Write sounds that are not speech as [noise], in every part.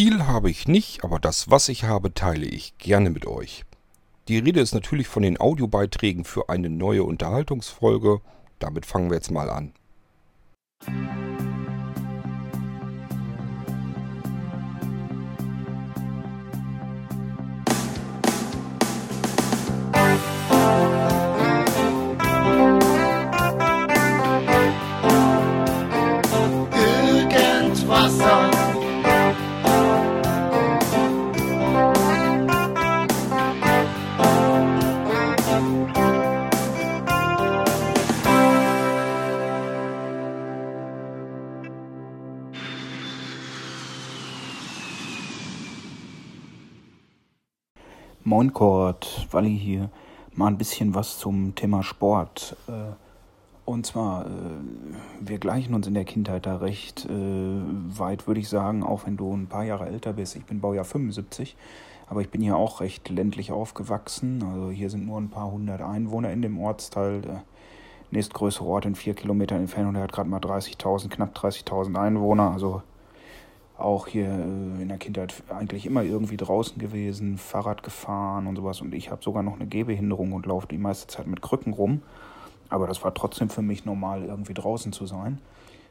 Viel habe ich nicht, aber das, was ich habe, teile ich gerne mit euch. Die Rede ist natürlich von den Audiobeiträgen für eine neue Unterhaltungsfolge. Damit fangen wir jetzt mal an. Moin Kurt, Walli hier. Mal ein bisschen was zum Thema Sport. Äh, Und zwar, äh, wir gleichen uns in der Kindheit da recht äh, weit, würde ich sagen, auch wenn du ein paar Jahre älter bist. Ich bin Baujahr 75, aber ich bin hier auch recht ländlich aufgewachsen. Also hier sind nur ein paar hundert Einwohner in dem Ortsteil. Der nächstgrößere Ort in vier Kilometern Entfernung, der hat gerade mal 30.000, knapp 30.000 Einwohner. Also auch hier äh, in der Kindheit eigentlich immer irgendwie draußen gewesen, Fahrrad gefahren und sowas. Und ich habe sogar noch eine Gehbehinderung und laufe die meiste Zeit mit Krücken rum. Aber das war trotzdem für mich normal, irgendwie draußen zu sein.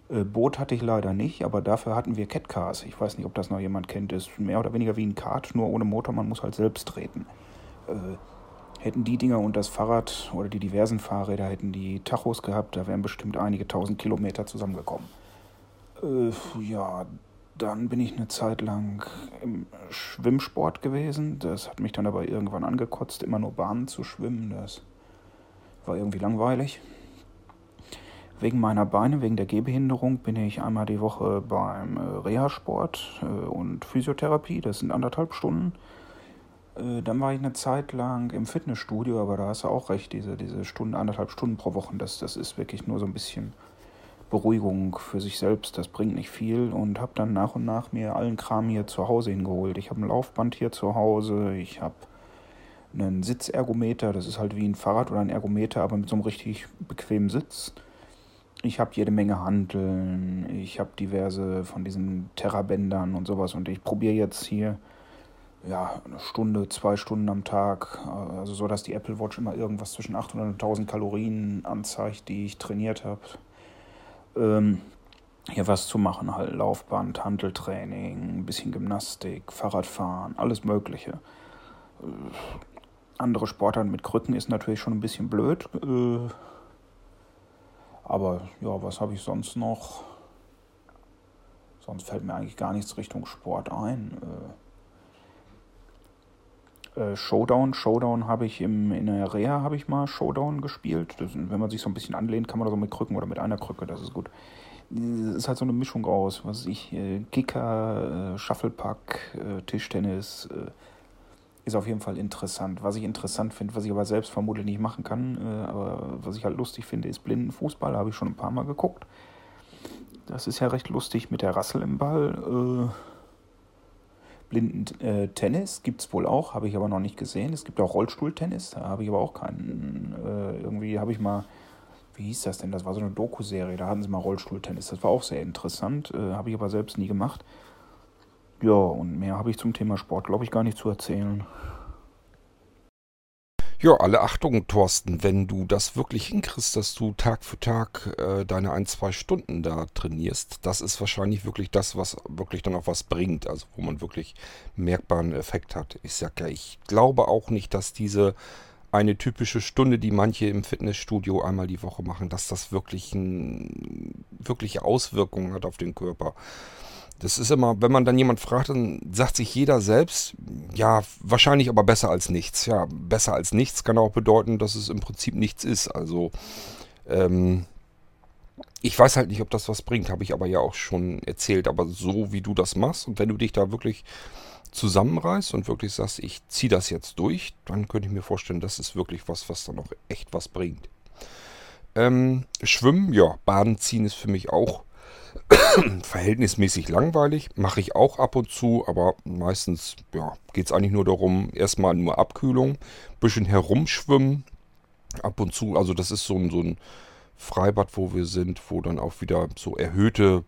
Äh, Boot hatte ich leider nicht, aber dafür hatten wir Catcars. Ich weiß nicht, ob das noch jemand kennt. Ist mehr oder weniger wie ein Kart, nur ohne Motor. Man muss halt selbst treten. Äh, hätten die Dinger und das Fahrrad oder die diversen Fahrräder hätten die Tachos gehabt, da wären bestimmt einige tausend Kilometer zusammengekommen. Äh, ja, dann bin ich eine Zeit lang im Schwimmsport gewesen. Das hat mich dann aber irgendwann angekotzt, immer nur Bahnen zu schwimmen. Das war irgendwie langweilig. Wegen meiner Beine, wegen der Gehbehinderung, bin ich einmal die Woche beim äh, Reha-Sport äh, und Physiotherapie. Das sind anderthalb Stunden. Äh, dann war ich eine Zeit lang im Fitnessstudio, aber da hast du auch recht, diese, diese Stunde, anderthalb Stunden pro Woche, das, das ist wirklich nur so ein bisschen Beruhigung für sich selbst. Das bringt nicht viel und habe dann nach und nach mir allen Kram hier zu Hause hingeholt. Ich habe ein Laufband hier zu Hause, ich habe einen Sitzergometer, das ist halt wie ein Fahrrad oder ein Ergometer, aber mit so einem richtig bequemen Sitz. Ich habe jede Menge Hanteln, ich habe diverse von diesen Terrabändern und sowas und ich probiere jetzt hier ja, eine Stunde, zwei Stunden am Tag, also so, dass die Apple Watch immer irgendwas zwischen 800 und 1000 Kalorien anzeigt, die ich trainiert habe. Ähm, hier was zu machen, halt Laufband, Handeltraining, ein bisschen Gymnastik, Fahrradfahren, alles Mögliche. Äh, andere Sportarten mit Krücken ist natürlich schon ein bisschen blöd. Äh, aber ja, was habe ich sonst noch? Sonst fällt mir eigentlich gar nichts Richtung Sport ein. Äh, äh, Showdown, Showdown habe ich im, in der Reha habe ich mal Showdown gespielt. Das, wenn man sich so ein bisschen anlehnt, kann man da so mit Krücken oder mit einer Krücke, das ist gut. Es ist halt so eine Mischung aus, was ich, äh, Kicker, äh, Shufflepack, äh, Tischtennis, äh, ist auf jeden Fall interessant. Was ich interessant finde, was ich aber selbst vermutlich nicht machen kann, äh, aber was ich halt lustig finde, ist Blindenfußball. Habe ich schon ein paar Mal geguckt. Das ist ja recht lustig mit der Rassel im Ball. Äh, Blindentennis gibt es wohl auch, habe ich aber noch nicht gesehen. Es gibt auch Rollstuhltennis, da habe ich aber auch keinen. Äh, irgendwie habe ich mal, wie hieß das denn? Das war so eine Doku-Serie, da hatten sie mal Rollstuhltennis. Das war auch sehr interessant, äh, habe ich aber selbst nie gemacht. Ja, und mehr habe ich zum Thema Sport, glaube ich, gar nicht zu erzählen. Ja, alle Achtung, Thorsten, wenn du das wirklich hinkriegst, dass du Tag für Tag äh, deine ein, zwei Stunden da trainierst, das ist wahrscheinlich wirklich das, was wirklich dann auch was bringt, also wo man wirklich merkbaren Effekt hat. Ich sag ja, ich glaube auch nicht, dass diese eine typische Stunde, die manche im Fitnessstudio einmal die Woche machen, dass das wirklich ein, wirkliche Auswirkungen hat auf den Körper. Das ist immer, wenn man dann jemand fragt, dann sagt sich jeder selbst, ja, wahrscheinlich aber besser als nichts. Ja, besser als nichts kann auch bedeuten, dass es im Prinzip nichts ist. Also, ähm, ich weiß halt nicht, ob das was bringt, habe ich aber ja auch schon erzählt. Aber so wie du das machst und wenn du dich da wirklich zusammenreißt und wirklich sagst, ich ziehe das jetzt durch, dann könnte ich mir vorstellen, das ist wirklich was, was dann auch echt was bringt. Ähm, Schwimmen, ja, Baden ziehen ist für mich auch [coughs] verhältnismäßig langweilig. Mache ich auch ab und zu, aber meistens ja, geht es eigentlich nur darum, erstmal nur Abkühlung, bisschen herumschwimmen. Ab und zu, also das ist so ein, so ein Freibad, wo wir sind, wo dann auch wieder so erhöhte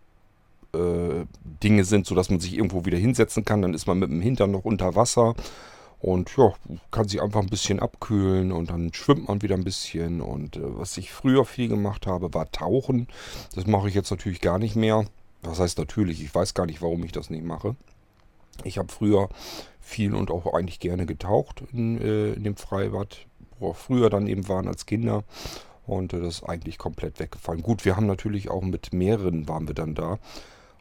äh, Dinge sind, sodass man sich irgendwo wieder hinsetzen kann. Dann ist man mit dem Hintern noch unter Wasser und ja, kann sich einfach ein bisschen abkühlen und dann schwimmt man wieder ein bisschen. Und äh, was ich früher viel gemacht habe, war Tauchen. Das mache ich jetzt natürlich gar nicht mehr. Was heißt natürlich? Ich weiß gar nicht, warum ich das nicht mache. Ich habe früher viel und auch eigentlich gerne getaucht in, äh, in dem Freibad, wo wir früher dann eben waren als Kinder. Und äh, das ist eigentlich komplett weggefallen. Gut, wir haben natürlich auch mit mehreren waren wir dann da.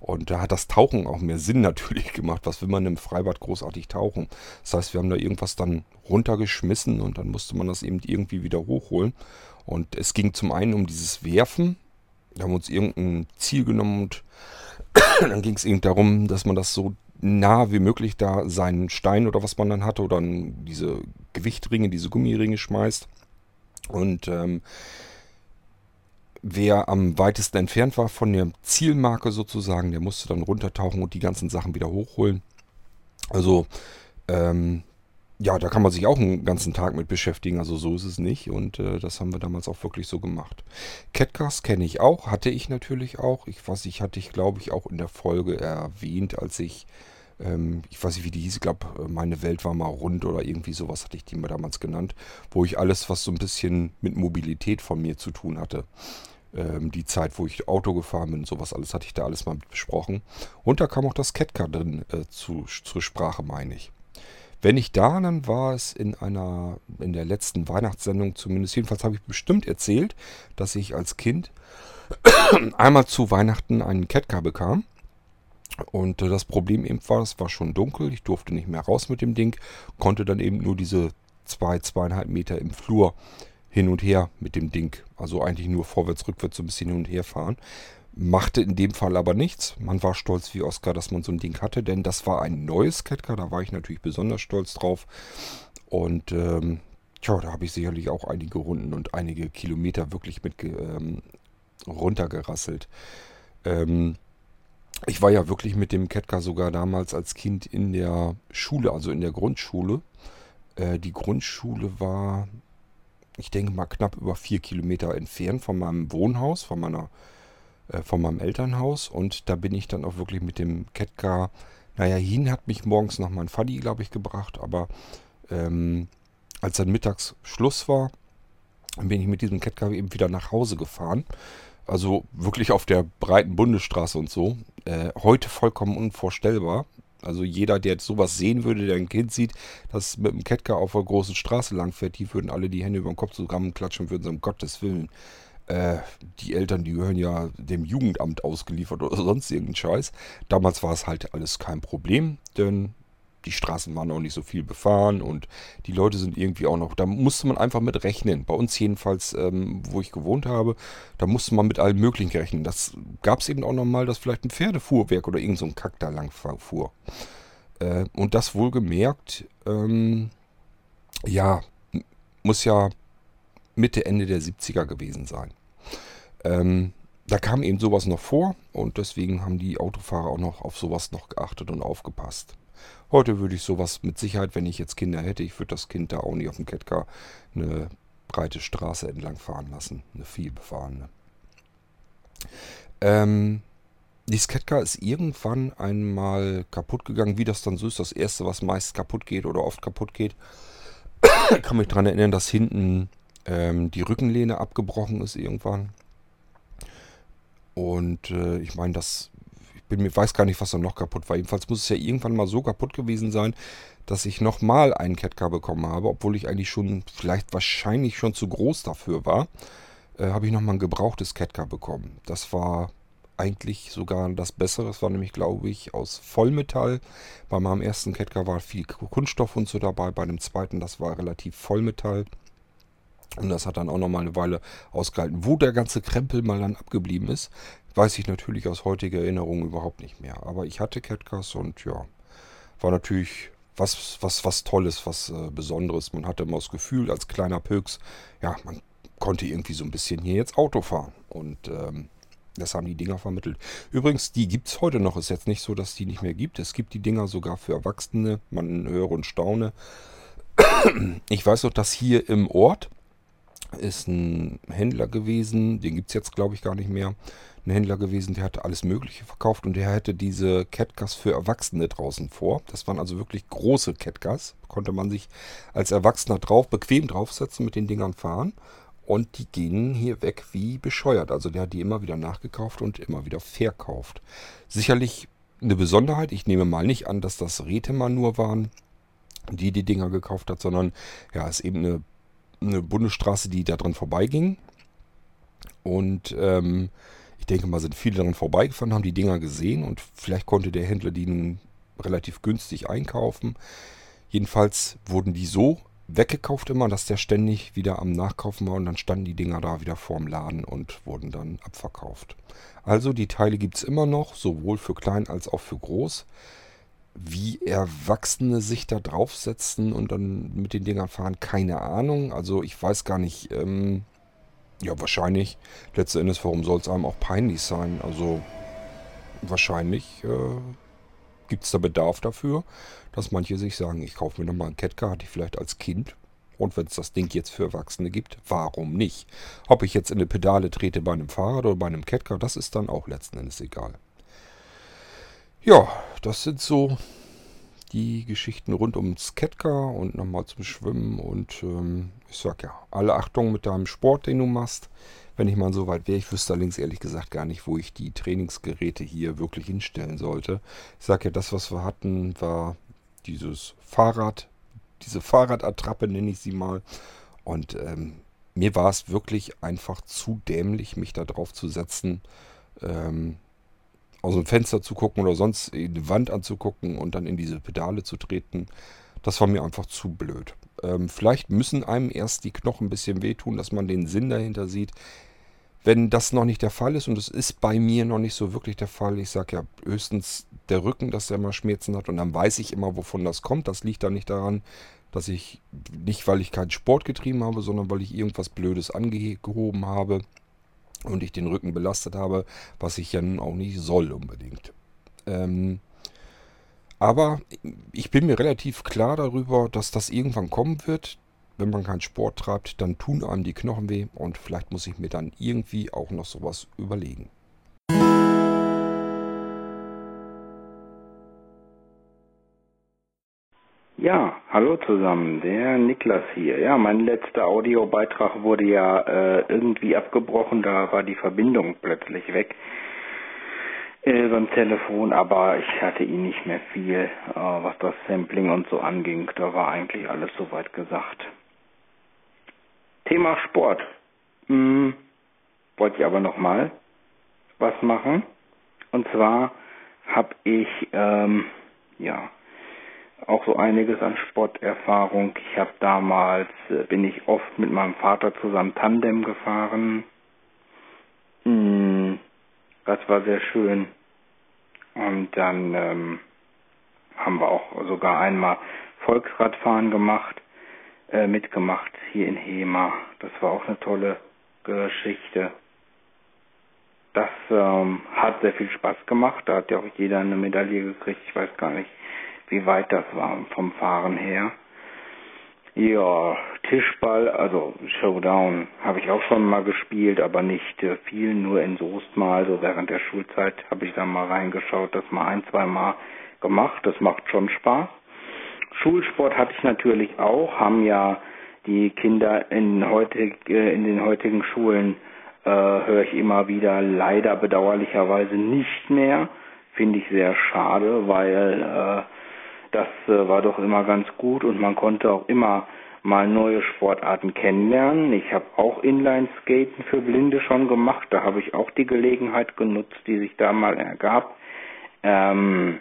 Und da hat das Tauchen auch mehr Sinn [laughs] natürlich gemacht. Was will man im Freibad großartig tauchen? Das heißt, wir haben da irgendwas dann runtergeschmissen und dann musste man das eben irgendwie wieder hochholen. Und es ging zum einen um dieses Werfen. Da haben wir uns irgendein Ziel genommen und [coughs] dann ging es eben darum, dass man das so nah wie möglich da seinen Stein oder was man dann hatte oder diese Gewichtringe, diese Gummiringe schmeißt. Und ähm, wer am weitesten entfernt war von der Zielmarke sozusagen, der musste dann runtertauchen und die ganzen Sachen wieder hochholen. Also, ähm, ja, da kann man sich auch einen ganzen Tag mit beschäftigen, also so ist es nicht und äh, das haben wir damals auch wirklich so gemacht. Catcast kenne ich auch, hatte ich natürlich auch. Ich weiß nicht, hatte ich glaube ich auch in der Folge erwähnt, als ich ähm, ich weiß nicht, wie die hieß, ich glaube, äh, meine Welt war mal rund oder irgendwie sowas hatte ich die mir damals genannt, wo ich alles, was so ein bisschen mit Mobilität von mir zu tun hatte. Ähm, die Zeit, wo ich Auto gefahren bin, sowas alles hatte ich da alles mal besprochen. Und da kam auch das Ketka drin äh, zu, zur Sprache, meine ich. Wenn nicht da, dann war es in einer, in der letzten Weihnachtssendung zumindest, jedenfalls habe ich bestimmt erzählt, dass ich als Kind [coughs] einmal zu Weihnachten einen Ketka bekam. Und äh, das Problem eben war, es war schon dunkel, ich durfte nicht mehr raus mit dem Ding, konnte dann eben nur diese zwei, zweieinhalb Meter im Flur hin und her mit dem Ding. Also eigentlich nur vorwärts, rückwärts so ein bisschen hin und her fahren. Machte in dem Fall aber nichts. Man war stolz wie Oscar, dass man so ein Ding hatte, denn das war ein neues Ketka, da war ich natürlich besonders stolz drauf. Und ähm, tja, da habe ich sicherlich auch einige Runden und einige Kilometer wirklich mit ähm, runtergerasselt. Ähm, ich war ja wirklich mit dem Ketka sogar damals als Kind in der Schule, also in der Grundschule. Äh, die Grundschule war, ich denke mal, knapp über vier Kilometer entfernt von meinem Wohnhaus, von meiner, äh, von meinem Elternhaus. Und da bin ich dann auch wirklich mit dem Ketka, naja, hin hat mich morgens nach meinem Faddy, glaube ich, gebracht, aber ähm, als dann mittags Schluss war, bin ich mit diesem Ketka eben wieder nach Hause gefahren. Also wirklich auf der breiten Bundesstraße und so. Äh, heute vollkommen unvorstellbar. Also jeder, der jetzt sowas sehen würde, der ein Kind sieht, das mit dem Kettker auf der großen Straße langfährt, die würden alle die Hände über den Kopf zusammenklatschen und würden sagen, um Gottes Willen. Äh, die Eltern, die gehören ja dem Jugendamt ausgeliefert oder sonst irgendein Scheiß. Damals war es halt alles kein Problem, denn die Straßen waren auch nicht so viel befahren und die Leute sind irgendwie auch noch, da musste man einfach mit rechnen. Bei uns jedenfalls, ähm, wo ich gewohnt habe, da musste man mit allem Möglichen rechnen. Das gab es eben auch nochmal, dass vielleicht ein Pferdefuhrwerk oder irgend so ein Kack da lang fuhr. Äh, und das wohlgemerkt, ähm, ja, muss ja Mitte, Ende der 70er gewesen sein. Ähm, da kam eben sowas noch vor und deswegen haben die Autofahrer auch noch auf sowas noch geachtet und aufgepasst. Heute würde ich sowas mit Sicherheit, wenn ich jetzt Kinder hätte, ich würde das Kind da auch nicht auf dem Kettcar eine breite Straße entlang fahren lassen. Eine vielbefahrene. Ähm, die Kettcar ist irgendwann einmal kaputt gegangen, wie das dann so ist. Das erste, was meist kaputt geht oder oft kaputt geht. Ich [coughs] kann mich daran erinnern, dass hinten ähm, die Rückenlehne abgebrochen ist irgendwann. Und äh, ich meine, das bin mir weiß gar nicht, was da noch kaputt war. Jedenfalls muss es ja irgendwann mal so kaputt gewesen sein, dass ich nochmal einen Catcar bekommen habe, obwohl ich eigentlich schon, vielleicht wahrscheinlich schon zu groß dafür war, äh, habe ich nochmal ein gebrauchtes Catcar bekommen. Das war eigentlich sogar das Bessere. Das war nämlich, glaube ich, aus Vollmetall. Bei meinem ersten Catcar war viel Kunststoff und so dabei. Bei dem zweiten, das war relativ Vollmetall. Und das hat dann auch nochmal eine Weile ausgehalten. Wo der ganze Krempel mal dann abgeblieben ist, weiß ich natürlich aus heutiger Erinnerung überhaupt nicht mehr. Aber ich hatte Catcast und ja, war natürlich was, was, was Tolles, was äh, Besonderes. Man hatte immer das Gefühl, als kleiner Pöks, ja, man konnte irgendwie so ein bisschen hier jetzt Auto fahren. Und ähm, das haben die Dinger vermittelt. Übrigens, die gibt es heute noch. Ist jetzt nicht so, dass die nicht mehr gibt. Es gibt die Dinger sogar für Erwachsene. Man höre und staune. [clears throat] Ich weiß noch, dass hier im Ort ist ein Händler gewesen, den gibt es jetzt glaube ich gar nicht mehr, ein Händler gewesen, der hatte alles Mögliche verkauft und der hätte diese Catcars für Erwachsene draußen vor. Das waren also wirklich große Catcars. Konnte man sich als Erwachsener drauf, bequem draufsetzen, mit den Dingern fahren. Und die gingen hier weg wie bescheuert. Also der hat die immer wieder nachgekauft und immer wieder verkauft. Sicherlich eine Besonderheit. Ich nehme mal nicht an, dass das Retemann nur waren, die die Dinger gekauft hat, sondern ja, es ist eben eine, eine Bundesstraße, die da dran vorbeiging. Und ähm, denke mal, sind viele daran vorbeigefahren, haben die Dinger gesehen und vielleicht konnte der Händler die nun relativ günstig einkaufen. Jedenfalls wurden die so weggekauft immer, dass der ständig wieder am Nachkaufen war und dann standen die Dinger da wieder vorm Laden und wurden dann abverkauft. Also die Teile gibt es immer noch, sowohl für klein als auch für groß. Wie Erwachsene sich da draufsetzen und dann mit den Dingern fahren, keine Ahnung. Also ich weiß gar nicht, ähm, ja wahrscheinlich, letzten Endes, warum soll es einem auch peinlich sein? Also wahrscheinlich äh, gibt es da Bedarf dafür, dass manche sich sagen, ich kaufe mir nochmal ein Catcar, hatte ich vielleicht als Kind. Und wenn es das Ding jetzt für Erwachsene gibt, warum nicht? Ob ich jetzt in eine Pedale trete bei einem Fahrrad oder bei einem Catcar, das ist dann auch letzten Endes egal. Ja, das sind so die Geschichten rund ums Catcar und nochmal zum Schwimmen. Und ähm, ich sag ja, alle Achtung mit deinem Sport, den du machst wenn ich mal so weit wäre. Ich wüsste allerdings ehrlich gesagt gar nicht, wo ich die Trainingsgeräte hier wirklich hinstellen sollte. Ich sage ja, das, was wir hatten, war dieses Fahrrad, diese Fahrradattrappe nenne ich sie mal. Und ähm, mir war es wirklich einfach zu dämlich, mich da drauf zu setzen, ähm, aus dem Fenster zu gucken oder sonst die Wand anzugucken und dann in diese Pedale zu treten. Das war mir einfach zu blöd. Ähm, vielleicht müssen einem erst die Knochen ein bisschen wehtun, dass man den Sinn dahinter sieht. Wenn das noch nicht der Fall ist, und es ist bei mir noch nicht so wirklich der Fall, ich sage ja höchstens der Rücken, dass der immer Schmerzen hat und dann weiß ich immer, wovon das kommt. Das liegt dann nicht daran, dass ich nicht, weil ich keinen Sport getrieben habe, sondern weil ich irgendwas Blödes angehoben habe und ich den Rücken belastet habe, was ich ja nun auch nicht soll unbedingt. Ähm, aber ich bin mir relativ klar darüber, dass das irgendwann kommen wird wenn man keinen Sport treibt, dann tun einem die Knochen weh und vielleicht muss ich mir dann irgendwie auch noch sowas überlegen. Ja, hallo zusammen, der Niklas hier. Ja, mein letzter Audiobeitrag wurde ja äh, irgendwie abgebrochen, da war die Verbindung plötzlich weg äh, beim Telefon, aber ich hatte ihn nicht mehr viel, äh, was das Sampling und so anging. Da war eigentlich alles soweit gesagt. Thema Sport. Hm, wollte ich aber nochmal was machen. Und zwar habe ich ähm, ja auch so einiges an Sporterfahrung. Ich habe damals äh, bin ich oft mit meinem Vater zusammen Tandem gefahren. Hm, das war sehr schön. Und dann ähm, haben wir auch sogar einmal Volksradfahren gemacht äh, mitgemacht hier in Hema. Das war auch eine tolle Geschichte. Das ähm, hat sehr viel Spaß gemacht. Da hat ja auch jeder eine Medaille gekriegt. Ich weiß gar nicht, wie weit das war vom Fahren her. Ja, Tischball, also Showdown habe ich auch schon mal gespielt, aber nicht äh, viel, nur in Soest mal. So während der Schulzeit habe ich da mal reingeschaut, das mal ein, zwei Mal gemacht. Das macht schon Spaß. Schulsport hatte ich natürlich auch, haben ja die Kinder in, heutig, äh, in den heutigen Schulen, äh, höre ich immer wieder, leider bedauerlicherweise nicht mehr. Finde ich sehr schade, weil äh, das äh, war doch immer ganz gut und man konnte auch immer mal neue Sportarten kennenlernen. Ich habe auch Inline-Skaten für Blinde schon gemacht. Da habe ich auch die Gelegenheit genutzt, die sich da mal ergab. Ähm,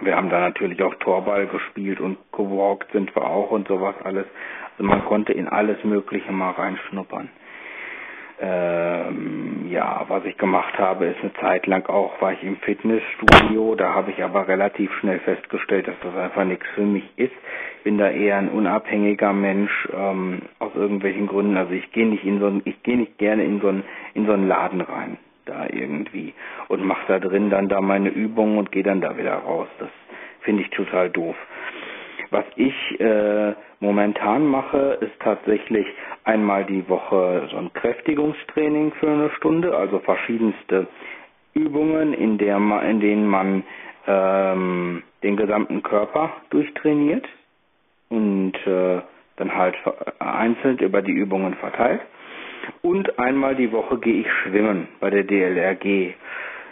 wir haben da natürlich auch Torball gespielt und gewalkt sind wir auch und sowas alles. Also man konnte in alles Mögliche mal reinschnuppern. Ähm, ja, was ich gemacht habe, ist eine Zeit lang auch, war ich im Fitnessstudio, da habe ich aber relativ schnell festgestellt, dass das einfach nichts für mich ist. Bin da eher ein unabhängiger Mensch, ähm, aus irgendwelchen Gründen. Also ich gehe nicht in so ein, ich gehe nicht gerne in so ein, in so einen Laden rein da irgendwie und mache da drin dann da meine Übungen und gehe dann da wieder raus. Das finde ich total doof. Was ich äh, momentan mache, ist tatsächlich einmal die Woche so ein Kräftigungstraining für eine Stunde, also verschiedenste Übungen, in, der in denen man ähm, den gesamten Körper durchtrainiert und äh, dann halt einzeln über die Übungen verteilt. Und einmal die Woche gehe ich schwimmen bei der DLRG.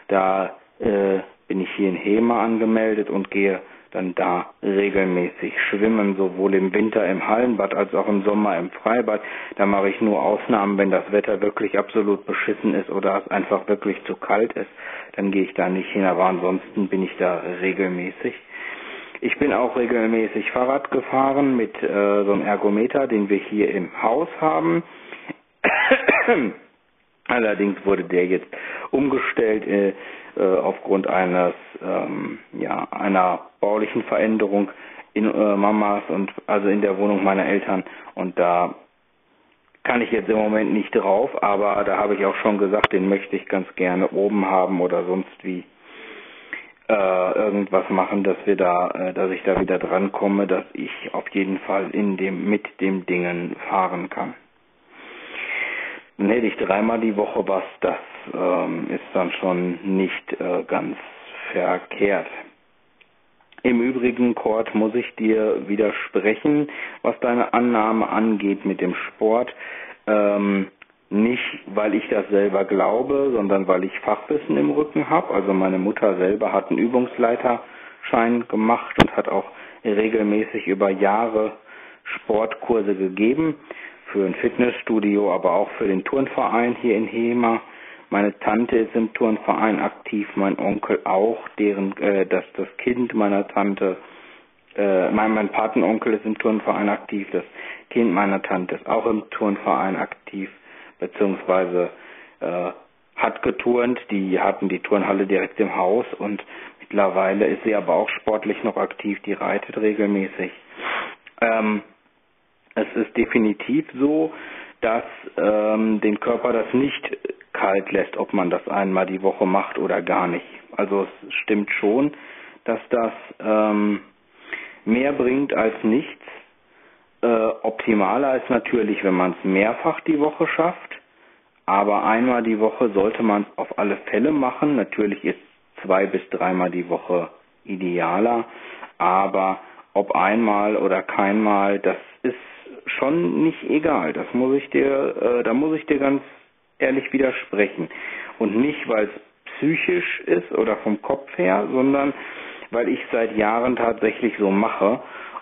Da äh, bin ich hier in Hema angemeldet und gehe dann da regelmäßig schwimmen, sowohl im Winter im Hallenbad als auch im Sommer im Freibad. Da mache ich nur Ausnahmen, wenn das Wetter wirklich absolut beschissen ist oder es einfach wirklich zu kalt ist. Dann gehe ich da nicht hin, aber ansonsten bin ich da regelmäßig. Ich bin auch regelmäßig Fahrrad gefahren mit äh, so einem Ergometer, den wir hier im Haus haben. [coughs] Allerdings wurde der jetzt umgestellt äh, aufgrund eines ähm, ja einer baulichen Veränderung in äh, Mamas und also in der Wohnung meiner Eltern und da kann ich jetzt im Moment nicht drauf, aber da habe ich auch schon gesagt, den möchte ich ganz gerne oben haben oder sonst wie äh, irgendwas machen, dass wir da, äh, dass ich da wieder dran komme, dass ich auf jeden Fall in dem mit dem Dingen fahren kann. Hätte ich dreimal die Woche was, das ähm, ist dann schon nicht äh, ganz verkehrt. Im Übrigen, Kurt, muss ich dir widersprechen, was deine Annahme angeht mit dem Sport. Ähm, nicht, weil ich das selber glaube, sondern weil ich Fachwissen im Rücken habe. Also meine Mutter selber hat einen Übungsleiterschein gemacht und hat auch regelmäßig über Jahre Sportkurse gegeben für ein Fitnessstudio, aber auch für den Turnverein hier in Hema. Meine Tante ist im Turnverein aktiv, mein Onkel auch, deren äh, dass das Kind meiner Tante, äh, mein, mein Patenonkel ist im Turnverein aktiv, das Kind meiner Tante ist auch im Turnverein aktiv, beziehungsweise äh, hat geturnt, die hatten die Turnhalle direkt im Haus und mittlerweile ist sie aber auch sportlich noch aktiv, die reitet regelmäßig. Ähm, es ist definitiv so, dass ähm, den Körper das nicht kalt lässt, ob man das einmal die Woche macht oder gar nicht. Also es stimmt schon, dass das ähm, mehr bringt als nichts. Äh, optimaler ist natürlich, wenn man es mehrfach die Woche schafft, aber einmal die Woche sollte man es auf alle Fälle machen. Natürlich ist zwei bis dreimal die Woche idealer, aber ob einmal oder keinmal, das ist schon nicht egal. Das muss ich dir, äh, da muss ich dir ganz ehrlich widersprechen. Und nicht, weil es psychisch ist oder vom Kopf her, sondern weil ich seit Jahren tatsächlich so mache.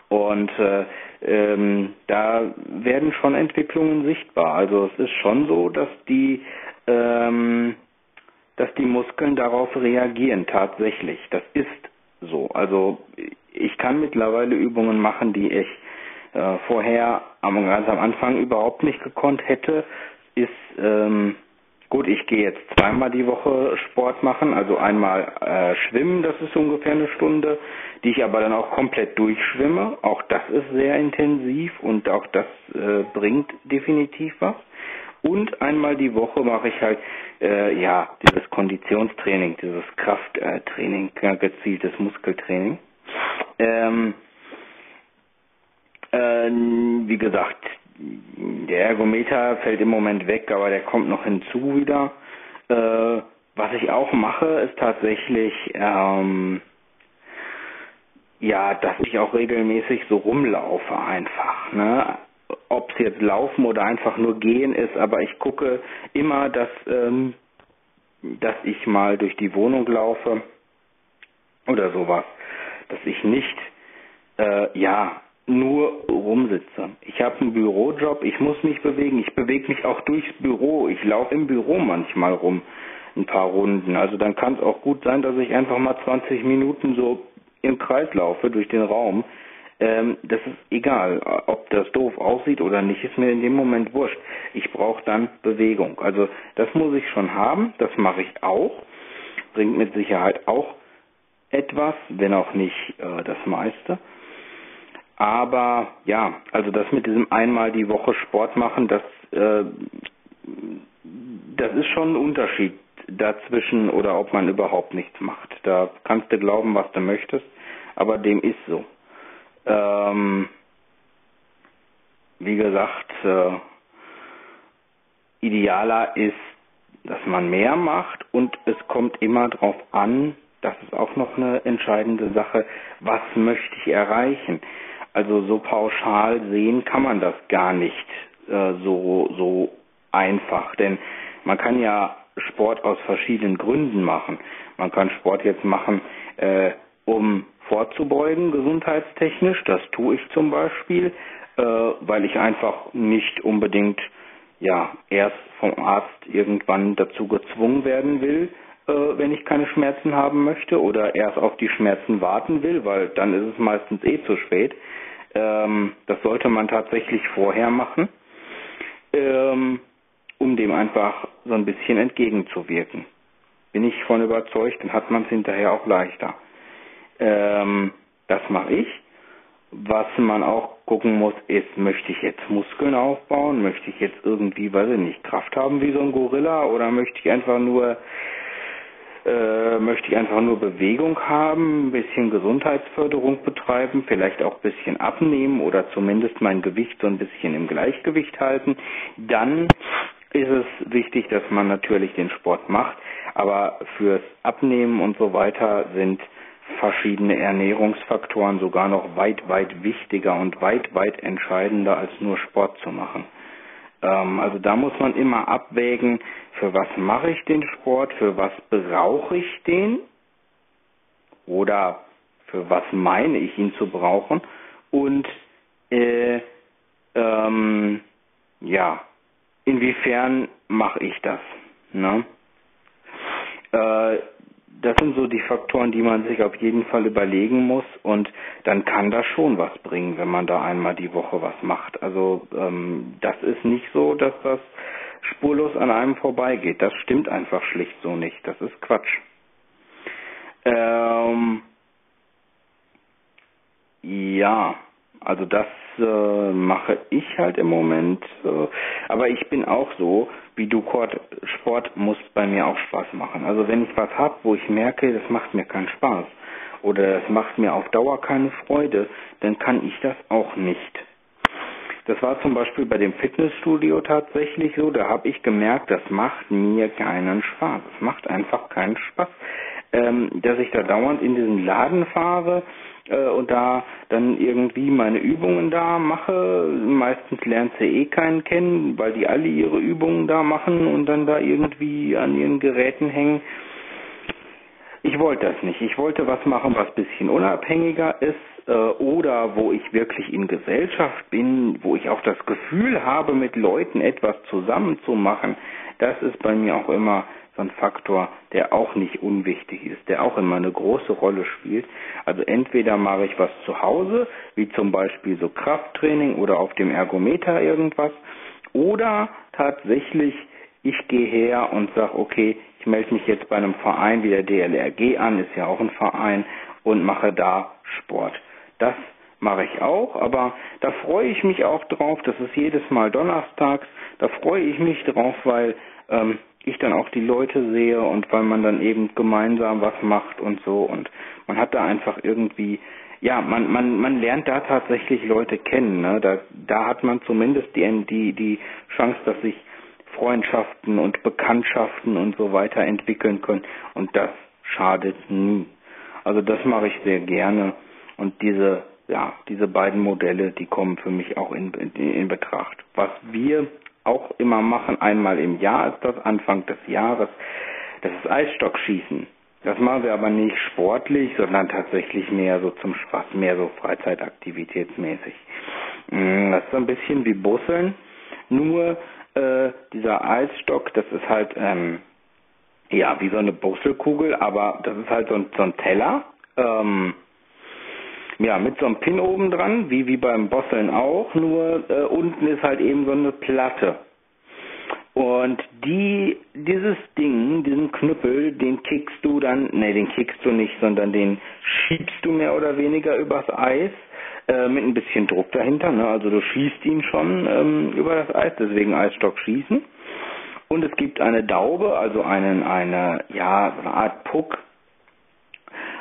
Und äh, ähm, da werden schon Entwicklungen sichtbar. Also es ist schon so, dass die ähm, dass die Muskeln darauf reagieren tatsächlich. Das ist so. Also ich kann mittlerweile Übungen machen, die ich äh, vorher am, ganz am Anfang überhaupt nicht gekonnt hätte, ist ähm, gut, ich gehe jetzt zweimal die Woche Sport machen, also einmal äh, schwimmen, das ist ungefähr eine Stunde, die ich aber dann auch komplett durchschwimme. Auch das ist sehr intensiv und auch das äh, bringt definitiv was. Und einmal die Woche mache ich halt äh, ja dieses Konditionstraining, dieses Krafttraining, äh, gezieltes Muskeltraining. Ähm, äh, wie gesagt, der Ergometer fällt im Moment weg, aber der kommt noch hinzu wieder. Äh, was ich auch mache, ist tatsächlich, ähm, ja, dass ich auch regelmäßig so rumlaufe einfach. Ne? Ob es jetzt laufen oder einfach nur gehen ist, aber ich gucke immer, dass, ähm, dass ich mal durch die Wohnung laufe oder sowas. Dass ich nicht, äh, ja, nur rumsitze. Ich habe einen Bürojob, ich muss mich bewegen, ich bewege mich auch durchs Büro, ich laufe im Büro manchmal rum, ein paar Runden. Also dann kann es auch gut sein, dass ich einfach mal 20 Minuten so im Kreis laufe durch den Raum. Ähm, das ist egal, ob das doof aussieht oder nicht, ist mir in dem Moment wurscht. Ich brauche dann Bewegung. Also das muss ich schon haben, das mache ich auch, bringt mit Sicherheit auch etwas, wenn auch nicht äh, das meiste. Aber ja, also das mit diesem einmal die Woche Sport machen, das, äh, das ist schon ein Unterschied dazwischen oder ob man überhaupt nichts macht. Da kannst du glauben, was du möchtest, aber dem ist so. Ähm, wie gesagt, äh, idealer ist, dass man mehr macht und es kommt immer darauf an, das ist auch noch eine entscheidende Sache, was möchte ich erreichen. Also so pauschal sehen kann man das gar nicht äh, so, so einfach, denn man kann ja Sport aus verschiedenen Gründen machen. Man kann Sport jetzt machen, äh, um vorzubeugen, gesundheitstechnisch. Das tue ich zum Beispiel, äh, weil ich einfach nicht unbedingt ja erst vom Arzt irgendwann dazu gezwungen werden will, äh, wenn ich keine Schmerzen haben möchte oder erst auf die Schmerzen warten will, weil dann ist es meistens eh zu spät. Ähm, das sollte man tatsächlich vorher machen, ähm, um dem einfach so ein bisschen entgegenzuwirken. Bin ich von überzeugt, dann hat man es hinterher auch leichter. Ähm, das mache ich. Was man auch gucken muss, ist, möchte ich jetzt Muskeln aufbauen? Möchte ich jetzt irgendwie, weiß ich nicht, Kraft haben wie so ein Gorilla? Oder möchte ich einfach nur, äh, möchte ich einfach nur Bewegung haben, ein bisschen Gesundheitsförderung betreiben, vielleicht auch ein bisschen abnehmen oder zumindest mein Gewicht so ein bisschen im Gleichgewicht halten? Dann ist es wichtig, dass man natürlich den Sport macht, aber fürs Abnehmen und so weiter sind verschiedene Ernährungsfaktoren sogar noch weit, weit wichtiger und weit, weit entscheidender als nur Sport zu machen. Ähm, also da muss man immer abwägen, für was mache ich den Sport, für was brauche ich den oder für was meine ich ihn zu brauchen und äh, ähm, ja, inwiefern mache ich das? Ne? Äh, das sind so die Faktoren, die man sich auf jeden Fall überlegen muss und dann kann das schon was bringen, wenn man da einmal die Woche was macht. Also ähm, das ist nicht so, dass das spurlos an einem vorbeigeht. Das stimmt einfach schlicht so nicht. Das ist Quatsch. Ähm, ja, also das äh, mache ich halt im Moment. Äh, aber ich bin auch so, wie du, Kurt, Sport muss bei mir auch Spaß machen. Also wenn ich was habe, wo ich merke, das macht mir keinen Spaß oder das macht mir auf Dauer keine Freude, dann kann ich das auch nicht. Das war zum Beispiel bei dem Fitnessstudio tatsächlich so, da habe ich gemerkt, das macht mir keinen Spaß. Es macht einfach keinen Spaß, ähm, dass ich da dauernd in diesen Laden fahre äh, und da dann irgendwie meine Übungen da mache. Meistens lernt sie eh keinen kennen, weil die alle ihre Übungen da machen und dann da irgendwie an ihren Geräten hängen. Ich wollte das nicht. Ich wollte was machen, was bisschen unabhängiger ist äh, oder wo ich wirklich in Gesellschaft bin, wo ich auch das Gefühl habe, mit Leuten etwas zusammen zu machen. Das ist bei mir auch immer so ein Faktor, der auch nicht unwichtig ist, der auch immer eine große Rolle spielt. Also entweder mache ich was zu Hause, wie zum Beispiel so Krafttraining oder auf dem Ergometer irgendwas, oder tatsächlich ich gehe her und sage, okay, ich melde mich jetzt bei einem Verein wie der DLRG an, ist ja auch ein Verein, und mache da Sport. Das mache ich auch, aber da freue ich mich auch drauf. Das ist jedes Mal donnerstags. Da freue ich mich drauf, weil ähm, ich dann auch die Leute sehe und weil man dann eben gemeinsam was macht und so und man hat da einfach irgendwie ja, man, man, man lernt da tatsächlich Leute kennen. Ne? Da, da hat man zumindest die, die, die Chance, dass sich Freundschaften und Bekanntschaften und so weiter entwickeln können. Und das schadet nie. Also das mache ich sehr gerne. Und diese, ja, diese beiden Modelle, die kommen für mich auch in, in, in Betracht. Was wir auch immer machen, einmal im Jahr ist das, Anfang des Jahres. Das ist Eisstockschießen. Das machen wir aber nicht sportlich, sondern tatsächlich mehr so zum Spaß, mehr so Freizeitaktivitätsmäßig. Mm, das ist ein bisschen wie Busseln, nur äh, dieser Eisstock, das ist halt ähm, ja wie so eine Busselkugel, aber das ist halt so ein, so ein Teller. Ähm, ja, mit so einem Pin oben dran, wie, wie beim Bosseln auch, nur äh, unten ist halt eben so eine Platte. Und die, dieses Ding, diesen Knüppel, den kickst du dann, nee, den kickst du nicht, sondern den schiebst du mehr oder weniger übers Eis, äh, mit ein bisschen Druck dahinter, ne? also du schießt ihn schon ähm, über das Eis, deswegen Eisstock schießen. Und es gibt eine Daube, also einen, eine, ja, eine Art Puck.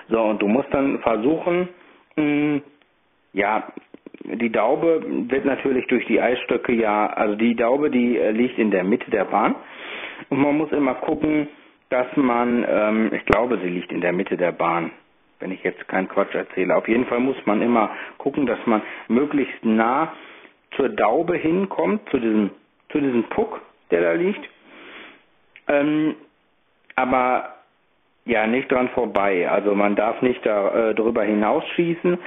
So, und du musst dann versuchen, mh, Ja, die Daube wird natürlich durch die Eisstöcke ja, also die Daube, die äh, liegt in der Mitte der Bahn. Und man muss immer gucken, dass man, ähm, ich glaube, sie liegt in der Mitte der Bahn, wenn ich jetzt keinen Quatsch erzähle. Auf jeden Fall muss man immer gucken, dass man möglichst nah zur Daube hinkommt, zu diesem, zu diesem Puck, der da liegt. Ähm, aber ja, nicht dran vorbei. Also man darf nicht da, äh, drüber hinausschießen.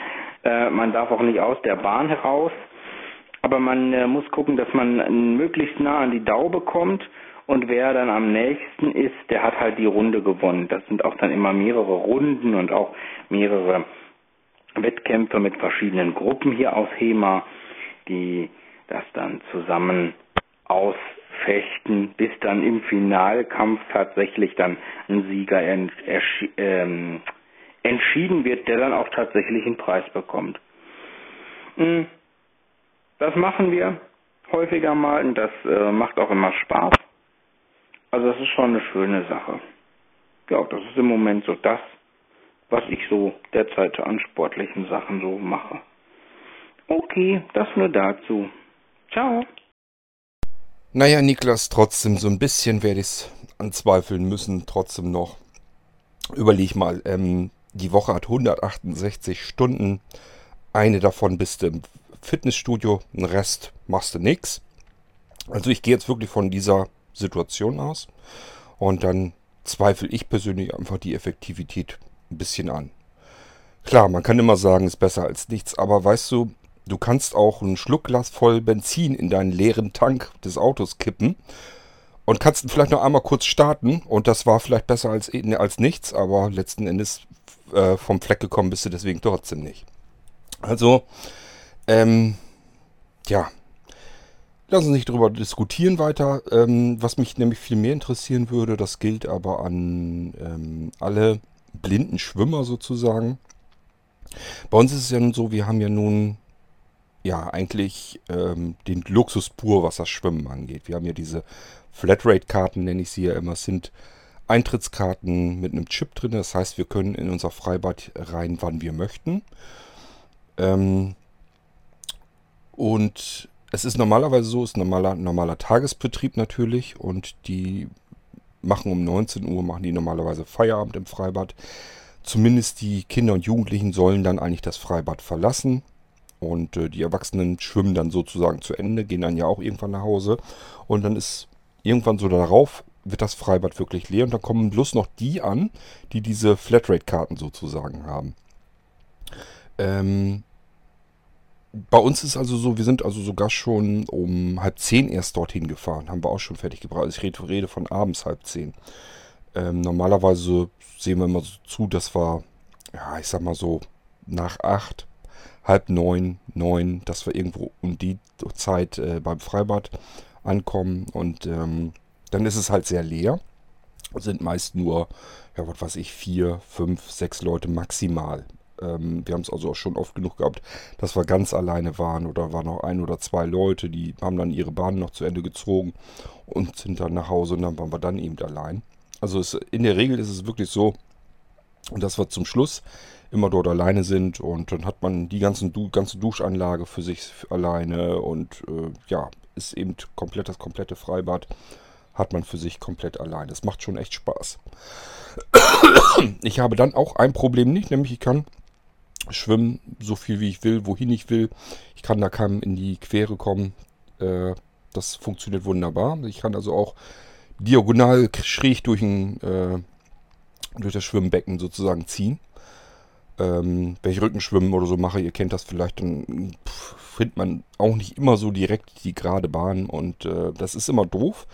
Äh, man darf auch nicht aus der Bahn heraus. Aber man äh, muss gucken, dass man möglichst nah an die Daube kommt. Und wer dann am nächsten ist, der hat halt die Runde gewonnen. Das sind auch dann immer mehrere Runden und auch mehrere Wettkämpfe mit verschiedenen Gruppen hier aus HEMA, die das dann zusammen aus fechten, bis dann im Finalkampf tatsächlich dann ein Sieger ähm, entschieden wird, der dann auch tatsächlich einen Preis bekommt. Hm. Das machen wir häufiger mal und das äh, macht auch immer Spaß. Also das ist schon eine schöne Sache. Ja, das ist im Moment so das, was ich so derzeit an sportlichen Sachen so mache. Okay, das nur dazu. Ciao. Naja, Niklas, trotzdem so ein bisschen werde ich es anzweifeln müssen, trotzdem noch. Überleg mal, ähm, die Woche hat 168 Stunden. Eine davon bist du im Fitnessstudio, den Rest machst du nix. Also ich gehe jetzt wirklich von dieser Situation aus und dann zweifle ich persönlich einfach die Effektivität ein bisschen an. Klar, man kann immer sagen, ist besser als nichts, aber weißt du, Du kannst auch ein Schluckglas voll Benzin in deinen leeren Tank des Autos kippen und kannst vielleicht noch einmal kurz starten und das war vielleicht besser als, als nichts, aber letzten Endes äh, vom Fleck gekommen bist du deswegen trotzdem nicht. Also, ähm, ja, lass uns nicht darüber diskutieren weiter. Ähm, was mich nämlich viel mehr interessieren würde, das gilt aber an ähm, alle blinden Schwimmer sozusagen. Bei uns ist es ja nun so, wir haben ja nun ja eigentlich ähm, den Luxus pur, was das Schwimmen angeht. Wir haben ja diese Flatrate-Karten, nenne ich sie ja immer, sind Eintrittskarten mit einem Chip drin. Das heißt, wir können in unser Freibad rein, wann wir möchten. Ähm, und es ist normalerweise so, es ist normaler, normaler Tagesbetrieb natürlich und die machen um 19 Uhr, machen die normalerweise Feierabend im Freibad. Zumindest die Kinder und Jugendlichen sollen dann eigentlich das Freibad verlassen. Und äh, die Erwachsenen schwimmen dann sozusagen zu Ende, gehen dann ja auch irgendwann nach Hause. Und dann ist irgendwann so darauf, wird das Freibad wirklich leer. Und dann kommen bloß noch die an, die diese Flatrate-Karten sozusagen haben. Ähm, bei uns ist also so, wir sind also sogar schon um halb zehn erst dorthin gefahren. Haben wir auch schon fertig gebracht. Also ich rede, rede von abends halb zehn. Ähm, normalerweise sehen wir immer so zu, dass wir, ja, ich sag mal so, nach acht halb neun, neun, dass wir irgendwo um die Zeit äh, beim Freibad ankommen. Und ähm, dann ist es halt sehr leer. Sind meist nur, ja, was weiß ich, vier, fünf, sechs Leute maximal. Ähm, wir haben es also auch schon oft genug gehabt, dass wir ganz alleine waren oder waren noch ein oder zwei Leute, die haben dann ihre Bahn noch zu Ende gezogen und sind dann nach Hause und dann waren wir dann eben allein. Also es, in der Regel ist es wirklich so, dass wir zum Schluss immer dort alleine sind und dann hat man die ganzen du ganze Duschanlage für sich alleine und äh, ja, ist eben komplett das komplette Freibad hat man für sich komplett alleine. Das macht schon echt Spaß. Ich habe dann auch ein Problem nicht, nämlich ich kann schwimmen so viel wie ich will, wohin ich will. Ich kann da keinem in die Quere kommen. Äh, das funktioniert wunderbar. Ich kann also auch diagonal schräg durch, ein, äh, durch das Schwimmbecken sozusagen ziehen. Ähm, wenn ich Rückenschwimmen oder so mache, ihr kennt das vielleicht, dann findet man auch nicht immer so direkt die gerade Bahn und äh, das ist immer doof,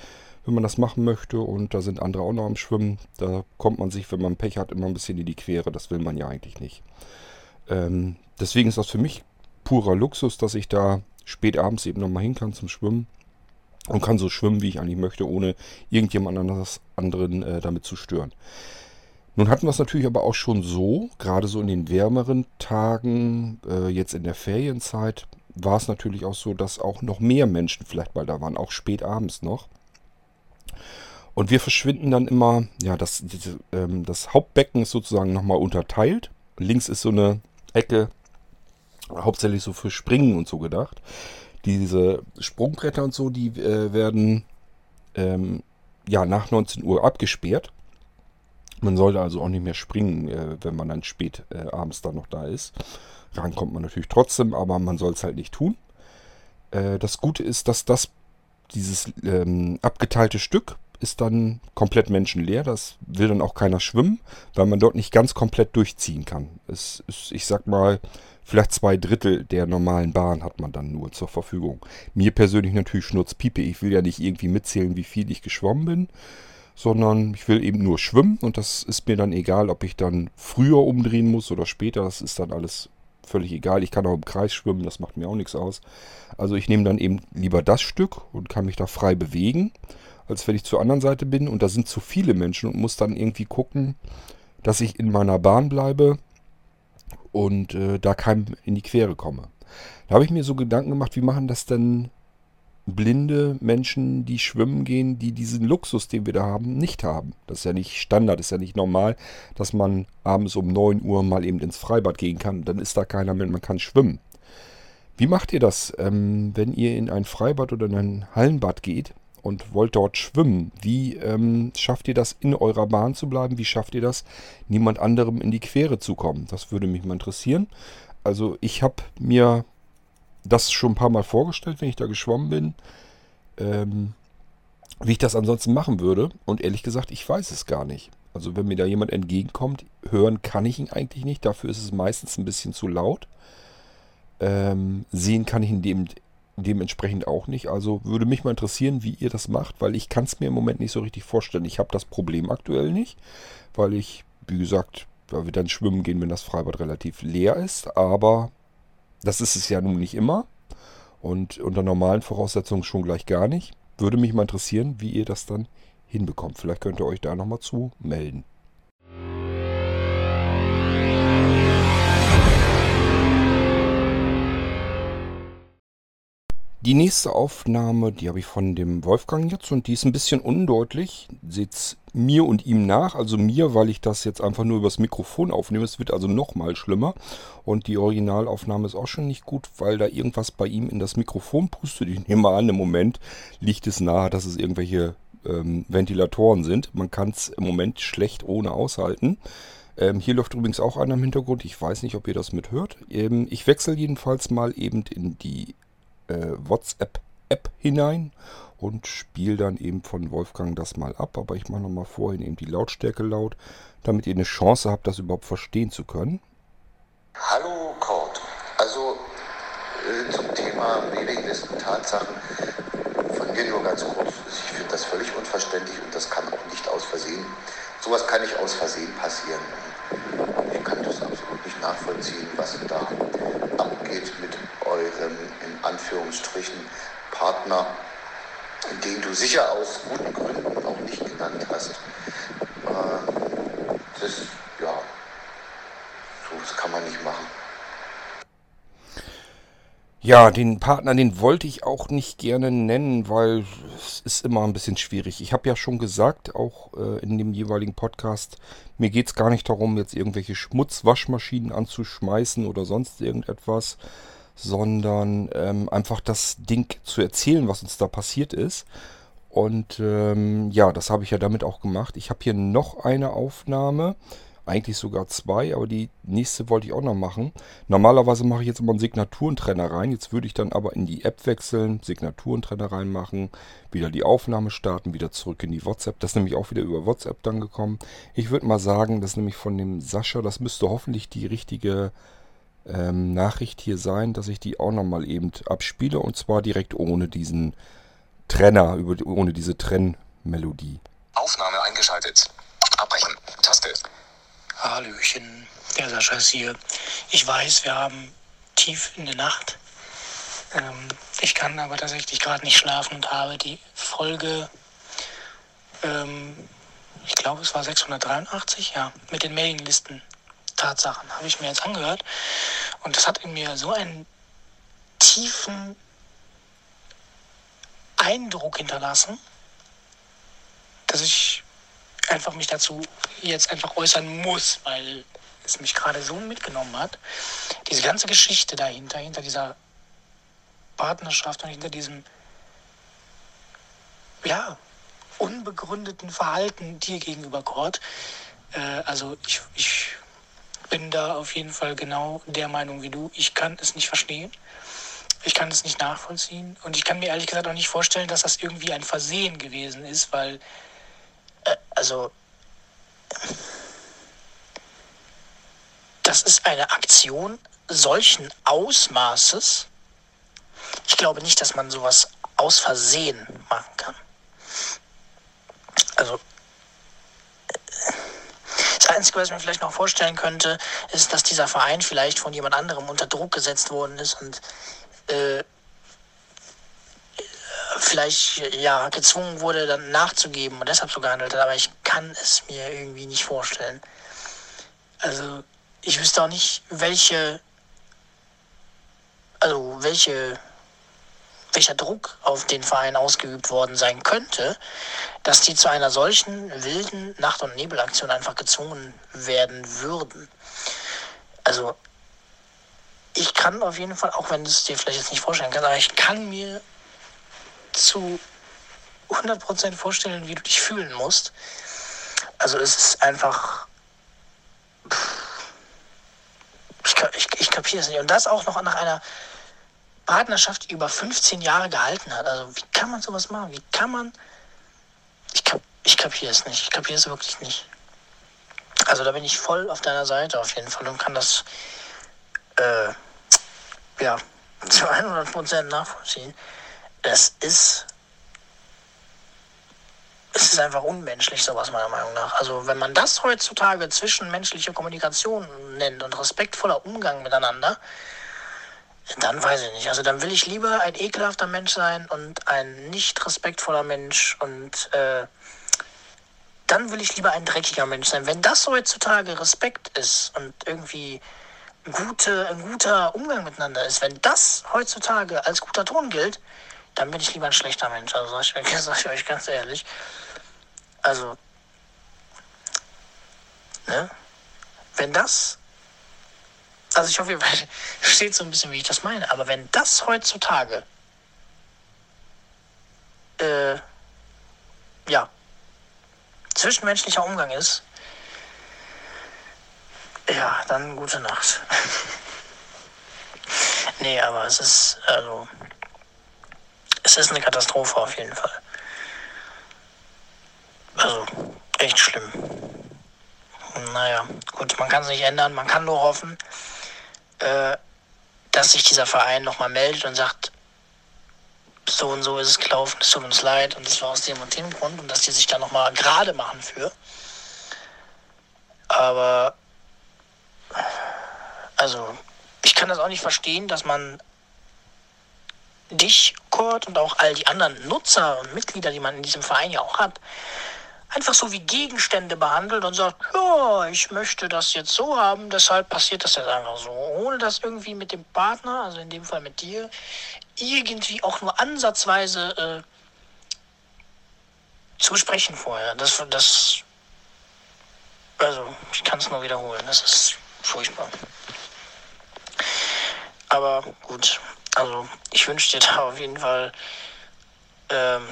wenn man das machen möchte und da sind andere auch noch am Schwimmen. Da kommt man sich, wenn man Pech hat, immer ein bisschen in die Quere. Das will man ja eigentlich nicht. Ähm, deswegen ist das für mich purer Luxus, dass ich da spät abends eben nochmal hin kann zum Schwimmen und kann so schwimmen, wie ich eigentlich möchte, ohne irgendjemand anderes, anderen äh, damit zu stören. Nun hatten wir es natürlich aber auch schon so, gerade so in den wärmeren Tagen, äh, jetzt in der Ferienzeit, war es natürlich auch so, dass auch noch mehr Menschen vielleicht mal da waren, auch spät abends noch. Und wir verschwinden dann immer, ja, das, diese, ähm, das Hauptbecken ist sozusagen nochmal unterteilt. Links ist so eine Ecke, hauptsächlich so für Springen und so gedacht. Diese Sprungbretter und so, die äh, werden ähm, ja nach 19 Uhr abgesperrt. Man sollte also auch nicht mehr springen, äh, wenn man dann spät äh, abends dann noch da ist. Ran kommt man natürlich trotzdem, aber man soll es halt nicht tun. Äh, das Gute ist, dass das dieses ähm, abgeteilte Stück ist dann komplett menschenleer. Das will dann auch keiner schwimmen, weil man dort nicht ganz komplett durchziehen kann. Es ist, ich sag mal, vielleicht zwei Drittel der normalen Bahn hat man dann nur zur Verfügung. Mir persönlich natürlich Schnurzpiepe. Ich will ja nicht irgendwie mitzählen, wie viel ich geschwommen bin, sondern ich will eben nur schwimmen und das ist mir dann egal, ob ich dann früher umdrehen muss oder später. Das ist dann alles völlig egal. Ich kann auch im Kreis schwimmen, das macht mir auch nichts aus. Also ich nehme dann eben lieber das Stück und kann mich da frei bewegen als wenn ich zur anderen Seite bin und da sind zu viele Menschen und muss dann irgendwie gucken, dass ich in meiner Bahn bleibe und äh, da keinem in die Quere komme. Da habe ich mir so Gedanken gemacht, wie machen das denn blinde Menschen, die schwimmen gehen, die diesen Luxus, den wir da haben, nicht haben. Das ist ja nicht Standard, ist ja nicht normal, dass man abends um 9 Uhr mal eben ins Freibad gehen kann. Dann ist da keiner mehr, man kann schwimmen. Wie macht ihr das, ähm, wenn ihr in ein Freibad oder in ein Hallenbad geht? Und wollt dort schwimmen. Wie ähm, schafft ihr das, in eurer Bahn zu bleiben? Wie schafft ihr das, niemand anderem in die Quere zu kommen? Das würde mich mal interessieren. Also ich habe mir das schon ein paar Mal vorgestellt, wenn ich da geschwommen bin, ähm, wie ich das ansonsten machen würde. Und ehrlich gesagt, ich weiß es gar nicht. Also wenn mir da jemand entgegenkommt, hören kann ich ihn eigentlich nicht. Dafür ist es meistens ein bisschen zu laut. Ähm, sehen kann ich in dem dementsprechend auch nicht. Also würde mich mal interessieren, wie ihr das macht, weil ich kann es mir im Moment nicht so richtig vorstellen. Ich habe das Problem aktuell nicht, weil ich, wie gesagt, weil wir dann schwimmen gehen, wenn das Freibad relativ leer ist. Aber das ist es ja nun nicht immer. Und unter normalen Voraussetzungen schon gleich gar nicht. Würde mich mal interessieren, wie ihr das dann hinbekommt. Vielleicht könnt ihr euch da nochmal zu melden. Die nächste Aufnahme, die habe ich von dem Wolfgang jetzt und die ist ein bisschen undeutlich. Seht mir und ihm nach, also mir, weil ich das jetzt einfach nur übers Mikrofon aufnehme. Es wird also nochmal schlimmer. Und die Originalaufnahme ist auch schon nicht gut, weil da irgendwas bei ihm in das Mikrofon pustet. Ich nehme an, im Moment liegt es nahe, dass es irgendwelche ähm, Ventilatoren sind. Man kann es im Moment schlecht ohne aushalten. Ähm, hier läuft übrigens auch einer im Hintergrund. Ich weiß nicht, ob ihr das mithört. Ähm, ich wechsle jedenfalls mal eben in die äh, WhatsApp-App hinein und spiele dann eben von Wolfgang das mal ab. Aber ich mache nochmal vorhin eben die Lautstärke laut, damit ihr eine Chance habt, das überhaupt verstehen zu können. Hallo Kurt, also äh, zum Thema Mailinglisten Tatsachen von mir nur ganz kurz. Ich finde das völlig unverständlich und das kann auch nicht aus Versehen. Sowas kann nicht aus Versehen passieren. Ich kann das absolut nicht nachvollziehen, was da abgeht mit eurem Anführungsstrichen Partner, den du sicher aus guten Gründen auch nicht genannt hast. Äh, das, ja, so das kann man nicht machen. Ja, den Partner, den wollte ich auch nicht gerne nennen, weil es ist immer ein bisschen schwierig. Ich habe ja schon gesagt, auch äh, in dem jeweiligen Podcast, mir geht es gar nicht darum, jetzt irgendwelche Schmutzwaschmaschinen anzuschmeißen oder sonst irgendetwas, sondern ähm, einfach das Ding zu erzählen, was uns da passiert ist. Und ähm, ja, das habe ich ja damit auch gemacht. Ich habe hier noch eine Aufnahme. Eigentlich sogar zwei, aber die nächste wollte ich auch noch machen. Normalerweise mache ich jetzt immer einen Signaturentrenner rein. Jetzt würde ich dann aber in die App wechseln, Signaturentrenner reinmachen, wieder die Aufnahme starten, wieder zurück in die WhatsApp. Das ist nämlich auch wieder über WhatsApp dann gekommen. Ich würde mal sagen, das ist nämlich von dem Sascha, das müsste hoffentlich die richtige ähm, Nachricht hier sein, dass ich die auch nochmal eben abspiele und zwar direkt ohne diesen Trenner, über, ohne diese Trennmelodie. Aufnahme eingeschaltet. Abbrechen. Taste. Hallöchen, der Sascha ist hier. Ich weiß, wir haben tief in der Nacht. Ähm, ich kann aber tatsächlich gerade nicht schlafen und habe die Folge, ähm, ich glaube es war 683, ja, mit den Mailinglisten Tatsachen habe ich mir jetzt angehört. Und das hat in mir so einen tiefen Eindruck hinterlassen, dass ich einfach mich dazu jetzt einfach äußern muss, weil es mich gerade so mitgenommen hat. Diese ganze Geschichte dahinter, hinter dieser Partnerschaft und hinter diesem, ja, unbegründeten Verhalten dir gegenüber, Gott. Äh, also ich, ich bin da auf jeden Fall genau der Meinung wie du. Ich kann es nicht verstehen. Ich kann es nicht nachvollziehen. Und ich kann mir ehrlich gesagt auch nicht vorstellen, dass das irgendwie ein Versehen gewesen ist, weil, äh, also, das ist eine Aktion solchen Ausmaßes. Ich glaube nicht, dass man sowas aus Versehen machen kann. Also, das Einzige, was ich mir vielleicht noch vorstellen könnte, ist, dass dieser Verein vielleicht von jemand anderem unter Druck gesetzt worden ist und äh, vielleicht ja gezwungen wurde, dann nachzugeben und deshalb so gehandelt hat. Aber ich kann es mir irgendwie nicht vorstellen. Also ich wüsste auch nicht, welche, also welche, welcher Druck auf den Verein ausgeübt worden sein könnte, dass die zu einer solchen wilden Nacht- und Nebelaktion einfach gezwungen werden würden. Also ich kann auf jeden Fall, auch wenn du es dir vielleicht jetzt nicht vorstellen kannst, aber ich kann mir zu 100% vorstellen, wie du dich fühlen musst. Also es ist einfach... Ich, ich, ich kapiere es nicht. Und das auch noch nach einer Partnerschaft, über 15 Jahre gehalten hat. Also wie kann man sowas machen? Wie kann man... Ich, kap ich kapiere es nicht. Ich kapiere es wirklich nicht. Also da bin ich voll auf deiner Seite auf jeden Fall und kann das äh, ja, [laughs] zu 100% nachvollziehen. Es ist, es ist einfach unmenschlich, sowas meiner Meinung nach. Also wenn man das heutzutage zwischenmenschliche Kommunikation nennt und respektvoller Umgang miteinander, dann weiß ich nicht. Also dann will ich lieber ein ekelhafter Mensch sein und ein nicht respektvoller Mensch und äh, dann will ich lieber ein dreckiger Mensch sein. Wenn das heutzutage Respekt ist und irgendwie gute, ein guter Umgang miteinander ist, wenn das heutzutage als guter Ton gilt, dann bin ich lieber ein schlechter Mensch. Also sag ich, [laughs] sag ich euch ganz ehrlich. Also, ne? Wenn das, also ich hoffe, ihr [laughs] versteht so ein bisschen, wie ich das meine, aber wenn das heutzutage, äh, ja, zwischenmenschlicher Umgang ist, ja, dann gute Nacht. [laughs] nee, aber es ist, also, es ist eine Katastrophe auf jeden Fall. Also, echt schlimm. Naja, gut, man kann es nicht ändern. Man kann nur hoffen, äh, dass sich dieser Verein nochmal meldet und sagt, so und so ist es gelaufen, es tut uns leid und das war aus dem und dem Grund und dass die sich da nochmal gerade machen für. Aber also, ich kann das auch nicht verstehen, dass man dich, Kurt, und auch all die anderen Nutzer und Mitglieder, die man in diesem Verein ja auch hat, einfach so wie Gegenstände behandelt und sagt, ja, ich möchte das jetzt so haben, deshalb passiert das jetzt einfach so, ohne dass irgendwie mit dem Partner, also in dem Fall mit dir, irgendwie auch nur ansatzweise äh, zu besprechen vorher. Das, das, also ich kann es nur wiederholen, das ist furchtbar. Aber gut, also ich wünsche dir da auf jeden Fall ähm,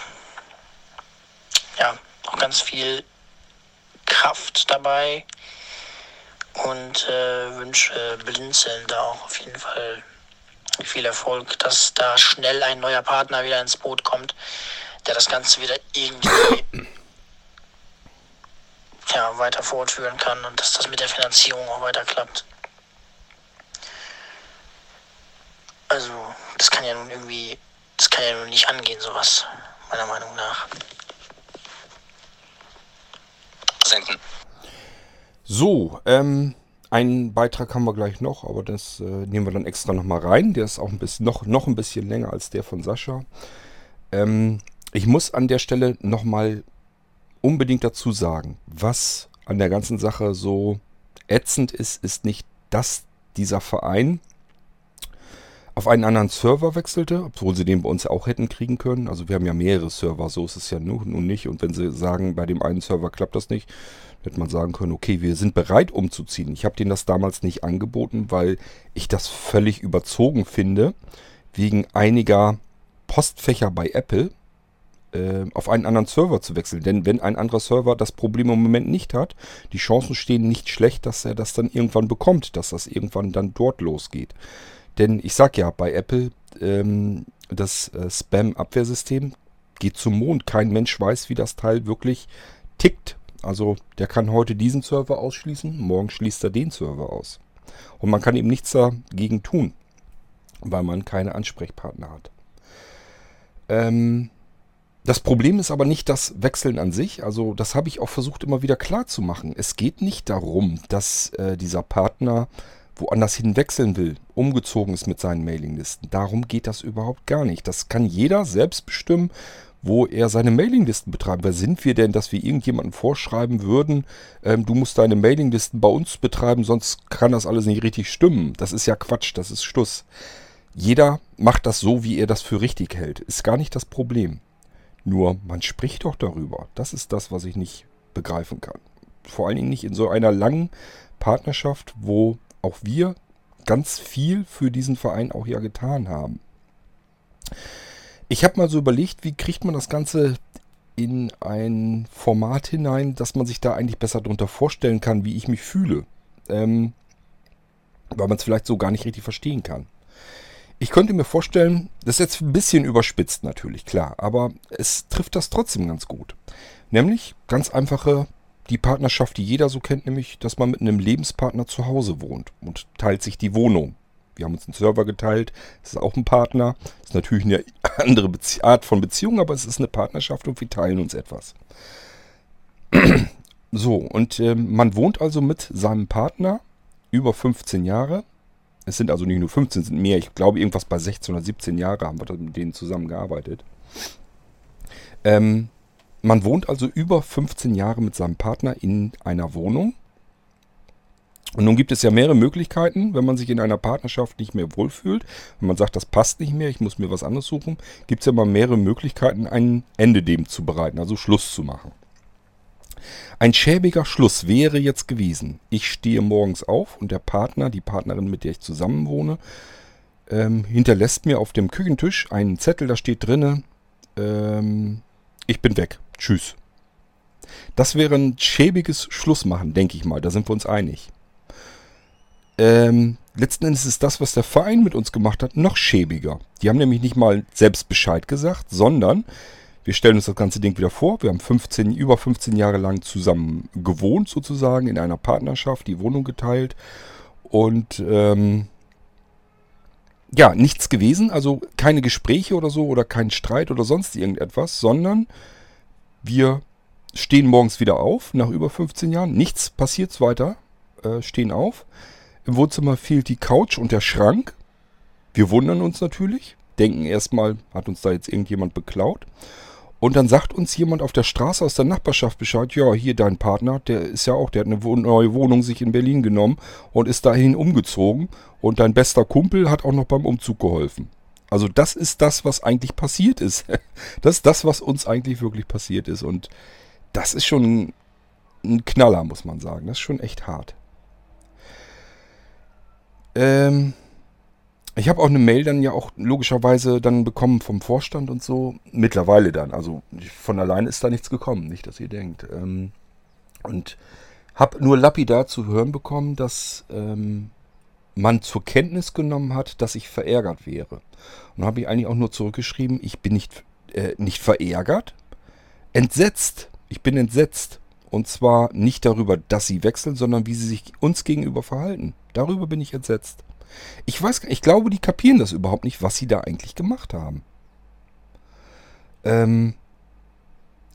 ja auch ganz viel Kraft dabei und äh, wünsche Blinzeln da auch auf jeden Fall viel Erfolg, dass da schnell ein neuer Partner wieder ins Boot kommt, der das Ganze wieder irgendwie [clears throat] ja, weiter fortführen kann und dass das mit der Finanzierung auch weiter klappt. Also, das kann ja nun irgendwie, das kann ja nun nicht angehen, sowas, meiner Meinung nach. Senden. So, ähm, einen Beitrag haben wir gleich noch, aber das äh, nehmen wir dann extra nochmal rein. Der ist auch ein bisschen, noch, noch ein bisschen länger als der von Sascha. Ähm, ich muss an der Stelle nochmal unbedingt dazu sagen, was an der ganzen Sache so ätzend ist, ist nicht, dass dieser Verein auf einen anderen Server wechselte, obwohl sie den bei uns auch hätten kriegen können. Also wir haben ja mehrere Server, so ist es ja nun, nicht. Und wenn sie sagen, bei dem einen Server klappt das nicht, hätte man sagen können, okay, wir sind bereit umzuziehen. Ich habe denen das damals nicht angeboten, weil ich das völlig überzogen finde, wegen einiger Postfächer bei Apple äh, auf einen anderen Server zu wechseln. Denn wenn ein anderer Server das Problem im Moment nicht hat, die Chancen stehen nicht schlecht, dass er das dann irgendwann bekommt, dass das irgendwann dann dort losgeht. Denn ich sag ja, bei Apple, ähm, das äh, Spam-Abwehrsystem geht zum Mond. Kein Mensch weiß, wie das Teil wirklich tickt. Also der kann heute diesen Server ausschließen, morgen schließt er den Server aus. Und man kann eben nichts dagegen tun, weil man keine Ansprechpartner hat. Ähm, das Problem ist aber nicht das Wechseln an sich. Also das habe ich auch versucht immer wieder klar zu machen. Es geht nicht darum, dass äh, dieser Partner woanders hin wechseln will, umgezogen ist mit seinen Mailinglisten. Darum geht das überhaupt gar nicht. Das kann jeder selbst bestimmen, wo er seine Mailinglisten betreibt. Wer sind wir denn, dass wir irgendjemandem vorschreiben würden, ähm, du musst deine Mailinglisten bei uns betreiben, sonst kann das alles nicht richtig stimmen. Das ist ja Quatsch, das ist Schluss. Jeder macht das so, wie er das für richtig hält. Ist gar nicht das Problem. Nur man spricht doch darüber. Das ist das, was ich nicht begreifen kann. Vor allen Dingen nicht in so einer langen Partnerschaft, wo auch wir ganz viel für diesen Verein auch ja getan haben. Ich habe mal so überlegt, wie kriegt man das Ganze in ein Format hinein, dass man sich da eigentlich besser darunter vorstellen kann, wie ich mich fühle. Ähm, weil man es vielleicht so gar nicht richtig verstehen kann. Ich könnte mir vorstellen, das ist jetzt ein bisschen überspitzt natürlich, klar, aber es trifft das trotzdem ganz gut. Nämlich ganz einfache, die Partnerschaft, die jeder so kennt, nämlich, dass man mit einem Lebenspartner zu Hause wohnt und teilt sich die Wohnung. Wir haben uns einen Server geteilt, das ist auch ein Partner. Das ist natürlich eine [laughs] andere Bezie Art von Beziehung, aber es ist eine Partnerschaft und wir teilen uns etwas. [clears throat] So, und äh, man wohnt also mit seinem Partner über 15 Jahre es sind also nicht nur 15, es sind mehr. Ich glaube, irgendwas bei 16 oder 17 Jahre haben wir mit denen zusammengearbeitet. Ähm, man wohnt also über 15 Jahre mit seinem Partner in einer Wohnung. Und nun gibt es ja mehrere Möglichkeiten, wenn man sich in einer Partnerschaft nicht mehr wohlfühlt. Wenn man sagt, das passt nicht mehr, ich muss mir was anderes suchen, gibt es ja mal mehrere Möglichkeiten, ein Ende dem zu bereiten, also Schluss zu machen. Ein schäbiger Schluss wäre jetzt gewesen, ich stehe morgens auf und der Partner, die Partnerin, mit der ich zusammen wohne, ähm, hinterlässt mir auf dem Küchentisch einen Zettel, da steht drinne, ähm, ich bin weg, tschüss. Das wäre ein schäbiges Schlussmachen, denke ich mal, da sind wir uns einig. Ähm, letzten Endes ist das, was der Verein mit uns gemacht hat, noch schäbiger. Die haben nämlich nicht mal selbst Bescheid gesagt, sondern wir stellen uns das ganze Ding wieder vor. Wir haben 15, über 15 Jahre lang zusammen gewohnt, sozusagen, in einer Partnerschaft, die Wohnung geteilt. Und ähm, ja, nichts gewesen, also keine Gespräche oder so oder kein Streit oder sonst irgendetwas, sondern wir stehen morgens wieder auf, nach über 15 Jahren. Nichts passiert weiter, äh, stehen auf. Im Wohnzimmer fehlt die Couch und der Schrank. Wir wundern uns natürlich, denken erstmal, hat uns da jetzt irgendjemand beklaut. Und dann sagt uns jemand auf der Straße aus der Nachbarschaft Bescheid, ja, hier dein Partner, der ist ja auch, der hat eine neue Wohnung sich in Berlin genommen und ist dahin umgezogen und dein bester Kumpel hat auch noch beim Umzug geholfen. Also das ist das, was eigentlich passiert ist. [laughs] Das ist das, was uns eigentlich wirklich passiert ist und das ist schon ein Knaller, muss man sagen. Das ist schon echt hart. Ähm, ich habe auch eine Mail dann ja auch logischerweise dann bekommen vom Vorstand und so. Mittlerweile dann. Also von allein ist da nichts gekommen, nicht, dass ihr denkt. Ähm, und habe nur lapidar zu hören bekommen, dass ähm, man zur Kenntnis genommen hat, dass ich verärgert wäre. Und habe ich eigentlich auch nur zurückgeschrieben, ich bin nicht, äh, nicht verärgert, entsetzt. Ich bin entsetzt. Und zwar nicht darüber, dass sie wechseln, sondern wie sie sich uns gegenüber verhalten. Darüber bin ich entsetzt. Ich weiß, ich glaube, die kapieren das überhaupt nicht, was sie da eigentlich gemacht haben. Ähm,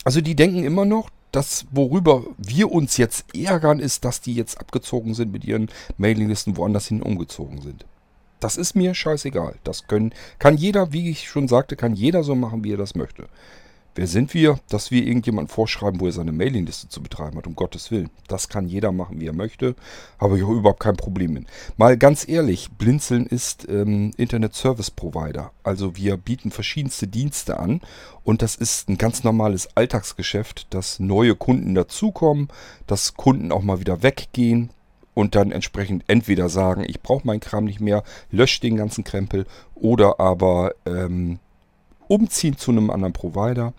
also die denken immer noch, das, worüber wir uns jetzt ärgern, ist, dass die jetzt abgezogen sind mit ihren Mailinglisten woanders hin umgezogen sind. Das ist mir scheißegal. Das können, kann jeder, wie ich schon sagte, kann jeder so machen, wie er das möchte. Wer sind wir, dass wir irgendjemanden vorschreiben, wo er seine Mailingliste zu betreiben hat, um Gottes Willen. Das kann jeder machen, wie er möchte. Habe ich auch überhaupt kein Problem mit. Mal ganz ehrlich, Blinzeln ist ähm, Internet Service Provider. Also wir bieten verschiedenste Dienste an und das ist ein ganz normales Alltagsgeschäft, dass neue Kunden dazukommen, dass Kunden auch mal wieder weggehen und dann entsprechend entweder sagen, ich brauche meinen Kram nicht mehr, löscht den ganzen Krempel oder aber ähm, umziehen zu einem anderen Provider.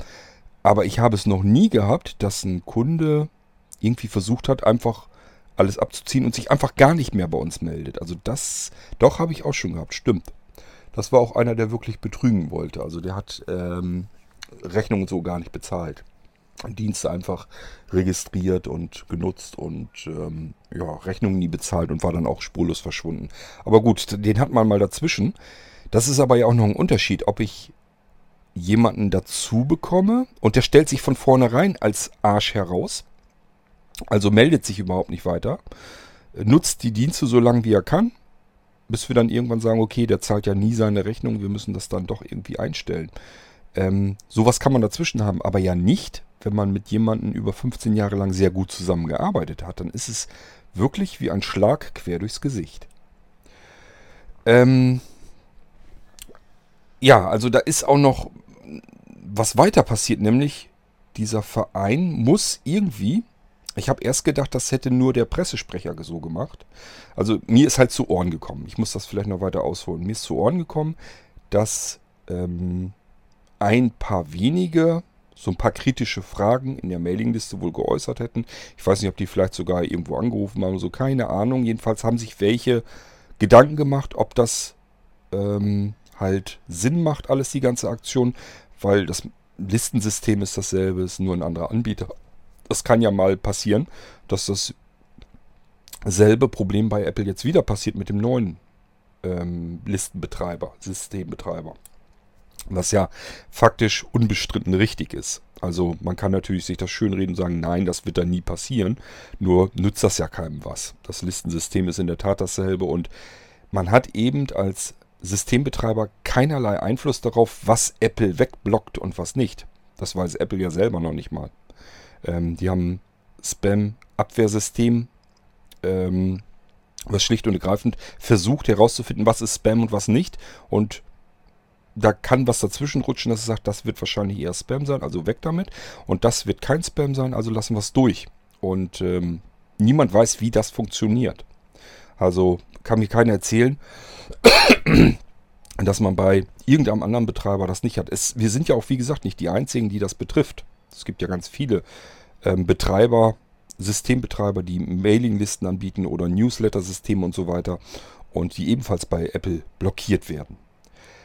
Aber ich habe es noch nie gehabt, dass ein Kunde irgendwie versucht hat, einfach alles abzuziehen und sich einfach gar nicht mehr bei uns meldet. Also das, doch habe ich auch schon gehabt, stimmt. Das war auch einer, der wirklich betrügen wollte. Also der hat ähm, Rechnungen so gar nicht bezahlt. Dienste einfach registriert und genutzt und ähm, ja, Rechnungen nie bezahlt und war dann auch spurlos verschwunden. Aber gut, den hat man mal dazwischen. Das ist aber ja auch noch ein Unterschied, ob ich jemanden dazu bekomme und der stellt sich von vornherein als Arsch heraus, also meldet sich überhaupt nicht weiter, nutzt die Dienste so lange wie er kann, bis wir dann irgendwann sagen, okay, der zahlt ja nie seine Rechnung, wir müssen das dann doch irgendwie einstellen. Ähm, sowas kann man dazwischen haben, aber ja nicht, wenn man mit jemandem über 15 Jahre lang sehr gut zusammengearbeitet hat. Dann ist es wirklich wie ein Schlag quer durchs Gesicht. Ähm, ja, also da ist auch noch was weiter passiert, nämlich dieser Verein muss irgendwie, ich habe erst gedacht, das hätte nur der Pressesprecher so gemacht. Also mir ist halt zu Ohren gekommen. Ich muss das vielleicht noch weiter ausholen. Mir ist zu Ohren gekommen, dass ähm, ein paar wenige so ein paar kritische Fragen in der Mailingliste wohl geäußert hätten. Ich weiß nicht, ob die vielleicht sogar irgendwo angerufen haben, so keine Ahnung. Jedenfalls haben sich welche Gedanken gemacht, ob das ähm, halt Sinn macht, alles die ganze Aktion, weil das Listensystem ist dasselbe, ist nur ein anderer Anbieter. Das kann ja mal passieren, dass das selbe Problem bei Apple jetzt wieder passiert mit dem neuen ähm, Listenbetreiber, Systembetreiber. Was ja faktisch unbestritten richtig ist. Also man kann natürlich sich das schönreden und sagen, nein, das wird da nie passieren. Nur nützt das ja keinem was. Das Listensystem ist in der Tat dasselbe und man hat eben als Systembetreiber keinerlei Einfluss darauf, was Apple wegblockt und was nicht. Das weiß Apple ja selber noch nicht mal. Ähm, die haben Spam-Abwehrsystem, ähm, was schlicht und ergreifend versucht herauszufinden, was ist Spam und was nicht. Und da kann was dazwischen rutschen, dass es sagt, das wird wahrscheinlich eher Spam sein, also weg damit. Und das wird kein Spam sein, also lassen wir es durch. Und ähm, niemand weiß, wie das funktioniert. Also kann mir keiner erzählen, [clears throat] dass man bei irgendeinem anderen Betreiber das nicht hat. Es, wir sind ja auch, wie gesagt, nicht die Einzigen, die das betrifft. Es gibt ja ganz viele ähm, Betreiber, Systembetreiber, die Mailinglisten anbieten oder Newsletter-Systeme und so weiter und die ebenfalls bei Apple blockiert werden.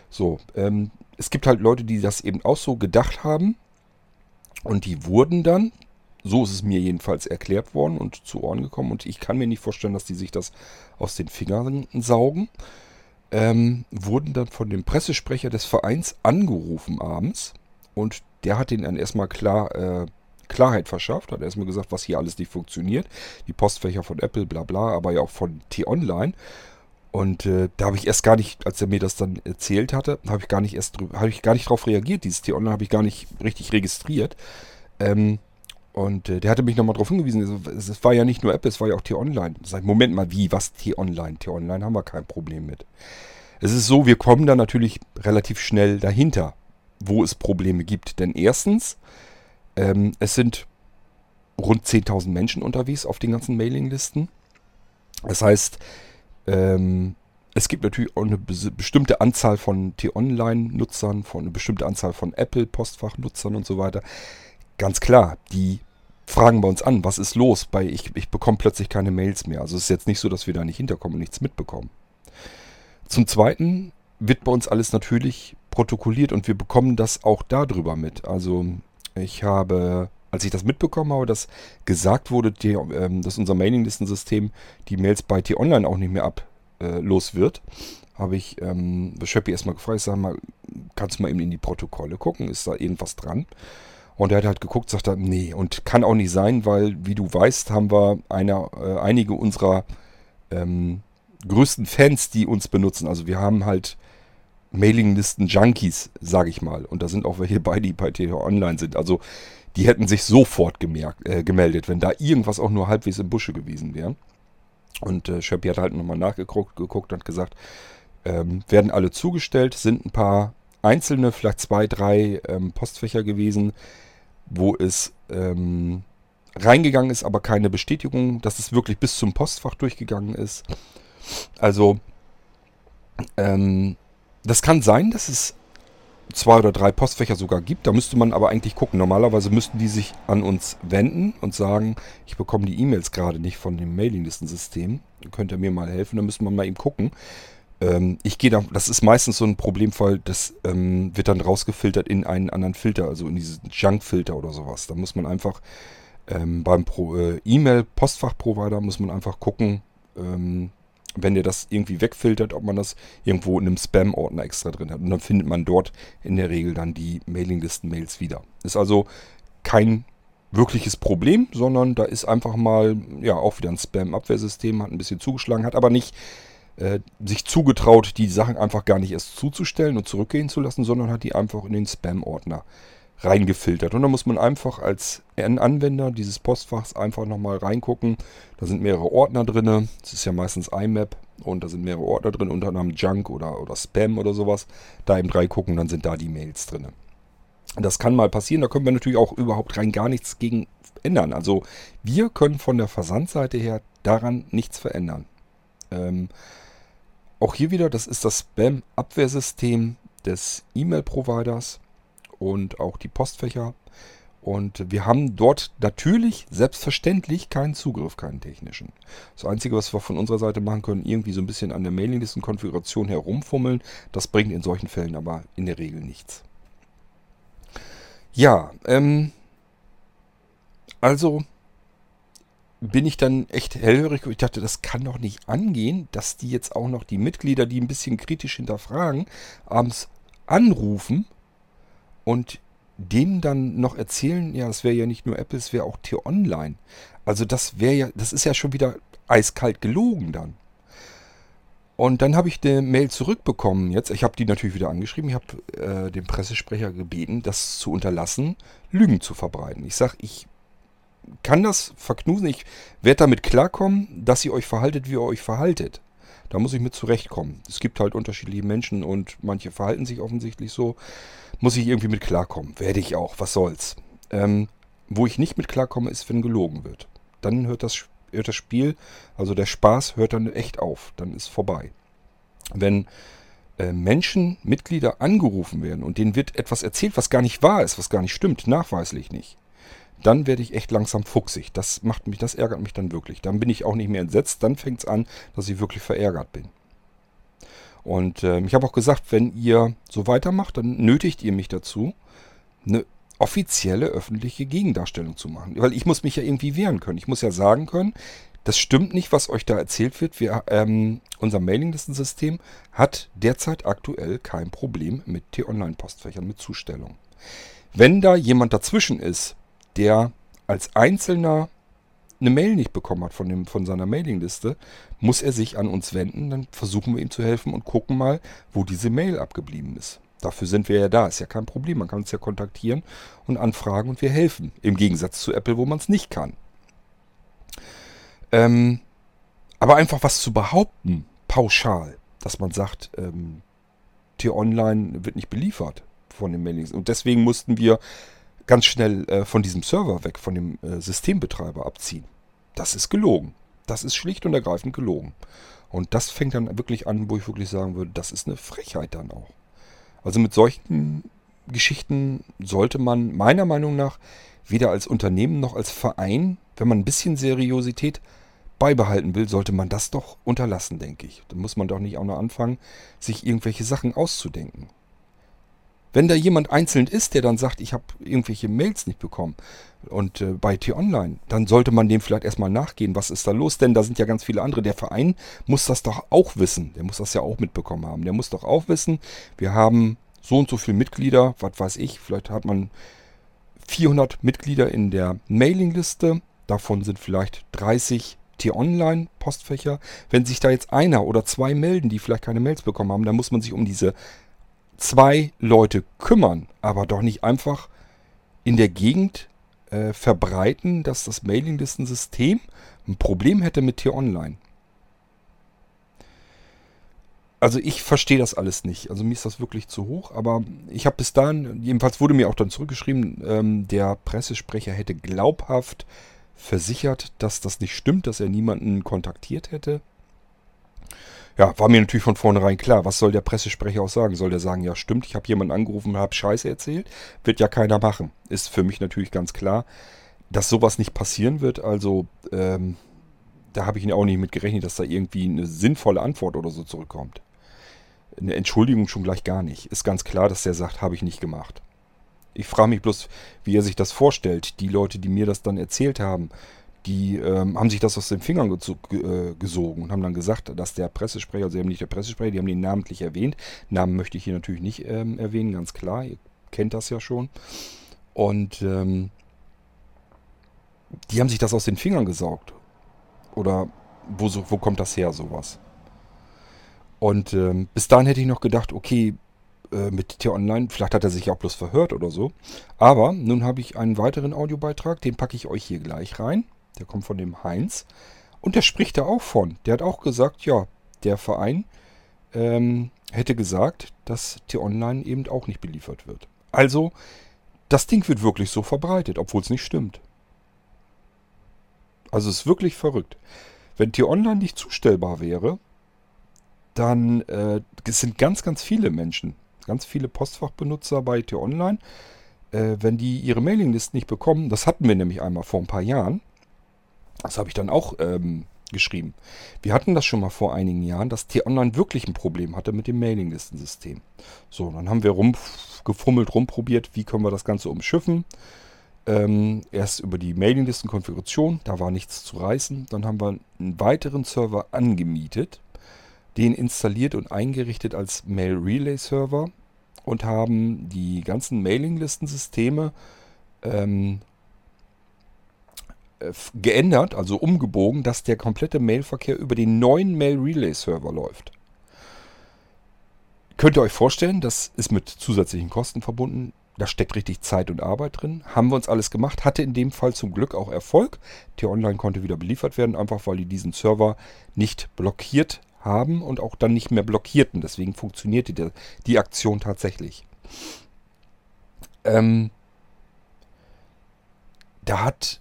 So, ähm, es gibt halt Leute, die das eben auch so gedacht haben und die wurden dann, so ist es mir jedenfalls erklärt worden und zu Ohren gekommen und ich kann mir nicht vorstellen, dass die sich das aus den Fingern saugen ähm, wurden dann von dem Pressesprecher des Vereins angerufen abends und der hat ihnen dann erstmal klar, äh, Klarheit verschafft, hat erstmal gesagt, was hier alles nicht funktioniert. Die Postfächer von Apple, bla bla, aber ja auch von T-Online. Und äh, da habe ich erst gar nicht, als er mir das dann erzählt hatte, habe ich gar nicht erst habe ich gar nicht darauf reagiert. Dieses T-Online habe ich gar nicht richtig registriert. Ähm, und äh, der hatte mich nochmal darauf hingewiesen, es, es, war ja nicht nur Apple, es war ja auch T-Online. Sag, Moment mal, wie, was T-Online? T-Online haben wir kein Problem mit. Es ist so, wir kommen da natürlich relativ schnell dahinter, wo es Probleme gibt. Denn erstens, ähm, es sind rund 10.000 Menschen unterwegs auf den ganzen Mailinglisten. Das heißt, ähm, es gibt natürlich auch eine bestimmte Anzahl von T-Online-Nutzern, von eine bestimmte Anzahl von Apple-Postfach-Nutzern und so weiter ganz klar, die fragen bei uns an, was ist los? Bei ich, ich bekomme plötzlich keine Mails mehr. Also es ist jetzt nicht so, dass wir da nicht hinterkommen und nichts mitbekommen. Zum Zweiten wird bei uns alles natürlich protokolliert und wir bekommen das auch darüber mit. Also ich habe, als ich das mitbekommen habe, dass gesagt wurde, die, ähm, dass unser Mailinglistensystem die Mails bei T-Online auch nicht mehr ablos äh, wird, habe ich ähm, Schöppi erstmal gefragt, ich sage mal, kannst du mal eben in die Protokolle gucken, ist da irgendwas dran? Und er hat halt geguckt, sagt er, nee, und kann auch nicht sein, weil, wie du weißt, haben wir eine, äh, einige unserer ähm, größten Fans, die uns benutzen. Also wir haben halt Mailinglisten-Junkies, sage ich mal. Und da sind auch welche bei, die bei TV Online sind. Also die hätten sich sofort gemerkt, äh, gemeldet, wenn da irgendwas auch nur halbwegs im Busche gewesen wäre. Und äh, Schöppi hat halt nochmal nachgeguckt geguckt und gesagt, ähm, werden alle zugestellt, sind ein paar einzelne, vielleicht zwei, drei ähm, Postfächer gewesen, wo es ähm, reingegangen ist, aber keine Bestätigung, dass es wirklich bis zum Postfach durchgegangen ist. Also, ähm, das kann sein, dass es zwei oder drei Postfächer sogar gibt. Da müsste man aber eigentlich gucken. Normalerweise müssten die sich an uns wenden und sagen, ich bekomme die E-Mails gerade nicht von dem Mailinglistensystem. Könnt ihr mir mal helfen? Da müssen wir mal eben gucken. Ähm, ich gehe da, das ist meistens so ein Problemfall, das ähm, wird dann rausgefiltert in einen anderen Filter, also in diesen Junk-Filter oder sowas. Da muss man einfach ähm, beim äh, E-Mail-Postfach-Provider muss man einfach gucken, ähm, wenn der das irgendwie wegfiltert, ob man das irgendwo in einem Spam-Ordner extra drin hat. Und dann findet man dort in der Regel dann die Mailinglisten-Mails wieder. Ist also kein wirkliches Problem, sondern da ist einfach mal, ja, auch wieder ein Spam-Abwehrsystem, hat ein bisschen zugeschlagen, hat aber nicht äh, sich zugetraut, die Sachen einfach gar nicht erst zuzustellen und zurückgehen zu lassen, sondern hat die einfach in den Spam-Ordner reingefiltert. Und da muss man einfach als Anwender dieses Postfachs einfach nochmal reingucken. Da sind mehrere Ordner drin. Das ist ja meistens IMAP und da sind mehrere Ordner drin, unter anderem Junk oder, oder Spam oder sowas. Da eben reingucken, dann sind da die Mails drin. Das kann mal passieren, da können wir natürlich auch überhaupt rein gar nichts gegen ändern. Also wir können von der Versandseite her daran nichts verändern. Ähm, auch hier wieder, das ist das Spam-Abwehrsystem des E-Mail-Providers und auch die Postfächer. Und wir haben dort natürlich selbstverständlich keinen Zugriff, keinen technischen. Das Einzige, was wir von unserer Seite machen können, irgendwie so ein bisschen an der Mailinglistenkonfiguration herumfummeln. Das bringt in solchen Fällen aber in der Regel nichts. Ja, ähm, also bin ich dann echt hellhörig. Ich dachte, das kann doch nicht angehen, dass die jetzt auch noch die Mitglieder, die ein bisschen kritisch hinterfragen, abends anrufen und denen dann noch erzählen, ja, es wäre ja nicht nur Apple, es wäre auch T-Online. Also das wäre ja, das ist ja schon wieder eiskalt gelogen dann. Und dann habe ich eine Mail zurückbekommen jetzt. Ich habe die natürlich wieder angeschrieben. Ich habe äh, den Pressesprecher gebeten, das zu unterlassen, Lügen zu verbreiten. Ich sage, ich kann das verknusen. Ich werde damit klarkommen, dass ihr euch verhaltet, wie ihr euch verhaltet. Da muss ich mit zurechtkommen. Es gibt halt unterschiedliche Menschen und manche verhalten sich offensichtlich so. Muss ich irgendwie mit klarkommen. Werde ich auch. Was soll's. Ähm, wo ich nicht mit klarkomme, ist, wenn gelogen wird. Dann hört das, hört das Spiel, also der Spaß hört dann echt auf. Dann ist vorbei. Wenn äh, Menschen, Mitglieder angerufen werden und denen wird etwas erzählt, was gar nicht wahr ist, was gar nicht stimmt, nachweislich nicht, dann werde ich echt langsam fuchsig. Das macht mich, das ärgert mich dann wirklich. Dann bin ich auch nicht mehr entsetzt, dann fängt es an, dass ich wirklich verärgert bin. Und äh, ich habe auch gesagt, wenn ihr so weitermacht, dann nötigt ihr mich dazu, eine offizielle öffentliche Gegendarstellung zu machen. Weil ich muss mich ja irgendwie wehren können. Ich muss ja sagen können, das stimmt nicht, was euch da erzählt wird. Wir, ähm, unser Mailinglistensystem hat derzeit aktuell kein Problem mit T-Online-Postfächern, mit Zustellung. Wenn da jemand dazwischen ist, der als Einzelner eine Mail nicht bekommen hat von, dem, von seiner Mailingliste, muss er sich an uns wenden. Dann versuchen wir ihm zu helfen und gucken mal, wo diese Mail abgeblieben ist. Dafür sind wir ja da, ist ja kein Problem. Man kann uns ja kontaktieren und anfragen und wir helfen. Im Gegensatz zu Apple, wo man es nicht kann. Ähm, aber einfach was zu behaupten, pauschal, dass man sagt, ähm, T-Online wird nicht beliefert von den Mailings. Und deswegen mussten wir ganz schnell äh, von diesem Server weg, von dem äh, Systembetreiber abziehen. Das ist gelogen. Das ist schlicht und ergreifend gelogen. Und das fängt dann wirklich an, wo ich wirklich sagen würde, das ist eine Frechheit dann auch. Also mit solchen Geschichten sollte man meiner Meinung nach weder als Unternehmen noch als Verein, wenn man ein bisschen Seriosität beibehalten will, sollte man das doch unterlassen, denke ich. Da muss man doch nicht auch noch anfangen, sich irgendwelche Sachen auszudenken. Wenn da jemand einzeln ist, der dann sagt, ich habe irgendwelche Mails nicht bekommen und äh, bei T-Online, dann sollte man dem vielleicht erstmal nachgehen, was ist da los, denn da sind ja ganz viele andere. Der Verein muss das doch auch wissen, der muss das ja auch mitbekommen haben. Der muss doch auch wissen, wir haben so und so viele Mitglieder, was weiß ich, vielleicht hat man 400 Mitglieder in der Mailingliste, davon sind vielleicht 30 T-Online-Postfächer. Wenn sich da jetzt einer oder zwei melden, die vielleicht keine Mails bekommen haben, dann muss man sich um diese zwei Leute kümmern, aber doch nicht einfach in der Gegend äh, verbreiten, dass das Mailinglistensystem ein Problem hätte mit T-Online. Also ich verstehe das alles nicht. Also mir ist das wirklich zu hoch. Aber ich habe bis dahin, jedenfalls wurde mir auch dann zurückgeschrieben, ähm, der Pressesprecher hätte glaubhaft versichert, dass das nicht stimmt, dass er niemanden kontaktiert hätte. Ja, war mir natürlich von vornherein klar. Was soll der Pressesprecher auch sagen? Soll der sagen, ja stimmt, ich habe jemanden angerufen und habe Scheiße erzählt? Wird ja keiner machen. Ist für mich natürlich ganz klar, dass sowas nicht passieren wird. Also ähm, da habe ich auch nicht mit gerechnet, dass da irgendwie eine sinnvolle Antwort oder so zurückkommt. Eine Entschuldigung schon gleich gar nicht. Ist ganz klar, dass der sagt, habe ich nicht gemacht. Ich frage mich bloß, wie er sich das vorstellt. Die Leute, die mir das dann erzählt haben, die ähm, haben sich das aus den Fingern äh, gesogen und haben dann gesagt, dass der Pressesprecher, also sie haben nicht der Pressesprecher, die haben den namentlich erwähnt. Namen möchte ich hier natürlich nicht ähm, erwähnen, ganz klar. Ihr kennt das ja schon. Und ähm, die haben sich das aus den Fingern gesaugt. Oder wo, wo kommt das her, sowas? Und ähm, bis dahin hätte ich noch gedacht, okay, äh, mit T-Online, vielleicht hat er sich auch bloß verhört oder so. Aber nun habe ich einen weiteren Audiobeitrag, den packe ich euch hier gleich rein. Der kommt von dem Heinz. Und der spricht da auch von. Der hat auch gesagt, ja, der Verein ähm, hätte gesagt, dass T-Online eben auch nicht beliefert wird. Also, das Ding wird wirklich so verbreitet, obwohl es nicht stimmt. Also es ist wirklich verrückt. Wenn T-Online nicht zustellbar wäre, dann äh, sind ganz, ganz viele Menschen, ganz viele Postfachbenutzer bei T-Online, äh, wenn die ihre Mailinglist nicht bekommen, das hatten wir nämlich einmal vor ein paar Jahren, das habe ich dann auch ähm, geschrieben. Wir hatten das schon mal vor einigen Jahren, dass T-Online wirklich ein Problem hatte mit dem Mailinglistensystem. So, dann haben wir rumgefummelt, rumprobiert, wie können wir das Ganze umschiffen. Ähm, erst über die Mailinglistenkonfiguration, da war nichts zu reißen. Dann haben wir einen weiteren Server angemietet den installiert und eingerichtet als Mail Relay Server und haben die ganzen Mailinglistensysteme ähm, äh, geändert, also umgebogen, dass der komplette Mailverkehr über den neuen Mail Relay Server läuft. Könnt ihr euch vorstellen, das ist mit zusätzlichen Kosten verbunden. Da steckt richtig Zeit und Arbeit drin. Haben wir uns alles gemacht. Hatte in dem Fall zum Glück auch Erfolg. T-Online konnte wieder beliefert werden, einfach weil die diesen Server nicht blockiert haben und auch dann nicht mehr blockierten. Deswegen funktionierte die, die Aktion tatsächlich. Ähm, da hat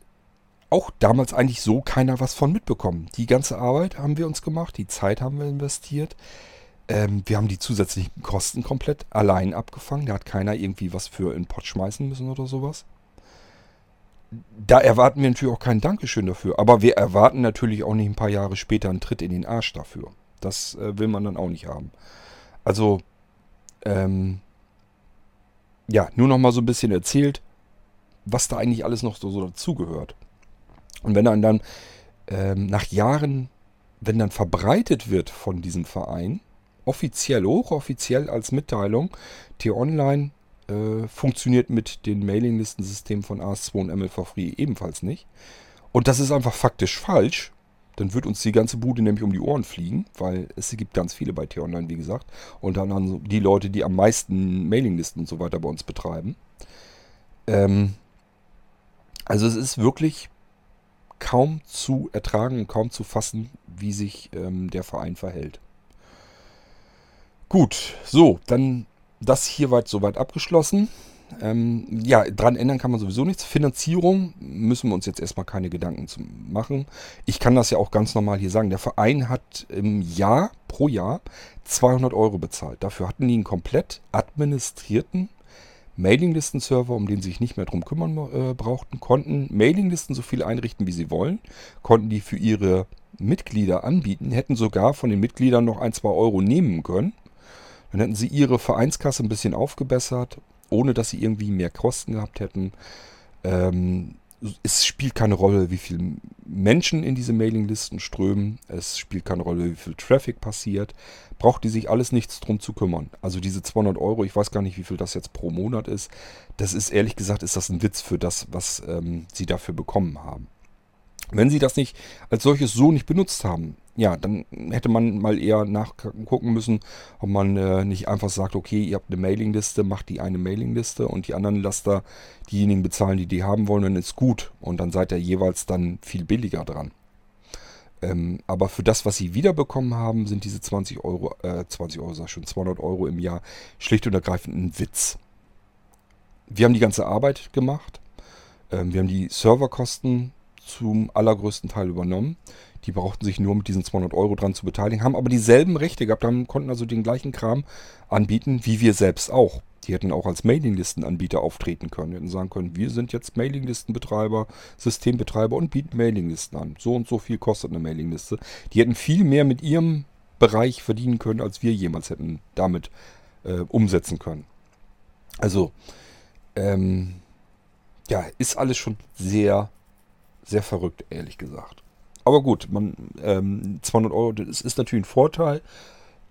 auch damals eigentlich so keiner was von mitbekommen. Die ganze Arbeit haben wir uns gemacht, die Zeit haben wir investiert. Ähm, wir haben die zusätzlichen Kosten komplett allein abgefangen. Da hat keiner irgendwie was für in den Pott schmeißen müssen oder sowas. Da erwarten wir natürlich auch kein Dankeschön dafür. Aber wir erwarten natürlich auch nicht ein paar Jahre später einen Tritt in den Arsch dafür. Das äh, will man dann auch nicht haben. Also, ähm, ja, nur noch mal so ein bisschen erzählt, was da eigentlich alles noch so, so dazugehört. Und wenn dann dann ähm, nach Jahren, wenn dann verbreitet wird von diesem Verein, offiziell, hochoffiziell als Mitteilung, T-Online äh, funktioniert mit den Mailinglistensystemen von AS2 und MLV Free ebenfalls nicht. Und das ist einfach faktisch falsch, dann wird uns die ganze Bude nämlich um die Ohren fliegen, weil es gibt ganz viele bei T-Online, wie gesagt. Und dann die Leute, die am meisten Mailinglisten und so weiter bei uns betreiben. Ähm, also es ist wirklich kaum zu ertragen und kaum zu fassen, wie sich ähm, der Verein verhält. Gut, so, dann das hier weit soweit abgeschlossen. Ähm, ja, dran ändern kann man sowieso nichts. Finanzierung müssen wir uns jetzt erstmal keine Gedanken zu machen. Ich kann das ja auch ganz normal hier sagen. Der Verein hat im Jahr, pro Jahr, 200 Euro bezahlt. Dafür hatten die einen komplett administrierten Mailinglisten-Server, um den sie sich nicht mehr drum kümmern äh, brauchten, konnten Mailinglisten so viel einrichten, wie sie wollen, konnten die für ihre Mitglieder anbieten, hätten sogar von den Mitgliedern noch ein, zwei Euro nehmen können. Dann hätten sie ihre Vereinskasse ein bisschen aufgebessert ohne dass sie irgendwie mehr Kosten gehabt hätten. Ähm, es spielt keine Rolle, wie viele Menschen in diese Mailinglisten strömen. Es spielt keine Rolle, wie viel Traffic passiert. Braucht die sich alles nichts drum zu kümmern. Also diese 200 Euro, ich weiß gar nicht, wie viel das jetzt pro Monat ist. Das ist ehrlich gesagt, ist das ein Witz für das, was ähm, sie dafür bekommen haben. Wenn Sie das nicht als solches so nicht benutzt haben, ja, dann hätte man mal eher nachgucken müssen, ob man äh, nicht einfach sagt, okay, ihr habt eine Mailingliste, macht die eine Mailingliste und die anderen lasst da diejenigen bezahlen, die die haben wollen, dann ist gut. Und dann seid ihr jeweils dann viel billiger dran. Ähm, aber für das, was sie wiederbekommen haben, sind diese 20 Euro, äh, 20 Euro, sag ich schon, 200 Euro im Jahr schlicht und ergreifend ein Witz. Wir haben die ganze Arbeit gemacht. Ähm, wir haben die Serverkosten zum allergrößten Teil übernommen. Die brauchten sich nur mit diesen 200 Euro dran zu beteiligen, haben aber dieselben Rechte gehabt, haben, konnten also den gleichen Kram anbieten, wie wir selbst auch. Die hätten auch als Mailinglistenanbieter auftreten können. Die hätten sagen können, wir sind jetzt Mailinglistenbetreiber, Systembetreiber und bieten Mailinglisten an. So und so viel kostet eine Mailingliste. Die hätten viel mehr mit ihrem Bereich verdienen können, als wir jemals hätten damit äh, umsetzen können. Also, ähm, ja, ist alles schon sehr, sehr verrückt, ehrlich gesagt. Aber gut, man, ähm, 200 Euro, das ist natürlich ein Vorteil,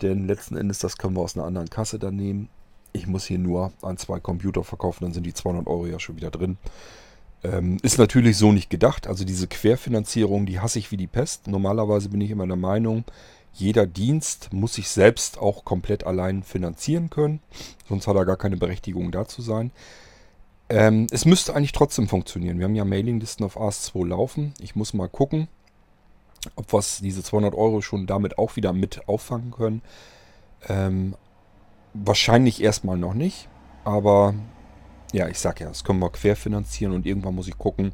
denn letzten Endes, das können wir aus einer anderen Kasse dann nehmen. Ich muss hier nur ein, zwei Computer verkaufen, dann sind die 200 Euro ja schon wieder drin. Ähm, ist natürlich so nicht gedacht. Also diese Querfinanzierung, die hasse ich wie die Pest. Normalerweise bin ich immer der Meinung, jeder Dienst muss sich selbst auch komplett allein finanzieren können. Sonst hat er gar keine Berechtigung da zu sein. Ähm, es müsste eigentlich trotzdem funktionieren. Wir haben ja Mailinglisten auf AS2 laufen. Ich muss mal gucken, ob wir diese 200 Euro schon damit auch wieder mit auffangen können. Ähm, wahrscheinlich erstmal noch nicht. Aber ja, ich sag ja, das können wir querfinanzieren und irgendwann muss ich gucken,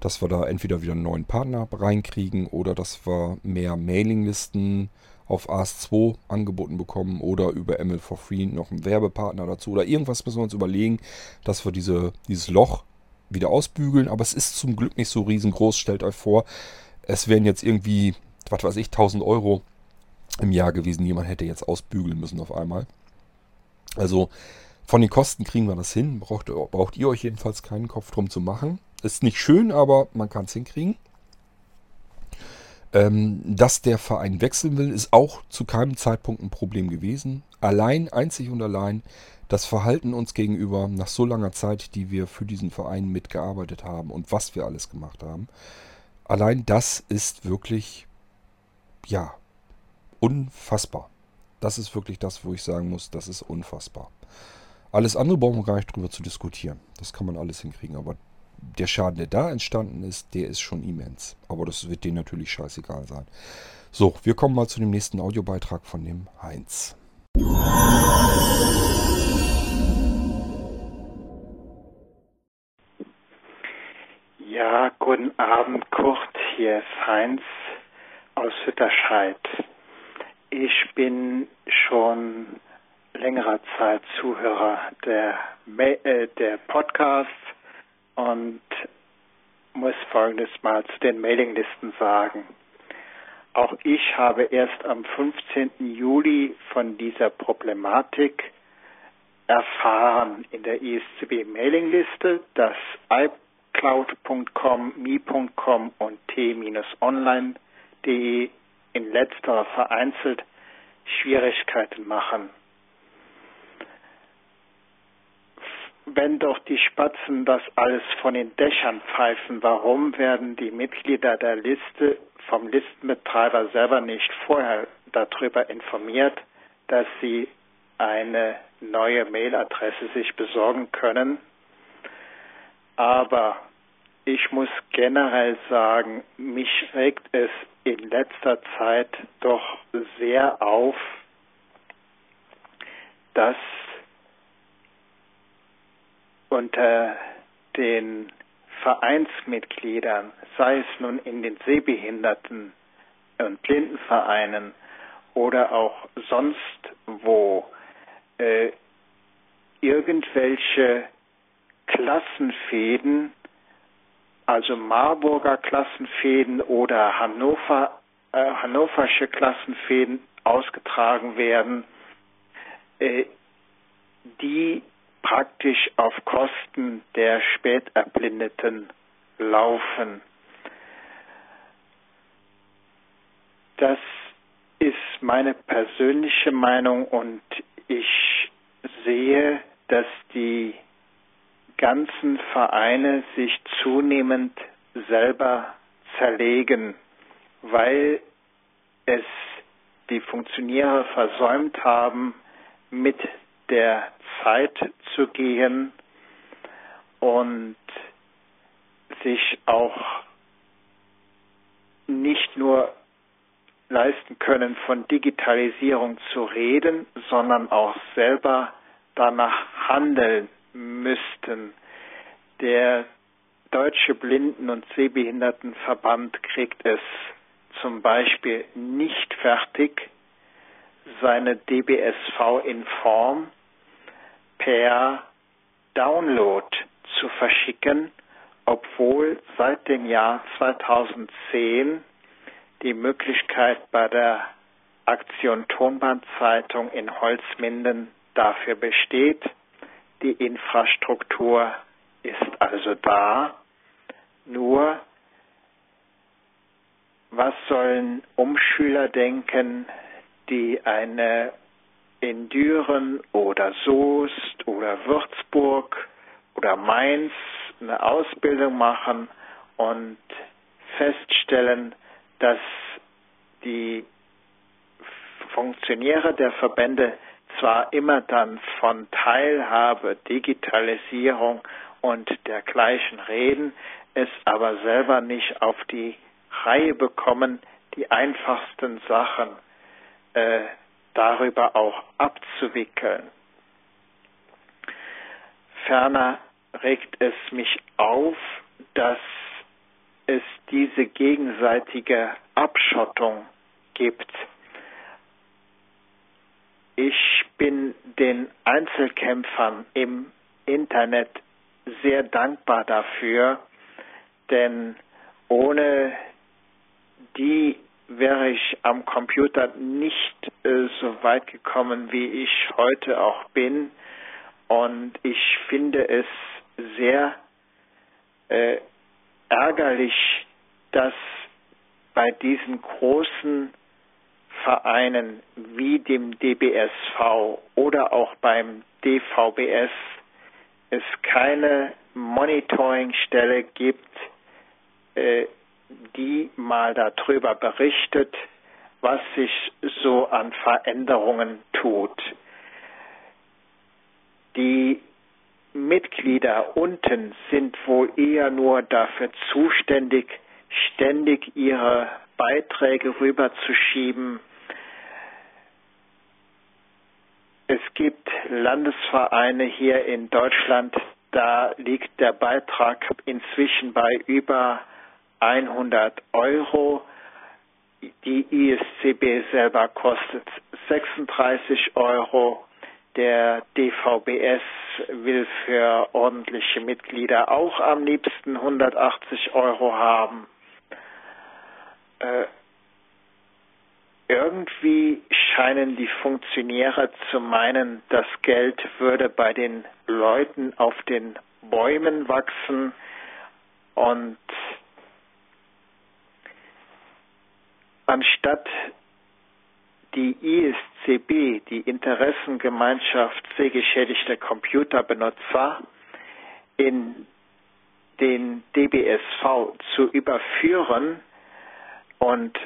dass wir da entweder wieder einen neuen Partner reinkriegen oder dass wir mehr Mailinglisten auf AS2 angeboten bekommen oder über ML for Free noch einen Werbepartner dazu oder irgendwas müssen wir uns überlegen, dass wir diese, dieses Loch wieder ausbügeln. Aber es ist zum Glück nicht so riesengroß. Stellt euch vor, es wären jetzt irgendwie, was weiß ich, 1000 Euro im Jahr gewesen. Jemand hätte jetzt ausbügeln müssen auf einmal. Also von den Kosten kriegen wir das hin. Braucht, braucht ihr euch jedenfalls keinen Kopf drum zu machen. Ist nicht schön, aber man kann es hinkriegen. Ähm, dass der Verein wechseln will, ist auch zu keinem Zeitpunkt ein Problem gewesen. Allein, einzig und allein, das Verhalten uns gegenüber nach so langer Zeit, die wir für diesen Verein mitgearbeitet haben und was wir alles gemacht haben. Allein das ist wirklich, ja, unfassbar. Das ist wirklich das, wo ich sagen muss, das ist unfassbar. Alles andere brauchen wir gar nicht drüber zu diskutieren. Das kann man alles hinkriegen. Aber der Schaden, der da entstanden ist, der ist schon immens. Aber das wird denen natürlich scheißegal sein. So, wir kommen mal zu dem nächsten Audiobeitrag von dem Heinz. Ja, guten Abend, Kurt. Hier ist Heinz aus Hütterscheid. Ich bin schon längerer Zeit Zuhörer der, äh, der Podcasts und muss Folgendes mal zu den Mailinglisten sagen. Auch ich habe erst am 15. Juli von dieser Problematik erfahren in der ISCB Mailingliste, dass iCloud.com, me.com und t-online.de in letzterer vereinzelt Schwierigkeiten machen. Wenn doch die Spatzen das alles von den Dächern pfeifen, warum werden die Mitglieder der Liste vom Listenbetreiber selber nicht vorher darüber informiert, dass sie eine neue Mailadresse sich besorgen können? Aber ich muss generell sagen, mich regt es in letzter Zeit doch sehr auf, dass unter den Vereinsmitgliedern, sei es nun in den Sehbehinderten und Blindenvereinen oder auch sonst wo, äh, irgendwelche Klassenfäden, also Marburger Klassenfäden oder Hannover, äh, hannoversche Klassenfäden ausgetragen werden, äh, die praktisch auf Kosten der Späterblindeten laufen. Das ist meine persönliche Meinung und ich sehe, dass die ganzen Vereine sich zunehmend selber zerlegen, weil es die Funktionäre versäumt haben, mit der Zeit zu gehen und sich auch nicht nur leisten können, von Digitalisierung zu reden, sondern auch selber danach handeln müssten. Der Deutsche Blinden- und Sehbehindertenverband kriegt es zum Beispiel nicht fertig, seine DBSV in Form per Download zu verschicken, obwohl seit dem Jahr 2010 die Möglichkeit bei der Aktion Tonbandzeitung in Holzminden dafür besteht. Die Infrastruktur ist also da. Nur, was sollen Umschüler denken, die eine in Düren oder Soest oder Würzburg oder Mainz eine Ausbildung machen und feststellen, dass die Funktionäre der Verbände zwar immer dann von Teilhabe, Digitalisierung und dergleichen reden, es aber selber nicht auf die Reihe bekommen, die einfachsten Sachen äh, darüber auch abzuwickeln. Ferner regt es mich auf, dass es diese gegenseitige Abschottung gibt. Ich bin den Einzelkämpfern im Internet sehr dankbar dafür, denn ohne die wäre ich am Computer nicht äh, so weit gekommen, wie ich heute auch bin. Und ich finde es sehr äh, ärgerlich, dass bei diesen großen Vereinen wie dem DBSV oder auch beim DVBS es keine Monitoringstelle gibt, äh, die mal darüber berichtet, was sich so an Veränderungen tut. Die Mitglieder unten sind wohl eher nur dafür zuständig, ständig ihre Beiträge rüberzuschieben. Es gibt Landesvereine hier in Deutschland, da liegt der Beitrag inzwischen bei über 100 Euro. Die ISCB selber kostet 36 Euro. Der DVBS will für ordentliche Mitglieder auch am liebsten 180 Euro haben. Äh, irgendwie scheinen die Funktionäre zu meinen, das Geld würde bei den Leuten auf den Bäumen wachsen und anstatt die ISCB, die Interessengemeinschaft sehgeschädigter Computerbenutzer, in den DBSV zu überführen und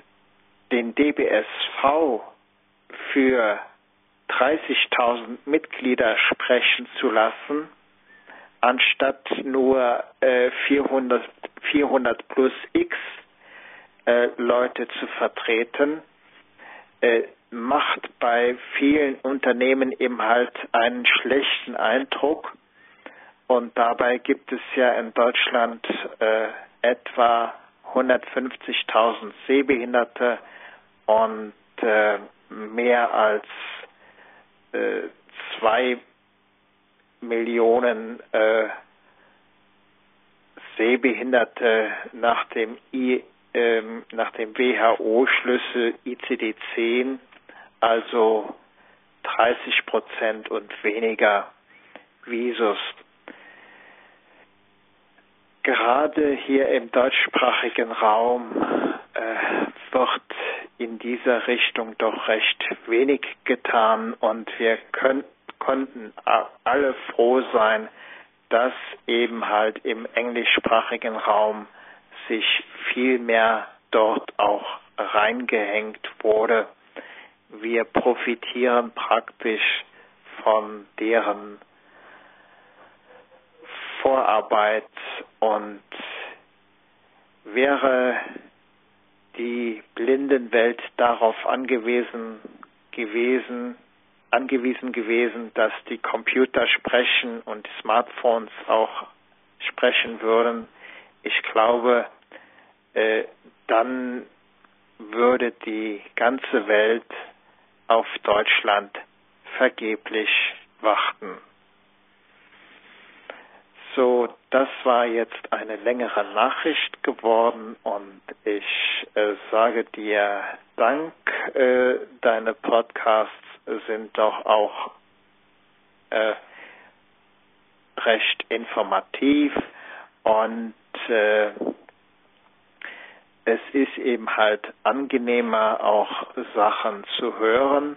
den DBSV für 30.000 Mitglieder sprechen zu lassen, anstatt nur äh, 400, 400 plus X äh, Leute zu vertreten, äh, macht bei vielen Unternehmen eben halt einen schlechten Eindruck. Und dabei gibt es ja in Deutschland äh, etwa 150.000 Sehbehinderte und äh, mehr als äh, zwei Millionen äh, Sehbehinderte nach dem I ähm, nach dem WHO-Schlüssel ICD-10, also 30 Prozent und weniger Visus. Gerade hier im deutschsprachigen Raum äh, wird in dieser Richtung doch recht wenig getan und wir können, konnten alle froh sein, dass eben halt im englischsprachigen Raum sich viel mehr dort auch reingehängt wurde. Wir profitieren praktisch von deren Vorarbeit und wäre die Blindenwelt darauf angewiesen gewesen, angewiesen gewesen, dass die Computer sprechen und Smartphones auch sprechen würden. Ich glaube, äh, dann würde die ganze Welt auf Deutschland vergeblich warten. So, das war jetzt eine längere Nachricht geworden und ich äh, sage dir Dank. Äh, deine Podcasts sind doch auch äh, recht informativ und äh, es ist eben halt angenehmer, auch Sachen zu hören,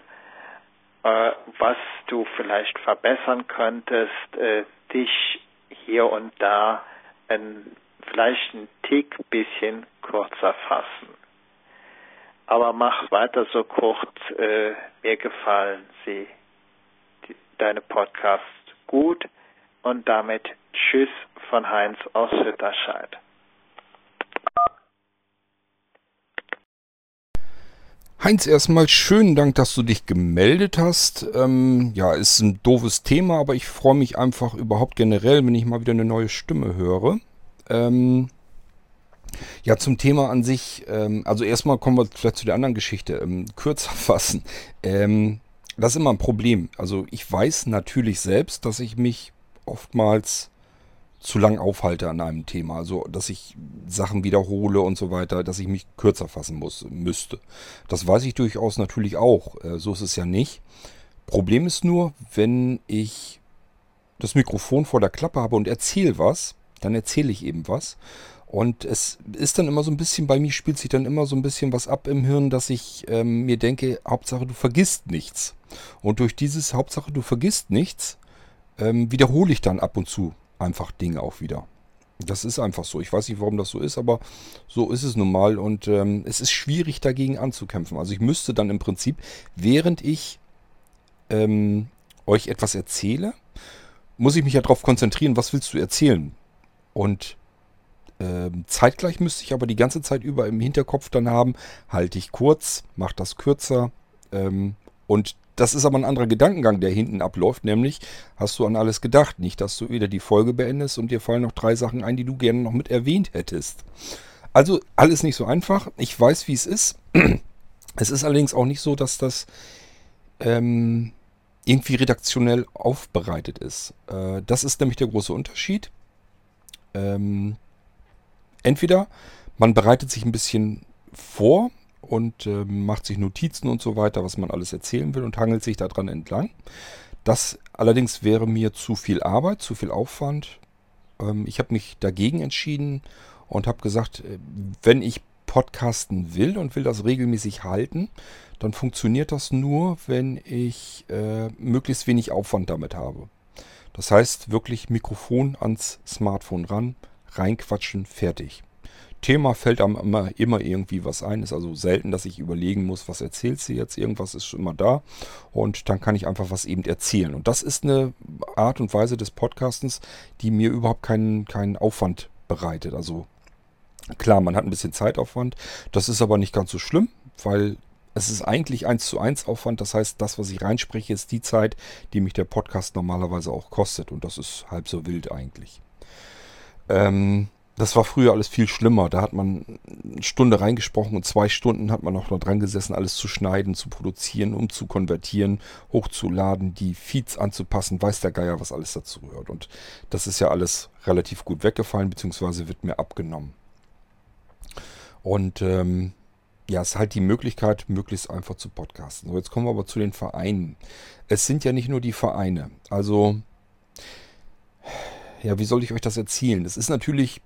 äh, was du vielleicht verbessern könntest, äh, dich hier und da ein, vielleicht ein Tick bisschen kürzer fassen. Aber mach weiter so kurz. Äh, mir gefallen sie, die, deine Podcasts gut. Und damit Tschüss von Heinz aus Hütterscheid. Heinz, erstmal schönen Dank, dass du dich gemeldet hast. Ähm, ja, ist ein doofes Thema, aber ich freue mich einfach überhaupt generell, wenn ich mal wieder eine neue Stimme höre. Ähm, ja, zum Thema an sich, ähm, also erstmal kommen wir vielleicht zu der anderen Geschichte, ähm, kürzer [laughs] fassen. Ähm, das ist immer ein Problem. Also ich weiß natürlich selbst, dass ich mich oftmals zu lang aufhalte an einem Thema. Also, dass ich Sachen wiederhole und so weiter, dass ich mich kürzer fassen muss, müsste. Das weiß ich durchaus natürlich auch. Äh, so ist es ja nicht. Problem ist nur, wenn ich das Mikrofon vor der Klappe habe und erzähle was, dann erzähle ich eben was. Und es ist dann immer so ein bisschen, bei mir spielt sich dann immer so ein bisschen was ab im Hirn, dass ich ähm, mir denke, Hauptsache du vergisst nichts. Und durch dieses Hauptsache du vergisst nichts, ähm, wiederhole ich dann ab und zu einfach Dinge auch wieder. Das ist einfach so. Ich weiß nicht, warum das so ist, aber so ist es nun mal. Und ähm, es ist schwierig dagegen anzukämpfen. Also ich müsste dann im Prinzip, während ich ähm, euch etwas erzähle, muss ich mich ja darauf konzentrieren, was willst du erzählen? Und ähm, zeitgleich müsste ich aber die ganze Zeit über im Hinterkopf dann haben, halte ich kurz, mache das kürzer. Ähm, und das ist aber ein anderer Gedankengang, der hinten abläuft, nämlich hast du an alles gedacht. Nicht, dass du wieder die Folge beendest und dir fallen noch drei Sachen ein, die du gerne noch mit erwähnt hättest. Also alles nicht so einfach. Ich weiß, wie es ist. [clears throat] Es ist allerdings auch nicht so, dass das ähm, irgendwie redaktionell aufbereitet ist. Äh, das ist nämlich der große Unterschied. Ähm, entweder man bereitet sich ein bisschen vor, und äh, macht sich Notizen und so weiter, was man alles erzählen will und hangelt sich daran entlang. Das allerdings wäre mir zu viel Arbeit, zu viel Aufwand. Ähm, ich habe mich dagegen entschieden und habe gesagt, äh, wenn ich podcasten will und will das regelmäßig halten, dann funktioniert das nur, wenn ich äh, möglichst wenig Aufwand damit habe. Das heißt wirklich Mikrofon ans Smartphone ran, reinquatschen, fertig. Thema fällt einem immer, immer irgendwie was ein. Ist also selten, dass ich überlegen muss, was erzählt sie jetzt. Irgendwas ist schon immer da. Und dann kann ich einfach was eben erzählen. Und das ist eine Art und Weise des Podcastens, die mir überhaupt keinen, keinen Aufwand bereitet. Also klar, man hat ein bisschen Zeitaufwand. Das ist aber nicht ganz so schlimm, weil es ist eigentlich eins zu eins Aufwand. Das heißt, das, was ich reinspreche, ist die Zeit, die mich der Podcast normalerweise auch kostet. Und das ist halb so wild eigentlich. Ähm, das war früher alles viel schlimmer. Da hat man eine Stunde reingesprochen und zwei Stunden hat man noch dran gesessen, alles zu schneiden, zu produzieren, um zu konvertieren, hochzuladen, die Feeds anzupassen, weiß der Geier, was alles dazu gehört. Und das ist ja alles relativ gut weggefallen, beziehungsweise wird mir abgenommen. Und ähm, ja, es ist halt die Möglichkeit, möglichst einfach zu podcasten. So, jetzt kommen wir aber zu den Vereinen. Es sind ja nicht nur die Vereine. Also, ja, wie soll ich euch das erzählen? Es ist natürlich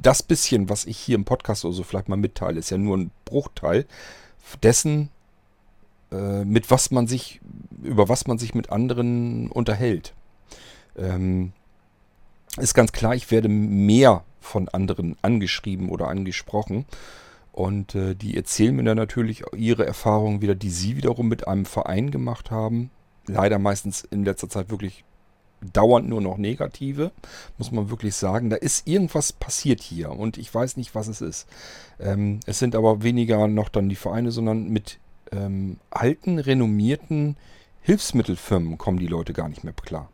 das bisschen, was ich hier im Podcast oder so vielleicht mal mitteile, ist ja nur ein Bruchteil dessen, äh, mit was man sich, über was man sich mit anderen unterhält. Ähm, ist ganz klar, ich werde mehr von anderen angeschrieben oder angesprochen. Und äh, die erzählen mir dann natürlich ihre Erfahrungen wieder, die sie wiederum mit einem Verein gemacht haben. Leider meistens in letzter Zeit wirklich dauernd nur noch negative, muss man wirklich sagen. Da ist irgendwas passiert hier und ich weiß nicht, was es ist. Ähm, es sind aber weniger noch dann die Vereine, sondern mit ähm, alten, renommierten Hilfsmittelfirmen kommen die Leute gar nicht mehr klar.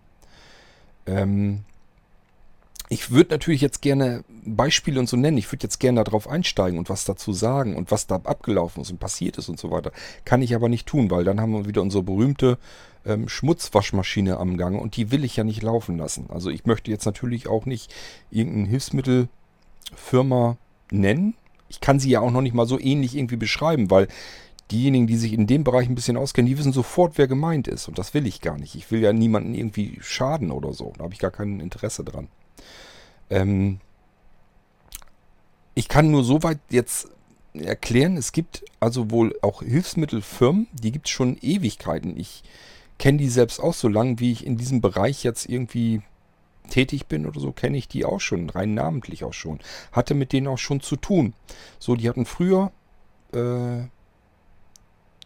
Ähm, ich würde natürlich jetzt gerne Beispiele und so nennen. Ich würde jetzt gerne darauf einsteigen und was dazu sagen und was da abgelaufen ist und passiert ist und so weiter. Kann ich aber nicht tun, weil dann haben wir wieder unsere berühmte ähm, Schmutzwaschmaschine am Gang und die will ich ja nicht laufen lassen. Also ich möchte jetzt natürlich auch nicht irgendeine Hilfsmittelfirma nennen. Ich kann sie ja auch noch nicht mal so ähnlich irgendwie beschreiben, weil diejenigen, die sich in dem Bereich ein bisschen auskennen, die wissen sofort, wer gemeint ist. Und das will ich gar nicht. Ich will ja niemanden irgendwie schaden oder so. Da habe ich gar kein Interesse dran. Ähm ich kann nur soweit jetzt erklären, es gibt also wohl auch Hilfsmittelfirmen, die gibt es schon Ewigkeiten. Ich kenne die selbst auch so lange, wie ich in diesem Bereich jetzt irgendwie tätig bin oder so, kenne ich die auch schon, rein namentlich auch schon. Hatte mit denen auch schon zu tun. So, die hatten früher äh,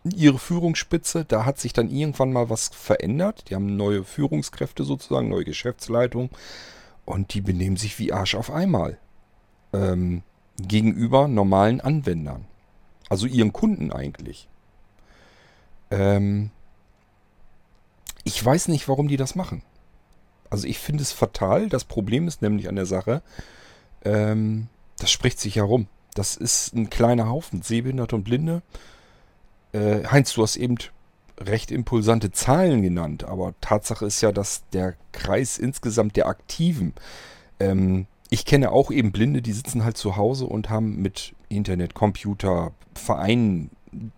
ihre Führungsspitze, da hat sich dann irgendwann mal was verändert. Die haben neue Führungskräfte sozusagen, neue Geschäftsleitung. Und die benehmen sich wie Arsch auf einmal. Ähm, gegenüber normalen Anwendern. Also ihren Kunden eigentlich. Ähm, ich weiß nicht, warum die das machen. Also ich finde es fatal. Das Problem ist nämlich an der Sache, ähm, das spricht sich herum. Das ist ein kleiner Haufen, Sehbehinderte und Blinde. Äh, Heinz, du hast eben recht impulsante Zahlen genannt, aber Tatsache ist ja, dass der Kreis insgesamt der Aktiven, ähm, ich kenne auch eben Blinde, die sitzen halt zu Hause und haben mit Internet, Computer, Vereinen,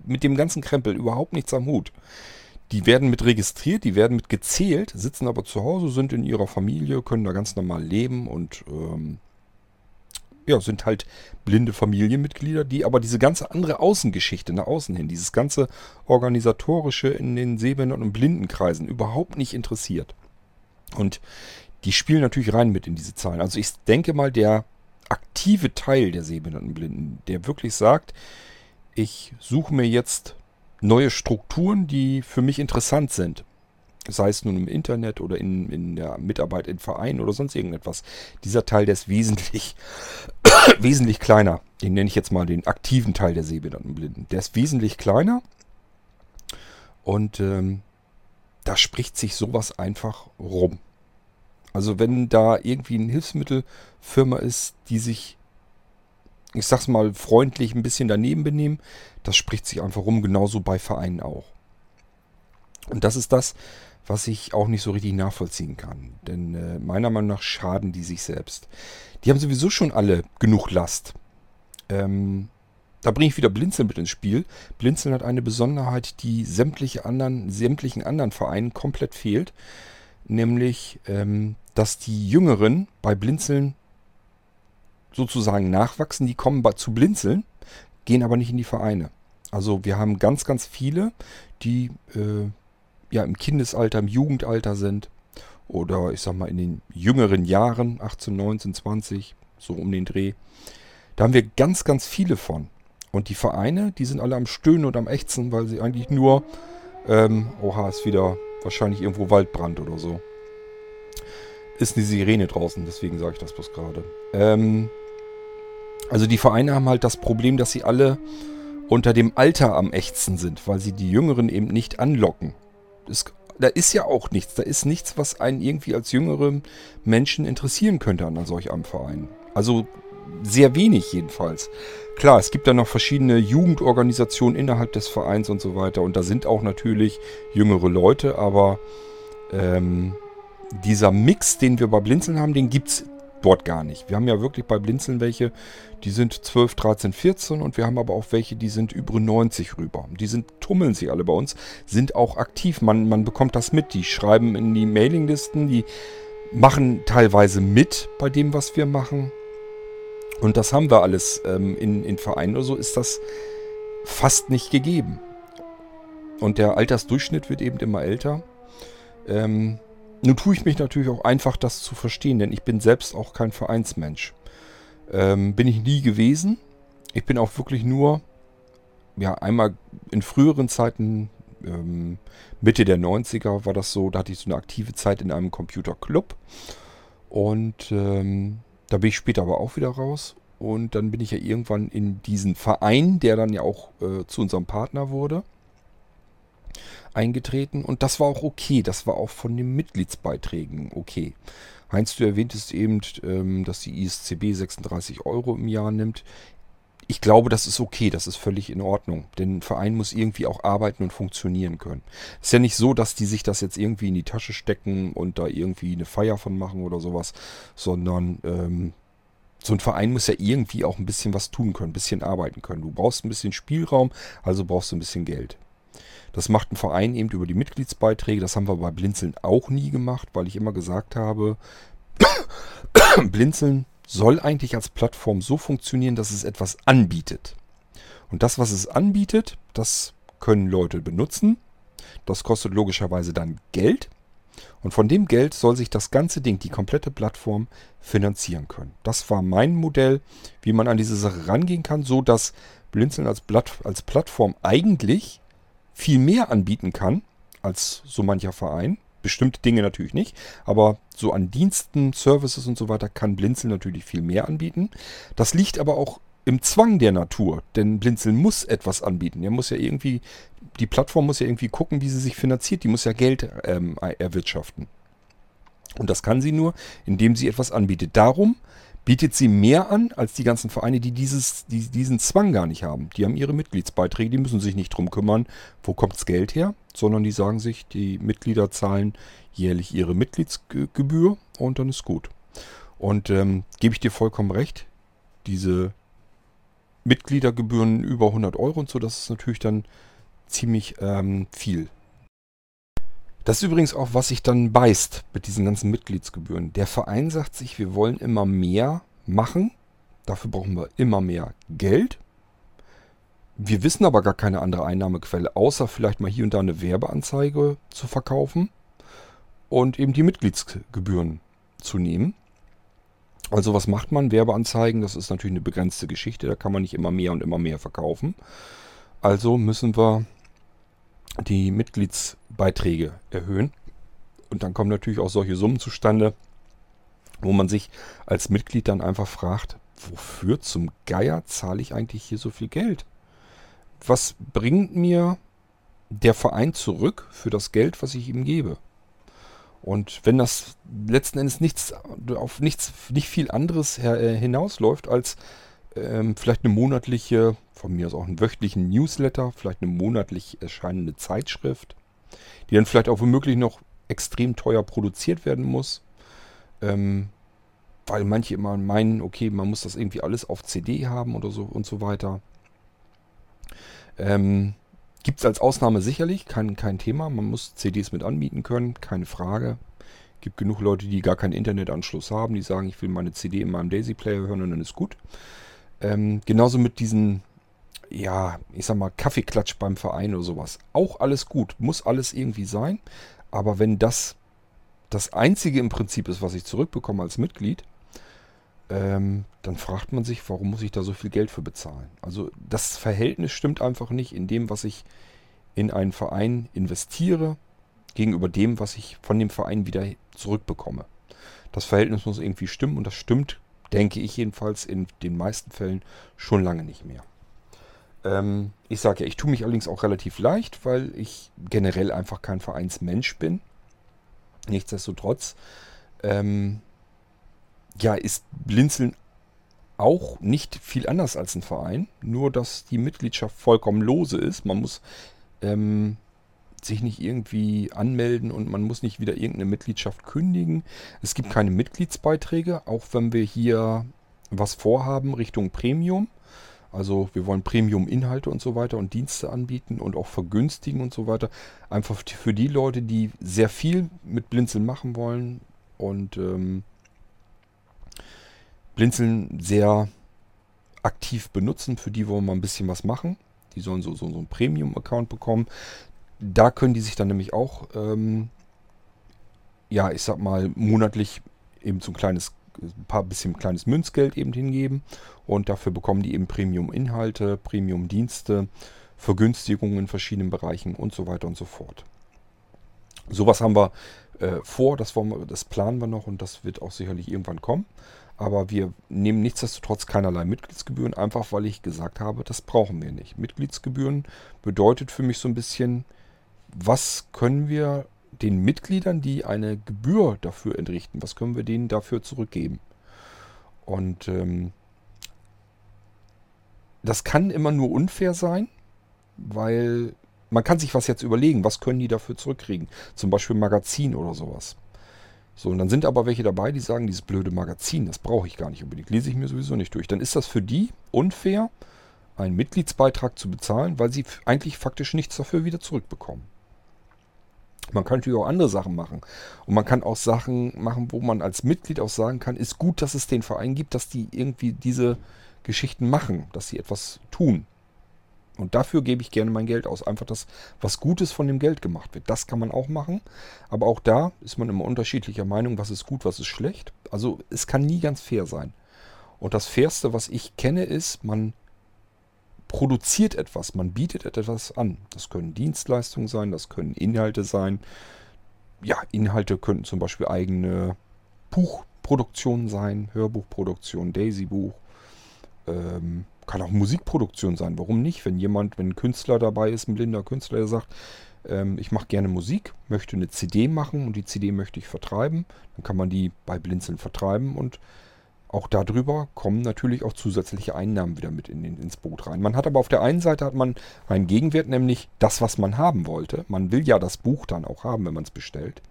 mit dem ganzen Krempel überhaupt nichts am Hut. Die werden mit registriert, die werden mit gezählt, sitzen aber zu Hause, sind in ihrer Familie, können da ganz normal leben und ähm, ja, sind halt blinde Familienmitglieder, die aber diese ganze andere Außengeschichte nach außen hin, dieses ganze organisatorische in den Sehbehinderten und Blindenkreisen überhaupt nicht interessiert. Und die spielen natürlich rein mit in diese Zahlen. Also ich denke mal, der aktive Teil der Sehbehinderten und Blinden, der wirklich sagt, ich suche mir jetzt neue Strukturen, die für mich interessant sind sei es nun im Internet oder in, in der Mitarbeit in Vereinen oder sonst irgendetwas. Dieser Teil, der ist wesentlich, [coughs] wesentlich kleiner. Den nenne ich jetzt mal den aktiven Teil der Sehbehinderten Blinden. Der ist wesentlich kleiner und ähm, da spricht sich sowas einfach rum. Also wenn da irgendwie eine Hilfsmittelfirma ist, die sich, ich sag's mal, freundlich ein bisschen daneben benehmen, das spricht sich einfach rum, genauso bei Vereinen auch. Und das ist das, was ich auch nicht so richtig nachvollziehen kann. Denn äh, meiner Meinung nach schaden die sich selbst. Die haben sowieso schon alle genug Last. Ähm, da bringe ich wieder Blinzeln mit ins Spiel. Blinzeln hat eine Besonderheit, die sämtliche anderen, sämtlichen anderen Vereinen komplett fehlt. Nämlich, ähm, dass die Jüngeren bei Blinzeln sozusagen nachwachsen. Die kommen zu Blinzeln, gehen aber nicht in die Vereine. Also wir haben ganz, ganz viele, die äh, ja im Kindesalter, im Jugendalter sind oder ich sag mal in den jüngeren Jahren, 18, 19, 20, so um den Dreh. Da haben wir ganz, ganz viele von. Und die Vereine, die sind alle am Stöhnen und am Ächzen, weil sie eigentlich nur, ähm, oha, ist wieder wahrscheinlich irgendwo Waldbrand oder so. Ist eine Sirene draußen, deswegen sage ich das bloß gerade. Ähm, also die Vereine haben halt das Problem, dass sie alle unter dem Alter am Ächzen sind, weil sie die Jüngeren eben nicht anlocken es, da ist ja auch nichts. Da ist nichts, was einen irgendwie als jüngere Menschen interessieren könnte an solch einem Verein. Also sehr wenig jedenfalls. Klar, es gibt da noch verschiedene Jugendorganisationen innerhalb des Vereins und so weiter. Und da sind auch natürlich jüngere Leute, aber ähm, dieser Mix, den wir bei Blinzeln haben, den gibt es dort gar nicht. Wir haben ja wirklich bei Blinzeln welche, die sind 12, 13, 14 und wir haben aber auch welche, die sind über 90 rüber. Die sind, tummeln sich alle bei uns, sind auch aktiv. Man, man bekommt das mit. Die schreiben in die Mailinglisten, die machen teilweise mit bei dem, was wir machen. Und das haben wir alles ähm, in, in Vereinen oder so, ist das fast nicht gegeben. Und der Altersdurchschnitt wird eben immer älter. Ähm, nun tue ich mich natürlich auch einfach, das zu verstehen, denn ich bin selbst auch kein Vereinsmensch. Ähm, bin ich nie gewesen. Ich bin auch wirklich nur, ja, einmal in früheren Zeiten, ähm, Mitte der 90er war das so, da hatte ich so eine aktive Zeit in einem Computerclub. Und ähm, da bin ich später aber auch wieder raus. Und dann bin ich ja irgendwann in diesen Verein, der dann ja auch äh, zu unserem Partner wurde, eingetreten. Und das war auch okay. Das war auch von den Mitgliedsbeiträgen okay. Heinz, du erwähntest eben, ähm, dass die ISCB 36 Euro im Jahr nimmt. Ich glaube, das ist okay, das ist völlig in Ordnung. Denn ein Verein muss irgendwie auch arbeiten und funktionieren können. Ist ja nicht so, dass die sich das jetzt irgendwie in die Tasche stecken und da irgendwie eine Feier von machen oder sowas, sondern ähm, so ein Verein muss ja irgendwie auch ein bisschen was tun können, ein bisschen arbeiten können. Du brauchst ein bisschen Spielraum, also brauchst du ein bisschen Geld. Das macht ein Verein eben über die Mitgliedsbeiträge. Das haben wir bei Blinzeln auch nie gemacht, weil ich immer gesagt habe, [coughs] Blinzeln soll eigentlich als Plattform so funktionieren, dass es etwas anbietet. Und das, was es anbietet, das können Leute benutzen. Das kostet logischerweise dann Geld. Und von dem Geld soll sich das ganze Ding, die komplette Plattform, finanzieren können. Das war mein Modell, wie man an diese Sache rangehen kann, so dass Blinzeln als, Blatt, als Plattform eigentlich viel mehr anbieten kann als so mancher Verein. Bestimmte Dinge natürlich nicht, aber so an Diensten, Services und so weiter kann Blinzeln natürlich viel mehr anbieten. Das liegt aber auch im Zwang der Natur, denn Blinzeln muss etwas anbieten. Er muss ja irgendwie, die Plattform muss ja irgendwie gucken, wie sie sich finanziert. Die muss ja Geld ähm, erwirtschaften. Und das kann sie nur, indem sie etwas anbietet. Darum bietet sie mehr an als die ganzen Vereine, die dieses, die diesen Zwang gar nicht haben. Die haben ihre Mitgliedsbeiträge, die müssen sich nicht drum kümmern, wo kommt das Geld her, sondern die sagen sich, die Mitglieder zahlen jährlich ihre Mitgliedsgebühr und dann ist gut. Und ähm, gebe ich dir vollkommen recht, diese Mitgliedergebühren über 100 Euro und so, das ist natürlich dann ziemlich ähm, viel. Das ist übrigens auch, was sich dann beißt mit diesen ganzen Mitgliedsgebühren. Der Verein sagt sich, wir wollen immer mehr machen. Dafür brauchen wir immer mehr Geld. Wir wissen aber gar keine andere Einnahmequelle, außer vielleicht mal hier und da eine Werbeanzeige zu verkaufen und eben die Mitgliedsgebühren zu nehmen. Also was macht man? Werbeanzeigen, das ist natürlich eine begrenzte Geschichte, da kann man nicht immer mehr und immer mehr verkaufen. Also müssen wir die Mitgliedsbeiträge erhöhen. Und dann kommen natürlich auch solche Summen zustande, wo man sich als Mitglied dann einfach fragt, wofür zum Geier zahle ich eigentlich hier so viel Geld? Was bringt mir der Verein zurück für das Geld, was ich ihm gebe? Und wenn das letzten Endes nichts auf nichts, nicht viel anderes äh, hinausläuft als ähm, vielleicht eine monatliche, von mir aus auch einen wöchentlichen Newsletter, vielleicht eine monatlich erscheinende Zeitschrift, die dann vielleicht auch womöglich noch extrem teuer produziert werden muss. Ähm, weil manche immer meinen, okay, man muss das irgendwie alles auf CD haben oder so und so weiter. Ähm, Gibt es als Ausnahme sicherlich, kein, kein Thema. Man muss CDs mit anbieten können, keine Frage. Gibt genug Leute, die gar keinen Internetanschluss haben, die sagen, ich will meine CD in meinem Daisy Player hören und dann ist gut. Ähm, genauso mit diesen, ja, ich sag mal, Kaffeeklatsch beim Verein oder sowas. Auch alles gut, muss alles irgendwie sein. Aber wenn das das Einzige im Prinzip ist, was ich zurückbekomme als Mitglied, ähm, dann fragt man sich, warum muss ich da so viel Geld für bezahlen? Also das Verhältnis stimmt einfach nicht in dem, was ich in einen Verein investiere, gegenüber dem, was ich von dem Verein wieder zurückbekomme. Das Verhältnis muss irgendwie stimmen und das stimmt, denke ich jedenfalls, in den meisten Fällen schon lange nicht mehr. Ähm, ich sage ja, ich tue mich allerdings auch relativ leicht, weil ich generell einfach kein Vereinsmensch bin. Nichtsdestotrotz ähm, ja, ist Blinzeln auch nicht viel anders als ein Verein, nur dass die Mitgliedschaft vollkommen lose ist. Man muss ähm, sich nicht irgendwie anmelden und man muss nicht wieder irgendeine Mitgliedschaft kündigen. Es gibt keine Mitgliedsbeiträge, auch wenn wir hier was vorhaben Richtung Premium. Also wir wollen Premium-Inhalte und so weiter und Dienste anbieten und auch vergünstigen und so weiter. Einfach für die Leute, die sehr viel mit Blinzeln machen wollen und ähm, Blinzeln sehr aktiv benutzen. Für die wollen wir ein bisschen was machen. Die sollen so, so, so einen Premium-Account bekommen. Da können die sich dann nämlich auch, ähm, ja, ich sag mal, monatlich eben so ein kleines ein paar bisschen kleines Münzgeld eben hingeben und dafür bekommen die eben Premium-Inhalte, Premium-Dienste, Vergünstigungen in verschiedenen Bereichen und so weiter und so fort. Sowas haben wir äh, vor, das, wir, das planen wir noch und das wird auch sicherlich irgendwann kommen. Aber wir nehmen nichtsdestotrotz keinerlei Mitgliedsgebühren, einfach weil ich gesagt habe, das brauchen wir nicht. Mitgliedsgebühren bedeutet für mich so ein bisschen, was können wir den Mitgliedern, die eine Gebühr dafür entrichten, was können wir denen dafür zurückgeben? Und ähm, das kann immer nur unfair sein, weil man kann sich was jetzt überlegen, was können die dafür zurückkriegen? Zum Beispiel Magazin oder sowas. So, und dann sind aber welche dabei, die sagen, dieses blöde Magazin, das brauche ich gar nicht unbedingt, lese ich mir sowieso nicht durch. Dann ist das für die unfair, einen Mitgliedsbeitrag zu bezahlen, weil sie eigentlich faktisch nichts dafür wieder zurückbekommen. Man kann natürlich auch andere Sachen machen. Und man kann auch Sachen machen, wo man als Mitglied auch sagen kann, ist gut, dass es den Verein gibt, dass die irgendwie diese Geschichten machen, dass sie etwas tun. Und dafür gebe ich gerne mein Geld aus. Einfach, dass was Gutes von dem Geld gemacht wird. Das kann man auch machen. Aber auch da ist man immer unterschiedlicher Meinung, was ist gut, was ist schlecht. Also es kann nie ganz fair sein. Und das Fairste, was ich kenne, ist, man produziert etwas, man bietet etwas an. Das können Dienstleistungen sein, das können Inhalte sein. Ja, Inhalte könnten zum Beispiel eigene Buchproduktionen sein, Hörbuchproduktion, Daisy-Buch. Ähm, kann auch Musikproduktion sein. Warum nicht? Wenn jemand, wenn ein Künstler dabei ist, ein blinder Künstler, der sagt, ähm, ich mache gerne Musik, möchte eine CD machen und die CD möchte ich vertreiben, dann kann man die bei Blinzeln vertreiben und auch darüber kommen natürlich auch zusätzliche Einnahmen wieder mit in den, ins Boot rein. Man hat aber auf der einen Seite hat man einen Gegenwert, nämlich das, was man haben wollte. Man will ja das Buch dann auch haben, wenn man es bestellt.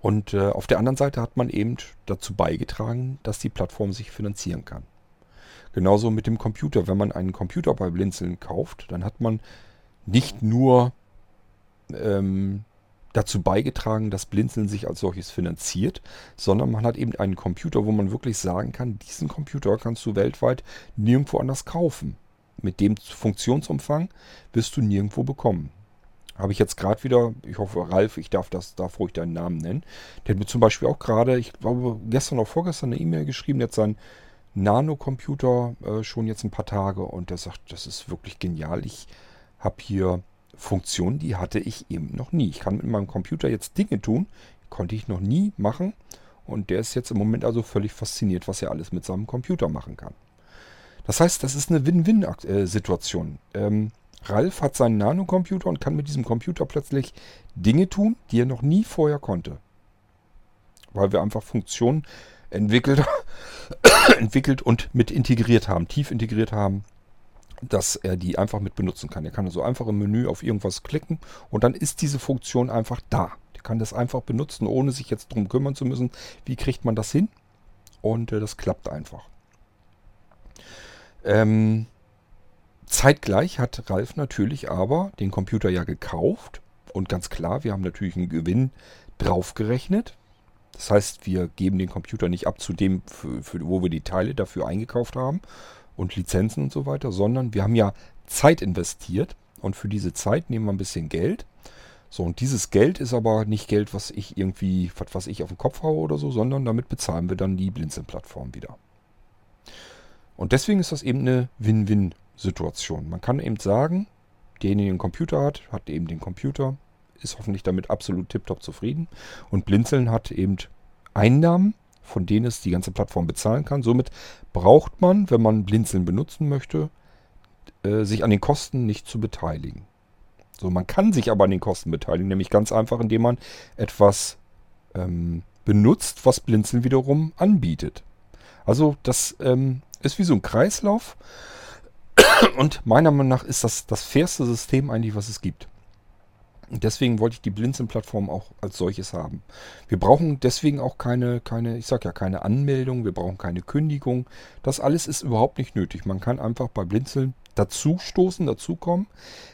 Und äh, auf der anderen Seite hat man eben dazu beigetragen, dass die Plattform sich finanzieren kann. Genauso mit dem Computer. Wenn man einen Computer bei Blinzeln kauft, dann hat man nicht nur ähm, dazu beigetragen, dass Blinzeln sich als solches finanziert, sondern man hat eben einen Computer, wo man wirklich sagen kann, diesen Computer kannst du weltweit nirgendwo anders kaufen. Mit dem Funktionsumfang wirst du nirgendwo bekommen. Habe ich jetzt gerade wieder, ich hoffe, Ralf, ich darf das, darf ruhig deinen Namen nennen. Der hat mir zum Beispiel auch gerade, ich glaube, gestern oder vorgestern eine E-Mail geschrieben, der hat seinen Nano-Computer äh, schon jetzt ein paar Tage und der sagt, das ist wirklich genial. Ich habe hier Funktionen, die hatte ich eben noch nie. Ich kann mit meinem Computer jetzt Dinge tun, konnte ich noch nie machen. Und der ist jetzt im Moment also völlig fasziniert, was er alles mit seinem Computer machen kann. Das heißt, das ist eine Win-Win-Situation. Ähm, Ralf hat seinen Nano-Computer und kann mit diesem Computer plötzlich Dinge tun, die er noch nie vorher konnte. Weil wir einfach Funktionen entwickelt, [coughs] entwickelt und mit integriert haben, tief integriert haben, dass er die einfach mit benutzen kann. Er kann also einfach im Menü auf irgendwas klicken und dann ist diese Funktion einfach da. Er kann das einfach benutzen, ohne sich jetzt darum kümmern zu müssen, wie kriegt man das hin. Und äh, das klappt einfach. Ähm, zeitgleich hat Ralf natürlich aber den Computer ja gekauft. Und ganz klar, wir haben natürlich einen Gewinn draufgerechnet. Das heißt, wir geben den Computer nicht ab zu dem, für, für, wo wir die Teile dafür eingekauft haben und Lizenzen und so weiter, sondern wir haben ja Zeit investiert und für diese Zeit nehmen wir ein bisschen Geld. So, und dieses Geld ist aber nicht Geld, was ich irgendwie, was ich auf den Kopf haue oder so, sondern damit bezahlen wir dann die Blinzeln-Plattform wieder. Und deswegen ist das eben eine Win-Win-Situation. Man kann eben sagen, derjenige, der einen Computer hat, hat eben den Computer, ist hoffentlich damit absolut tiptop zufrieden. Und Blinzeln hat eben Einnahmen, von denen es die ganze Plattform bezahlen kann. Somit braucht man, wenn man Blinzeln benutzen möchte, äh, sich an den Kosten nicht zu beteiligen. So, man kann sich aber an den Kosten beteiligen, nämlich ganz einfach, indem man etwas ähm, benutzt, was Blinzeln wiederum anbietet. Also das ähm, ist wie so ein Kreislauf und meiner Meinung nach ist das das fairste System eigentlich, was es gibt. Deswegen wollte ich die Blinzeln-Plattform auch als solches haben. Wir brauchen deswegen auch keine, keine, ich sag ja, keine Anmeldung, wir brauchen keine Kündigung. Das alles ist überhaupt nicht nötig. Man kann einfach bei Blinzeln dazu stoßen, dazukommen,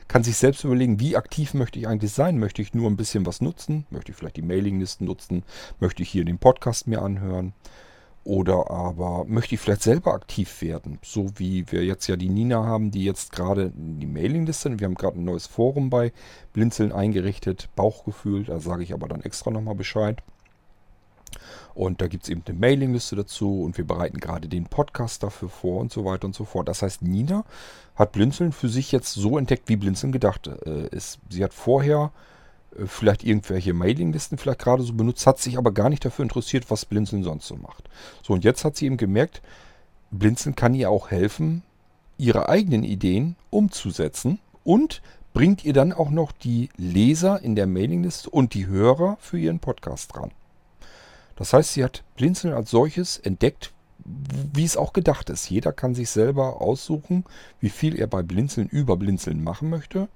kann sich selbst überlegen, wie aktiv möchte ich eigentlich sein? Möchte ich nur ein bisschen was nutzen? Möchte ich vielleicht die Mailinglisten nutzen? Möchte ich hier den Podcast mir anhören? Oder aber möchte ich vielleicht selber aktiv werden, so wie wir jetzt ja die Nina haben, die jetzt gerade die Mailingliste, wir haben gerade ein neues Forum bei Blinzeln eingerichtet, Bauchgefühl, da sage ich aber dann extra nochmal Bescheid. Und da gibt es eben eine Mailingliste dazu und wir bereiten gerade den Podcast dafür vor und so weiter und so fort. Das heißt, Nina hat Blinzeln für sich jetzt so entdeckt, wie Blinzeln gedacht äh, ist. Sie hat vorher vielleicht irgendwelche Mailinglisten vielleicht gerade so benutzt, hat sich aber gar nicht dafür interessiert, was Blinzeln sonst so macht. So, und jetzt hat sie eben gemerkt, Blinzeln kann ihr auch helfen, ihre eigenen Ideen umzusetzen und bringt ihr dann auch noch die Leser in der Mailingliste und die Hörer für ihren Podcast dran. Das heißt, sie hat Blinzeln als solches entdeckt, wie es auch gedacht ist. Jeder kann sich selber aussuchen, wie viel er bei Blinzeln über Blinzeln machen möchte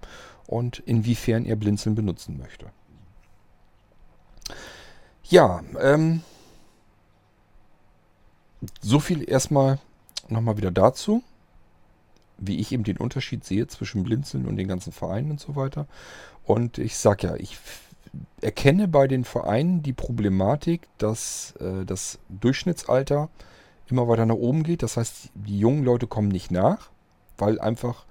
und inwiefern er Blinzeln benutzen möchte. Ja, ähm, so viel erstmal nochmal wieder dazu, wie ich eben den Unterschied sehe zwischen Blinzeln und den ganzen Vereinen und so weiter. Und ich sage ja, ich erkenne bei den Vereinen die Problematik, dass äh, das Durchschnittsalter immer weiter nach oben geht. Das heißt, die jungen Leute kommen nicht nach, weil einfach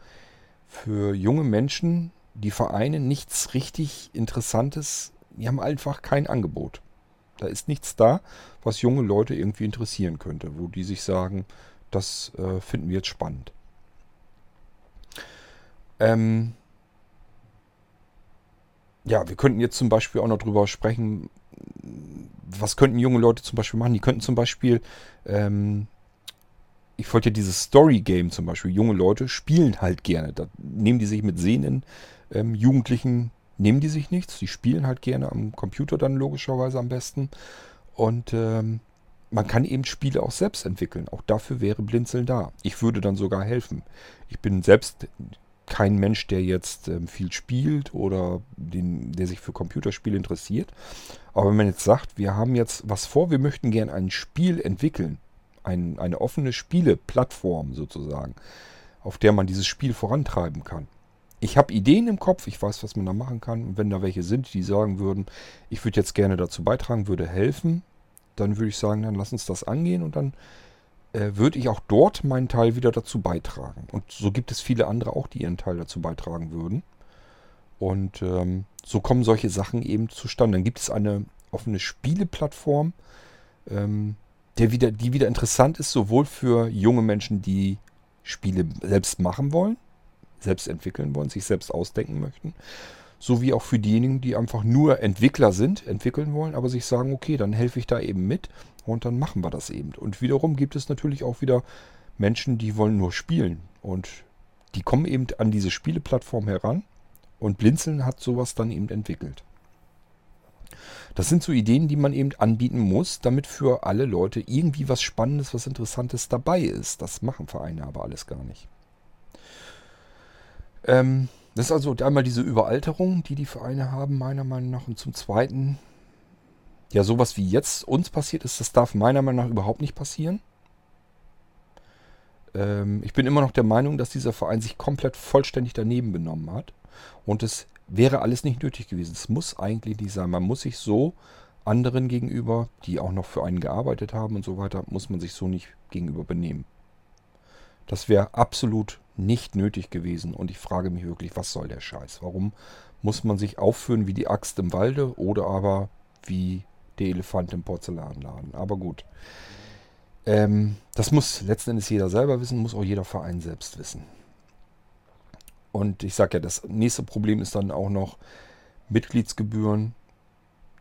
für junge Menschen die Vereine nichts richtig Interessantes, die haben einfach kein Angebot. Da ist nichts da, was junge Leute irgendwie interessieren könnte, wo die sich sagen, das äh, finden wir jetzt spannend. Ähm ja, wir könnten jetzt zum Beispiel auch noch drüber sprechen, was könnten junge Leute zum Beispiel machen? Die könnten zum Beispiel, ähm, ich wollte ja dieses Story-Game zum Beispiel, junge Leute spielen halt gerne. Da nehmen die sich mit sehenden ähm, Jugendlichen, nehmen die sich nichts. Die spielen halt gerne am Computer dann logischerweise am besten. Und ähm, man kann eben Spiele auch selbst entwickeln. Auch dafür wäre Blinzeln da. Ich würde dann sogar helfen. Ich bin selbst kein Mensch, der jetzt ähm, viel spielt oder den, der sich für Computerspiele interessiert. Aber wenn man jetzt sagt, wir haben jetzt was vor, wir möchten gerne ein Spiel entwickeln, ein, eine offene Spieleplattform sozusagen, auf der man dieses Spiel vorantreiben kann. Ich habe Ideen im Kopf, ich weiß, was man da machen kann. Und wenn da welche sind, die sagen würden, ich würde jetzt gerne dazu beitragen, würde helfen, dann würde ich sagen, dann lass uns das angehen und dann äh, würde ich auch dort meinen Teil wieder dazu beitragen. Und so gibt es viele andere auch, die ihren Teil dazu beitragen würden. Und ähm, so kommen solche Sachen eben zustande. Dann gibt es eine offene Spieleplattform, ähm, der wieder, die wieder interessant ist, sowohl für junge Menschen, die Spiele selbst machen wollen, selbst entwickeln wollen, sich selbst ausdenken möchten, sowie auch für diejenigen, die einfach nur Entwickler sind, entwickeln wollen, aber sich sagen, okay, dann helfe ich da eben mit und dann machen wir das eben. Und wiederum gibt es natürlich auch wieder Menschen, die wollen nur spielen und die kommen eben an diese Spieleplattform heran und Blinzeln hat sowas dann eben entwickelt. Das sind so Ideen, die man eben anbieten muss, damit für alle Leute irgendwie was Spannendes, was Interessantes dabei ist. Das machen Vereine aber alles gar nicht. Ähm, das ist also einmal diese Überalterung, die die Vereine haben, meiner Meinung nach. Und zum Zweiten, ja, sowas wie jetzt uns passiert ist, das darf meiner Meinung nach überhaupt nicht passieren. Ähm, ich bin immer noch der Meinung, dass dieser Verein sich komplett vollständig daneben benommen hat. Und es wäre alles nicht nötig gewesen. Es muss eigentlich nicht sein. Man muss sich so anderen gegenüber, die auch noch für einen gearbeitet haben und so weiter, muss man sich so nicht gegenüber benehmen. Das wäre absolut nicht nötig gewesen. Und ich frage mich wirklich, was soll der Scheiß? Warum muss man sich aufführen wie die Axt im Walde oder aber wie der Elefant im Porzellanladen? Aber gut. Ähm, das muss letzten Endes jeder selber wissen, muss auch jeder Verein selbst wissen. Und ich sage ja, das nächste Problem ist dann auch noch Mitgliedsgebühren.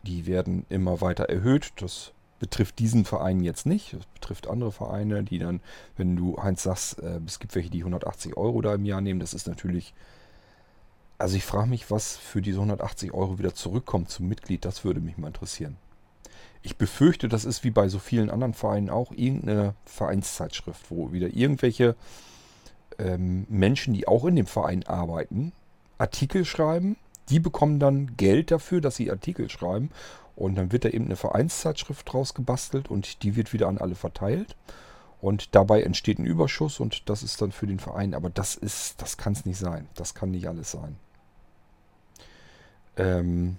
Die werden immer weiter erhöht. Das betrifft diesen Verein jetzt nicht. Das betrifft andere Vereine, die dann, wenn du Heinz sagst, äh, es gibt welche, die 180 Euro da im Jahr nehmen, das ist natürlich. Also ich frage mich, was für diese 180 Euro wieder zurückkommt zum Mitglied, das würde mich mal interessieren. Ich befürchte, das ist wie bei so vielen anderen Vereinen auch irgendeine Vereinszeitschrift, wo wieder irgendwelche ähm, Menschen, die auch in dem Verein arbeiten, Artikel schreiben. Die bekommen dann Geld dafür, dass sie Artikel schreiben und dann wird da eben eine Vereinszeitschrift draus gebastelt und die wird wieder an alle verteilt. Und dabei entsteht ein Überschuss und das ist dann für den Verein. Aber das ist, das kann es nicht sein. Das kann nicht alles sein. Ähm,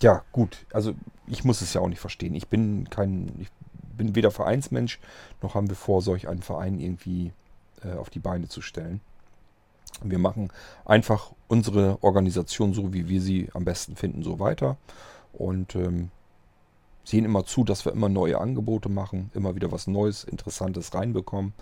ja, gut. Also ich muss es ja auch nicht verstehen. Ich bin kein, ich bin weder Vereinsmensch, noch haben wir vor, solch einen Verein irgendwie äh, auf die Beine zu stellen. Wir machen einfach unsere Organisation so, wie wir sie am besten finden, so weiter. Und ähm, sehen immer zu, dass wir immer neue Angebote machen, immer wieder was Neues, Interessantes reinbekommen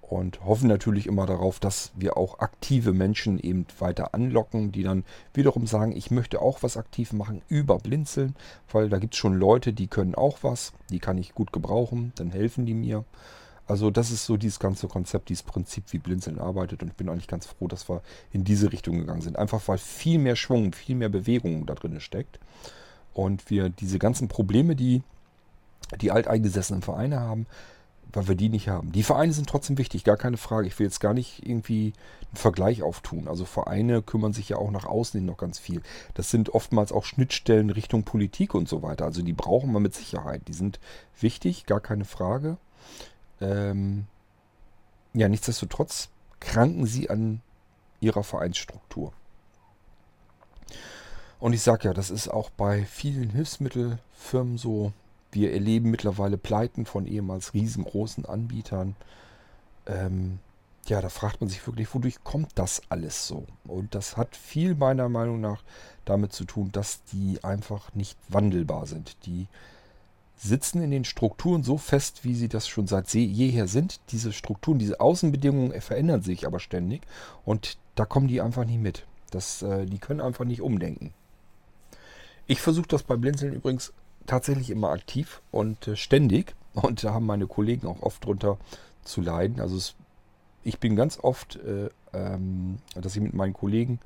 und hoffen natürlich immer darauf, dass wir auch aktive Menschen eben weiter anlocken, die dann wiederum sagen, ich möchte auch was aktiv machen über Blinzeln, weil da gibt es schon Leute, die können auch was, die kann ich gut gebrauchen, dann helfen die mir. Also das ist so dieses ganze Konzept, dieses Prinzip, wie Blinzeln arbeitet und ich bin eigentlich ganz froh, dass wir in diese Richtung gegangen sind. Einfach weil viel mehr Schwung, viel mehr Bewegung da drin steckt und wir diese ganzen Probleme, die die alteingesessenen Vereine haben, weil wir die nicht haben. Die Vereine sind trotzdem wichtig, gar keine Frage. Ich will jetzt gar nicht irgendwie einen Vergleich auftun. Also Vereine kümmern sich ja auch nach außen hin noch ganz viel. Das sind oftmals auch Schnittstellen Richtung Politik und so weiter. Also die brauchen wir mit Sicherheit. Die sind wichtig, gar keine Frage. Ähm ja, nichtsdestotrotz kranken sie an ihrer Vereinsstruktur. Und ich sage ja, das ist auch bei vielen Hilfsmittelfirmen so. Wir erleben mittlerweile Pleiten von ehemals riesengroßen Anbietern. Ähm, ja, da fragt man sich wirklich, wodurch kommt das alles so? Und das hat viel meiner Meinung nach damit zu tun, dass die einfach nicht wandelbar sind. Die sitzen in den Strukturen so fest, wie sie das schon seit jeher sind. Diese Strukturen, diese Außenbedingungen verändern sich aber ständig und da kommen die einfach nicht mit. Das, äh, die können einfach nicht umdenken. Ich versuche das bei Blinzeln übrigens tatsächlich immer aktiv und äh, ständig. [laughs] Und da haben meine Kollegen auch oft drunter zu leiden. Also es, ich bin ganz oft, äh, ähm, dass ich mit meinen Kollegen,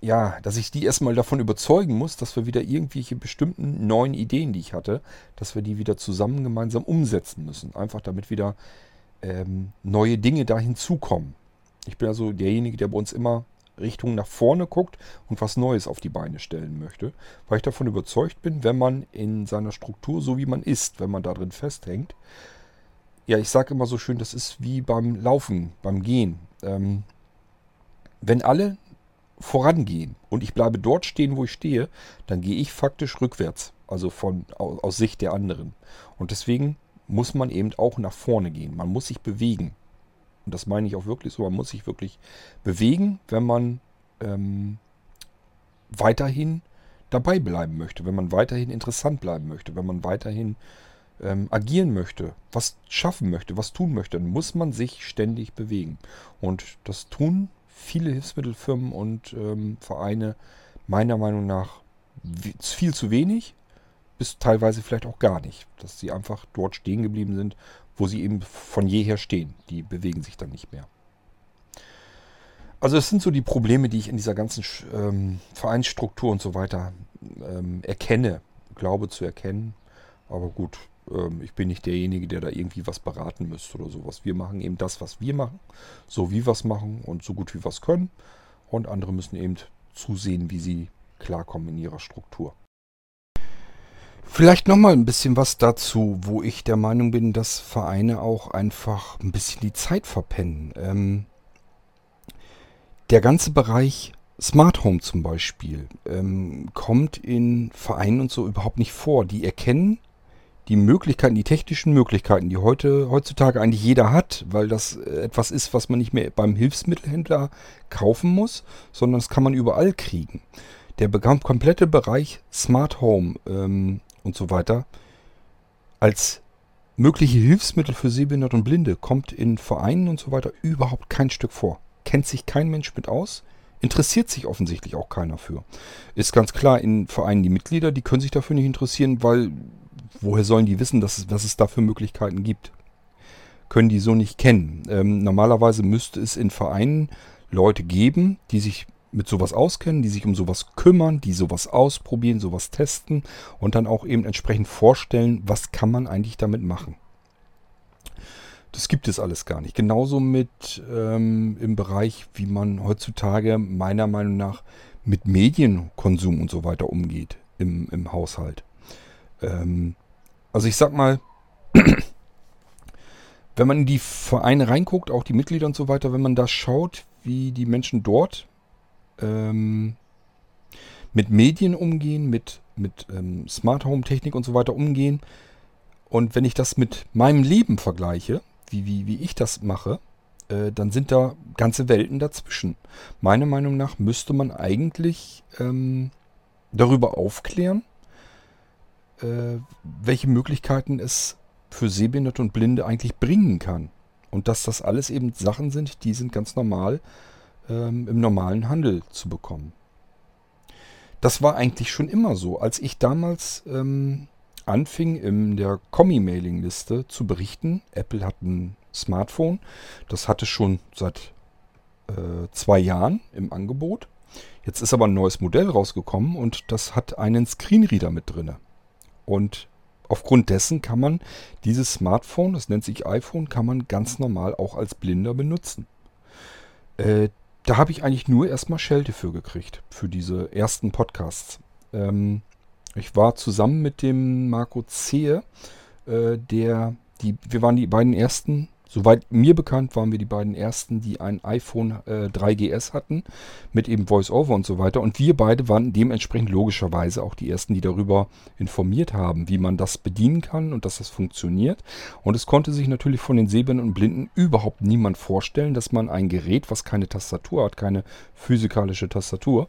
ja, dass ich die erstmal davon überzeugen muss, dass wir wieder irgendwelche bestimmten neuen Ideen, die ich hatte, dass wir die wieder zusammen gemeinsam umsetzen müssen. Einfach damit wieder ähm, neue Dinge da hinzukommen. Ich bin also derjenige, der bei uns immer Richtung nach vorne guckt und was Neues auf die Beine stellen möchte, weil ich davon überzeugt bin, wenn man in seiner Struktur, so wie man ist, wenn man da drin festhängt, ja, ich sage immer so schön, das ist wie beim Laufen, beim Gehen. Ähm, wenn alle vorangehen und ich bleibe dort stehen, wo ich stehe, dann gehe ich faktisch rückwärts, also von, aus, aus Sicht der anderen. Und deswegen muss man eben auch nach vorne gehen. Man muss sich bewegen. Und das meine ich auch wirklich so, man muss sich wirklich bewegen, wenn man ähm, weiterhin dabei bleiben möchte, wenn man weiterhin interessant bleiben möchte, wenn man weiterhin ähm, agieren möchte, was schaffen möchte, was tun möchte, dann muss man sich ständig bewegen. Und das tun viele Hilfsmittelfirmen und ähm, Vereine meiner Meinung nach viel zu wenig, bis teilweise vielleicht auch gar nicht. Dass sie einfach dort stehen geblieben sind wo sie eben von jeher stehen. Die bewegen sich dann nicht mehr. Also es sind so die Probleme, die ich in dieser ganzen ähm, Vereinsstruktur und so weiter ähm, erkenne, glaube zu erkennen. Aber gut, ähm, ich bin nicht derjenige, der da irgendwie was beraten müsste oder sowas. Wir machen eben das, was wir machen, so wie wir es machen und so gut wie wir es können. Und andere müssen eben zusehen, wie sie klarkommen in ihrer Struktur. Vielleicht nochmal ein bisschen was dazu, wo ich der Meinung bin, dass Vereine auch einfach ein bisschen die Zeit verpennen. Ähm, der ganze Bereich Smart Home zum Beispiel ähm, kommt in Vereinen und so überhaupt nicht vor. Die erkennen die Möglichkeiten, die technischen Möglichkeiten, die heute heutzutage eigentlich jeder hat, weil das etwas ist, was man nicht mehr beim Hilfsmittelhändler kaufen muss, sondern das kann man überall kriegen. Der komplette Bereich Smart Home ähm, und so weiter als mögliche Hilfsmittel für Sehbehinderte und Blinde kommt in Vereinen und so weiter überhaupt kein Stück vor. Kennt sich kein Mensch mit aus, interessiert sich offensichtlich auch keiner für. Ist ganz klar, in Vereinen die Mitglieder, die können sich dafür nicht interessieren, weil woher sollen die wissen, dass es, was es da für Möglichkeiten gibt? Können die so nicht kennen. Ähm, normalerweise müsste es in Vereinen Leute geben, die sich mit sowas auskennen, die sich um sowas kümmern, die sowas ausprobieren, sowas testen und dann auch eben entsprechend vorstellen, was kann man eigentlich damit machen. Das gibt es alles gar nicht. Genauso mit ähm, im Bereich, wie man heutzutage meiner Meinung nach mit Medienkonsum und so weiter umgeht im, im Haushalt. Ähm, also ich sag mal, [clears throat] wenn man in die Vereine reinguckt, auch die Mitglieder und so weiter, wenn man da schaut, wie die Menschen dort ähm, mit Medien umgehen, mit, mit ähm, Smart Home Technik und so weiter umgehen. Und wenn ich das mit meinem Leben vergleiche, wie, wie, wie ich das mache, äh, dann sind da ganze Welten dazwischen. Meiner Meinung nach müsste man eigentlich ähm, darüber aufklären, äh, welche Möglichkeiten es für Sehbehinderte und Blinde eigentlich bringen kann. Und dass das alles eben Sachen sind, die sind ganz normal ähm, im normalen Handel zu bekommen. Das war eigentlich schon immer so. Als ich damals ähm, anfing, in der Kommi-Mailing-Liste zu berichten, Apple hat ein Smartphone, das hatte schon seit äh, zwei Jahren im Angebot. Jetzt ist aber ein neues Modell rausgekommen und das hat einen Screenreader mit drin. Und aufgrund dessen kann man dieses Smartphone, das nennt sich iPhone, kann man ganz normal auch als Blinder benutzen. Äh, da habe ich eigentlich nur erstmal Schelte für gekriegt, für diese ersten Podcasts. Ähm, ich war zusammen mit dem Marco Zehe, äh, der, die, wir waren die beiden ersten Soweit mir bekannt waren wir die beiden ersten, die ein iPhone äh, 3GS hatten, mit eben VoiceOver und so weiter. Und wir beide waren dementsprechend logischerweise auch die ersten, die darüber informiert haben, wie man das bedienen kann und dass das funktioniert. Und es konnte sich natürlich von den Sehbehinderten und Blinden überhaupt niemand vorstellen, dass man ein Gerät, was keine Tastatur hat, keine physikalische Tastatur,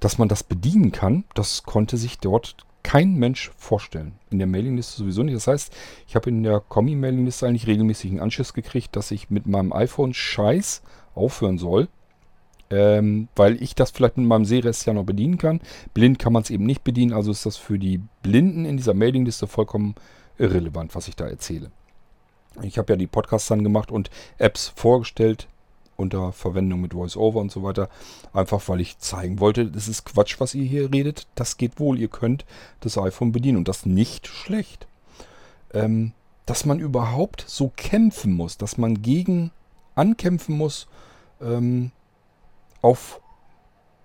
dass man das bedienen kann. Das konnte sich dort kein Mensch vorstellen. In der Mailingliste sowieso nicht. Das heißt, ich habe in der Kommi-Mailingliste eigentlich regelmäßig einen Anschluss gekriegt, dass ich mit meinem iPhone Scheiß aufhören soll. Ähm, weil ich das vielleicht mit meinem Sehrest ja noch bedienen kann. Blind kann man es eben nicht bedienen, also ist das für die Blinden in dieser Mailingliste vollkommen irrelevant, was ich da erzähle. Ich habe ja die Podcasts dann gemacht und Apps vorgestellt, unter Verwendung mit VoiceOver und so weiter. Einfach weil ich zeigen wollte, das ist Quatsch, was ihr hier redet. Das geht wohl. Ihr könnt das iPhone bedienen und das nicht schlecht. Ähm, dass man überhaupt so kämpfen muss, dass man gegen ankämpfen muss, ähm, auf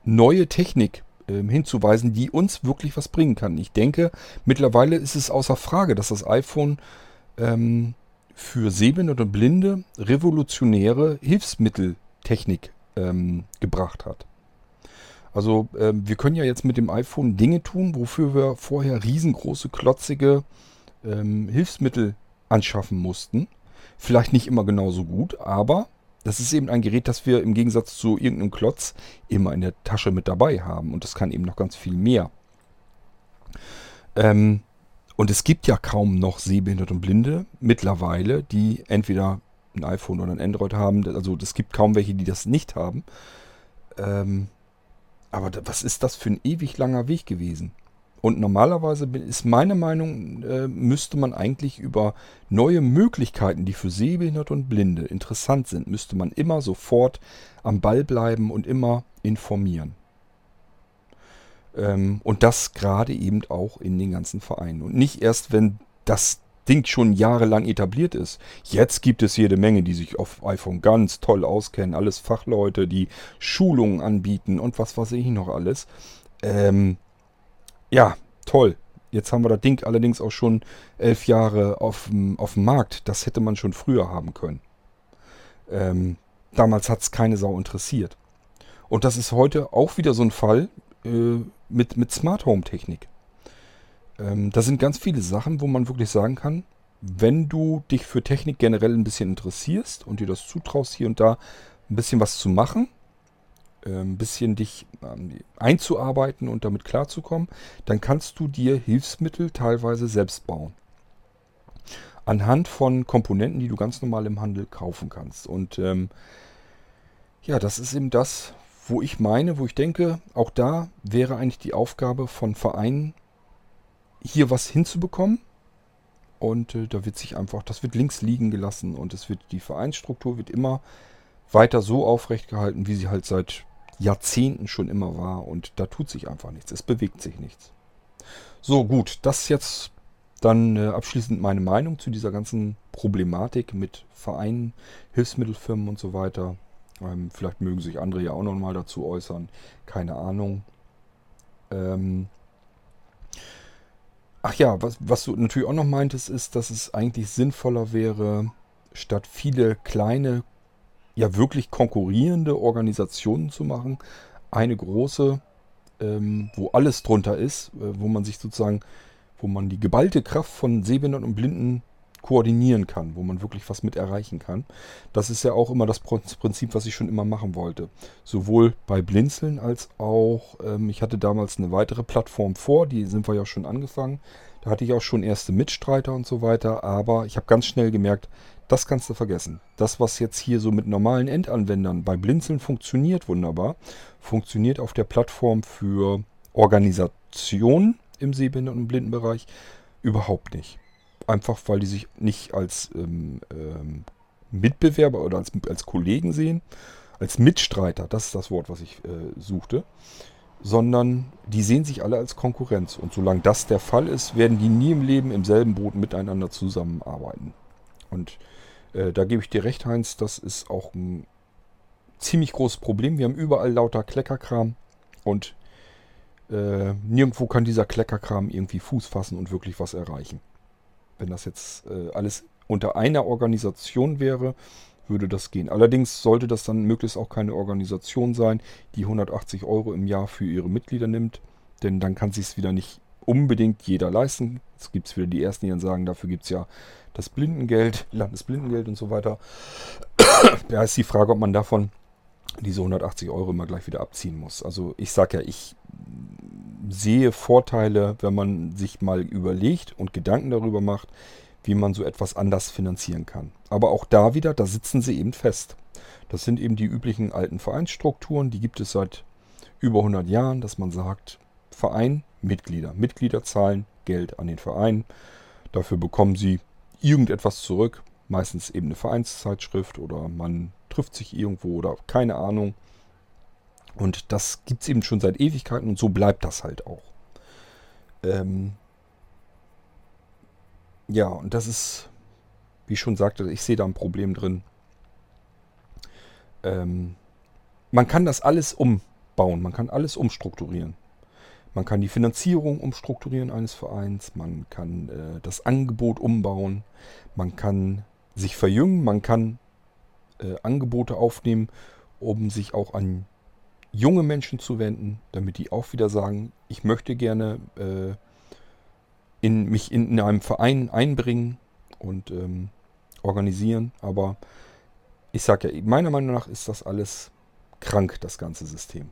neue Technik ähm, hinzuweisen, die uns wirklich was bringen kann. Ich denke, mittlerweile ist es außer Frage, dass das iPhone ähm, für Sehbehinderte und Blinde revolutionäre Hilfsmitteltechnik ähm, gebracht hat. Also ähm, wir können ja jetzt mit dem iPhone Dinge tun, wofür wir vorher riesengroße, klotzige ähm, Hilfsmittel anschaffen mussten. Vielleicht nicht immer genauso gut, aber das ist eben ein Gerät, das wir im Gegensatz zu irgendeinem Klotz immer in der Tasche mit dabei haben. Und das kann eben noch ganz viel mehr. Ähm, und es gibt ja kaum noch Sehbehinderte und Blinde mittlerweile, die entweder ein iPhone oder ein Android haben. Also es gibt kaum welche, die das nicht haben. Ähm, aber was ist das für ein ewig langer Weg gewesen? Und normalerweise ist meine Meinung, äh, müsste man eigentlich über neue Möglichkeiten, die für Sehbehinderte und Blinde interessant sind, müsste man immer sofort am Ball bleiben und immer informieren. Ähm, und das gerade eben auch in den ganzen Vereinen. Und nicht erst, wenn das Ding schon jahrelang etabliert ist. Jetzt gibt es jede Menge, die sich auf iPhone ganz toll auskennen. Alles Fachleute, die Schulungen anbieten und was weiß ich noch alles. Ähm, ja, toll. Jetzt haben wir das Ding allerdings auch schon elf Jahre auf dem, auf dem Markt. Das hätte man schon früher haben können. Ähm, damals hat es keine Sau interessiert. Und das ist heute auch wieder so ein Fall. Äh, mit, mit Smart Home Technik. Ähm, da sind ganz viele Sachen, wo man wirklich sagen kann, wenn du dich für Technik generell ein bisschen interessierst und dir das zutraust, hier und da ein bisschen was zu machen, äh, ein bisschen dich ähm, einzuarbeiten und damit klarzukommen, dann kannst du dir Hilfsmittel teilweise selbst bauen. Anhand von Komponenten, die du ganz normal im Handel kaufen kannst. Und ähm, ja, das ist eben das, wo ich meine, wo ich denke, auch da wäre eigentlich die Aufgabe von Vereinen, hier was hinzubekommen. Und äh, da wird sich einfach, das wird links liegen gelassen und es wird, die Vereinsstruktur wird immer weiter so aufrecht gehalten, wie sie halt seit Jahrzehnten schon immer war. Und da tut sich einfach nichts. Es bewegt sich nichts. So, gut, das jetzt dann äh, abschließend meine Meinung zu dieser ganzen Problematik mit Vereinen, Hilfsmittelfirmen und so weiter. Ähm, vielleicht mögen sich andere ja auch noch mal dazu äußern. Keine Ahnung. Ähm Ach ja, was, was du natürlich auch noch meintest, ist, dass es eigentlich sinnvoller wäre, statt viele kleine, ja wirklich konkurrierende Organisationen zu machen, eine große, ähm, wo alles drunter ist, äh, wo man sich sozusagen, wo man die geballte Kraft von Sehbehinderten und Blinden koordinieren kann, wo man wirklich was mit erreichen kann. Das ist ja auch immer das Prinzip, was ich schon immer machen wollte. Sowohl bei Blinzeln als auch, ähm, ich hatte damals eine weitere Plattform vor, die sind wir ja schon angefangen. Da hatte ich auch schon erste Mitstreiter und so weiter, aber ich habe ganz schnell gemerkt, das kannst du vergessen. Das, was jetzt hier so mit normalen Endanwendern bei Blinzeln funktioniert wunderbar, funktioniert auf der Plattform für Organisationen im Sehbehinderten- und Blindenbereich überhaupt nicht einfach weil die sich nicht als ähm, ähm, Mitbewerber oder als, als Kollegen sehen, als Mitstreiter, das ist das Wort, was ich äh, suchte, sondern die sehen sich alle als Konkurrenz. Und solange das der Fall ist, werden die nie im Leben im selben Boot miteinander zusammenarbeiten. Und äh, da gebe ich dir recht, Heinz, das ist auch ein ziemlich großes Problem. Wir haben überall lauter Kleckerkram und äh, nirgendwo kann dieser Kleckerkram irgendwie Fuß fassen und wirklich was erreichen. Wenn das jetzt äh, alles unter einer Organisation wäre, würde das gehen. Allerdings sollte das dann möglichst auch keine Organisation sein, die 180 Euro im Jahr für ihre Mitglieder nimmt, denn dann kann sich es wieder nicht unbedingt jeder leisten. Es gibt wieder die Ersten, die dann sagen, dafür gibt es ja das Blindengeld, [laughs] Landesblindengeld und so weiter. [clears throat] da ist die Frage, ob man davon diese 180 Euro immer gleich wieder abziehen muss. Also ich sage ja, ich sehe Vorteile, wenn man sich mal überlegt und Gedanken darüber macht, wie man so etwas anders finanzieren kann. Aber auch da wieder, da sitzen sie eben fest. Das sind eben die üblichen alten Vereinsstrukturen, die gibt es seit über 100 Jahren, dass man sagt, Verein, Mitglieder. Mitglieder zahlen Geld an den Verein. Dafür bekommen sie irgendetwas zurück, meistens eben eine Vereinszeitschrift oder man trifft sich irgendwo oder keine Ahnung. Und das gibt es eben schon seit Ewigkeiten und so bleibt das halt auch. Ähm ja, und das ist, wie ich schon sagte, ich sehe da ein Problem drin. Ähm man kann das alles umbauen, man kann alles umstrukturieren. Man kann die Finanzierung umstrukturieren eines Vereins, man kann äh, das Angebot umbauen, man kann sich verjüngen, man kann äh, Angebote aufnehmen, um sich auch an junge Menschen zu wenden, damit die auch wieder sagen, ich möchte gerne äh, in, mich in, in, einem Verein einbringen und ähm, organisieren. Aber ich sage ja, meiner Meinung nach ist das alles krank, das ganze System.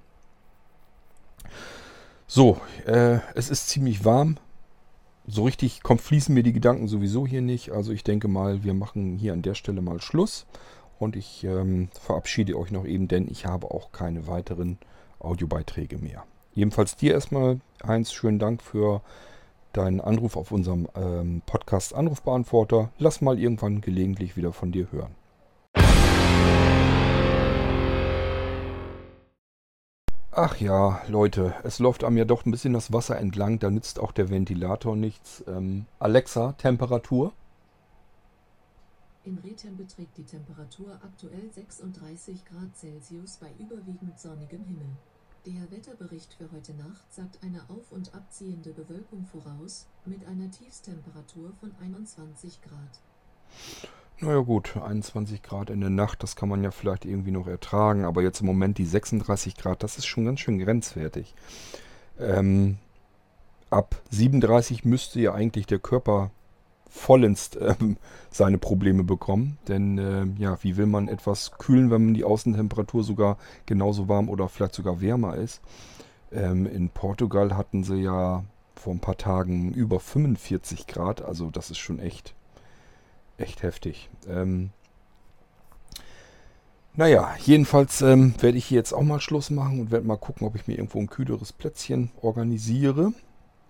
So, äh, es ist ziemlich warm. So richtig kommt, fließen mir die Gedanken sowieso hier nicht. Also ich denke mal, wir machen hier an der Stelle mal Schluss. Und ich ähm, verabschiede euch noch eben, denn ich habe auch keine weiteren Audiobeiträge mehr. Jedenfalls dir erstmal, Heinz, schönen Dank für deinen Anruf auf unserem ähm, Podcast Anrufbeantworter. Lass mal irgendwann gelegentlich wieder von dir hören. Ach ja, Leute, es läuft einem ja doch ein bisschen das Wasser entlang, da nützt auch der Ventilator nichts. Ähm, Alexa, Temperatur? In Rethem beträgt die Temperatur aktuell 36 Grad Celsius bei überwiegend sonnigem Himmel. Der Wetterbericht für heute Nacht sagt eine auf- und abziehende Bewölkung voraus, mit einer Tiefstemperatur von 21 Grad. Naja gut, 21 Grad in der Nacht, das kann man ja vielleicht irgendwie noch ertragen, aber jetzt im Moment die 36 Grad, das ist schon ganz schön grenzwertig. Ähm, ab 37 müsste ja eigentlich der Körper vollends äh, seine Probleme bekommen. Denn äh, ja, wie will man etwas kühlen, wenn die Außentemperatur sogar genauso warm oder vielleicht sogar wärmer ist? Ähm, in Portugal hatten sie ja vor ein paar Tagen über 45 Grad. Also das ist schon echt, echt heftig. Ähm, naja, jedenfalls ähm, werde ich hier jetzt auch mal Schluss machen und werde mal gucken, ob ich mir irgendwo ein kühleres Plätzchen organisiere.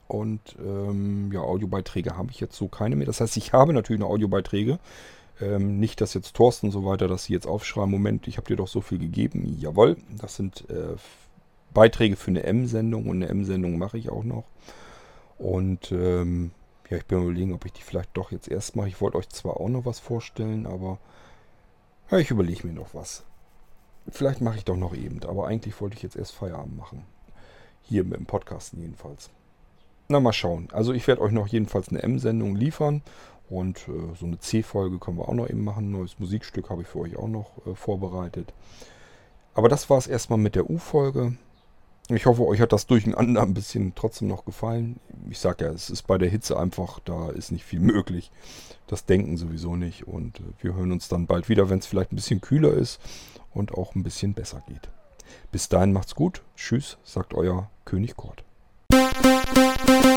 Und ähm, ja, Audiobeiträge habe ich jetzt so keine mehr. Das heißt, ich habe natürlich noch Audiobeiträge. Ähm, nicht, dass jetzt Thorsten und so weiter, dass sie jetzt aufschreiben, Moment, ich habe dir doch so viel gegeben. Jawohl, das sind äh, Beiträge für eine M-Sendung und eine M-Sendung mache ich auch noch. Und ähm, ja, ich bin überlegen, ob ich die vielleicht doch jetzt erst mache. Ich wollte euch zwar auch noch was vorstellen, aber ja, ich überlege mir noch was. Vielleicht mache ich doch noch eben, aber eigentlich wollte ich jetzt erst Feierabend machen. Hier dem Podcasten jedenfalls. Na, mal schauen. Also ich werde euch noch jedenfalls eine M-Sendung liefern. Und äh, so eine C-Folge können wir auch noch eben machen. Neues Musikstück habe ich für euch auch noch äh, vorbereitet. Aber das war es erstmal mit der U-Folge. Ich hoffe, euch hat das Durcheinander [laughs] ein bisschen trotzdem noch gefallen. Ich sage ja, es ist bei der Hitze einfach, da ist nicht viel [laughs] möglich. Das Denken sowieso nicht. Und äh, wir hören uns dann bald wieder, wenn es vielleicht ein bisschen kühler ist und auch ein bisschen besser geht. Bis dahin macht's gut. Tschüss, sagt euer König Bye.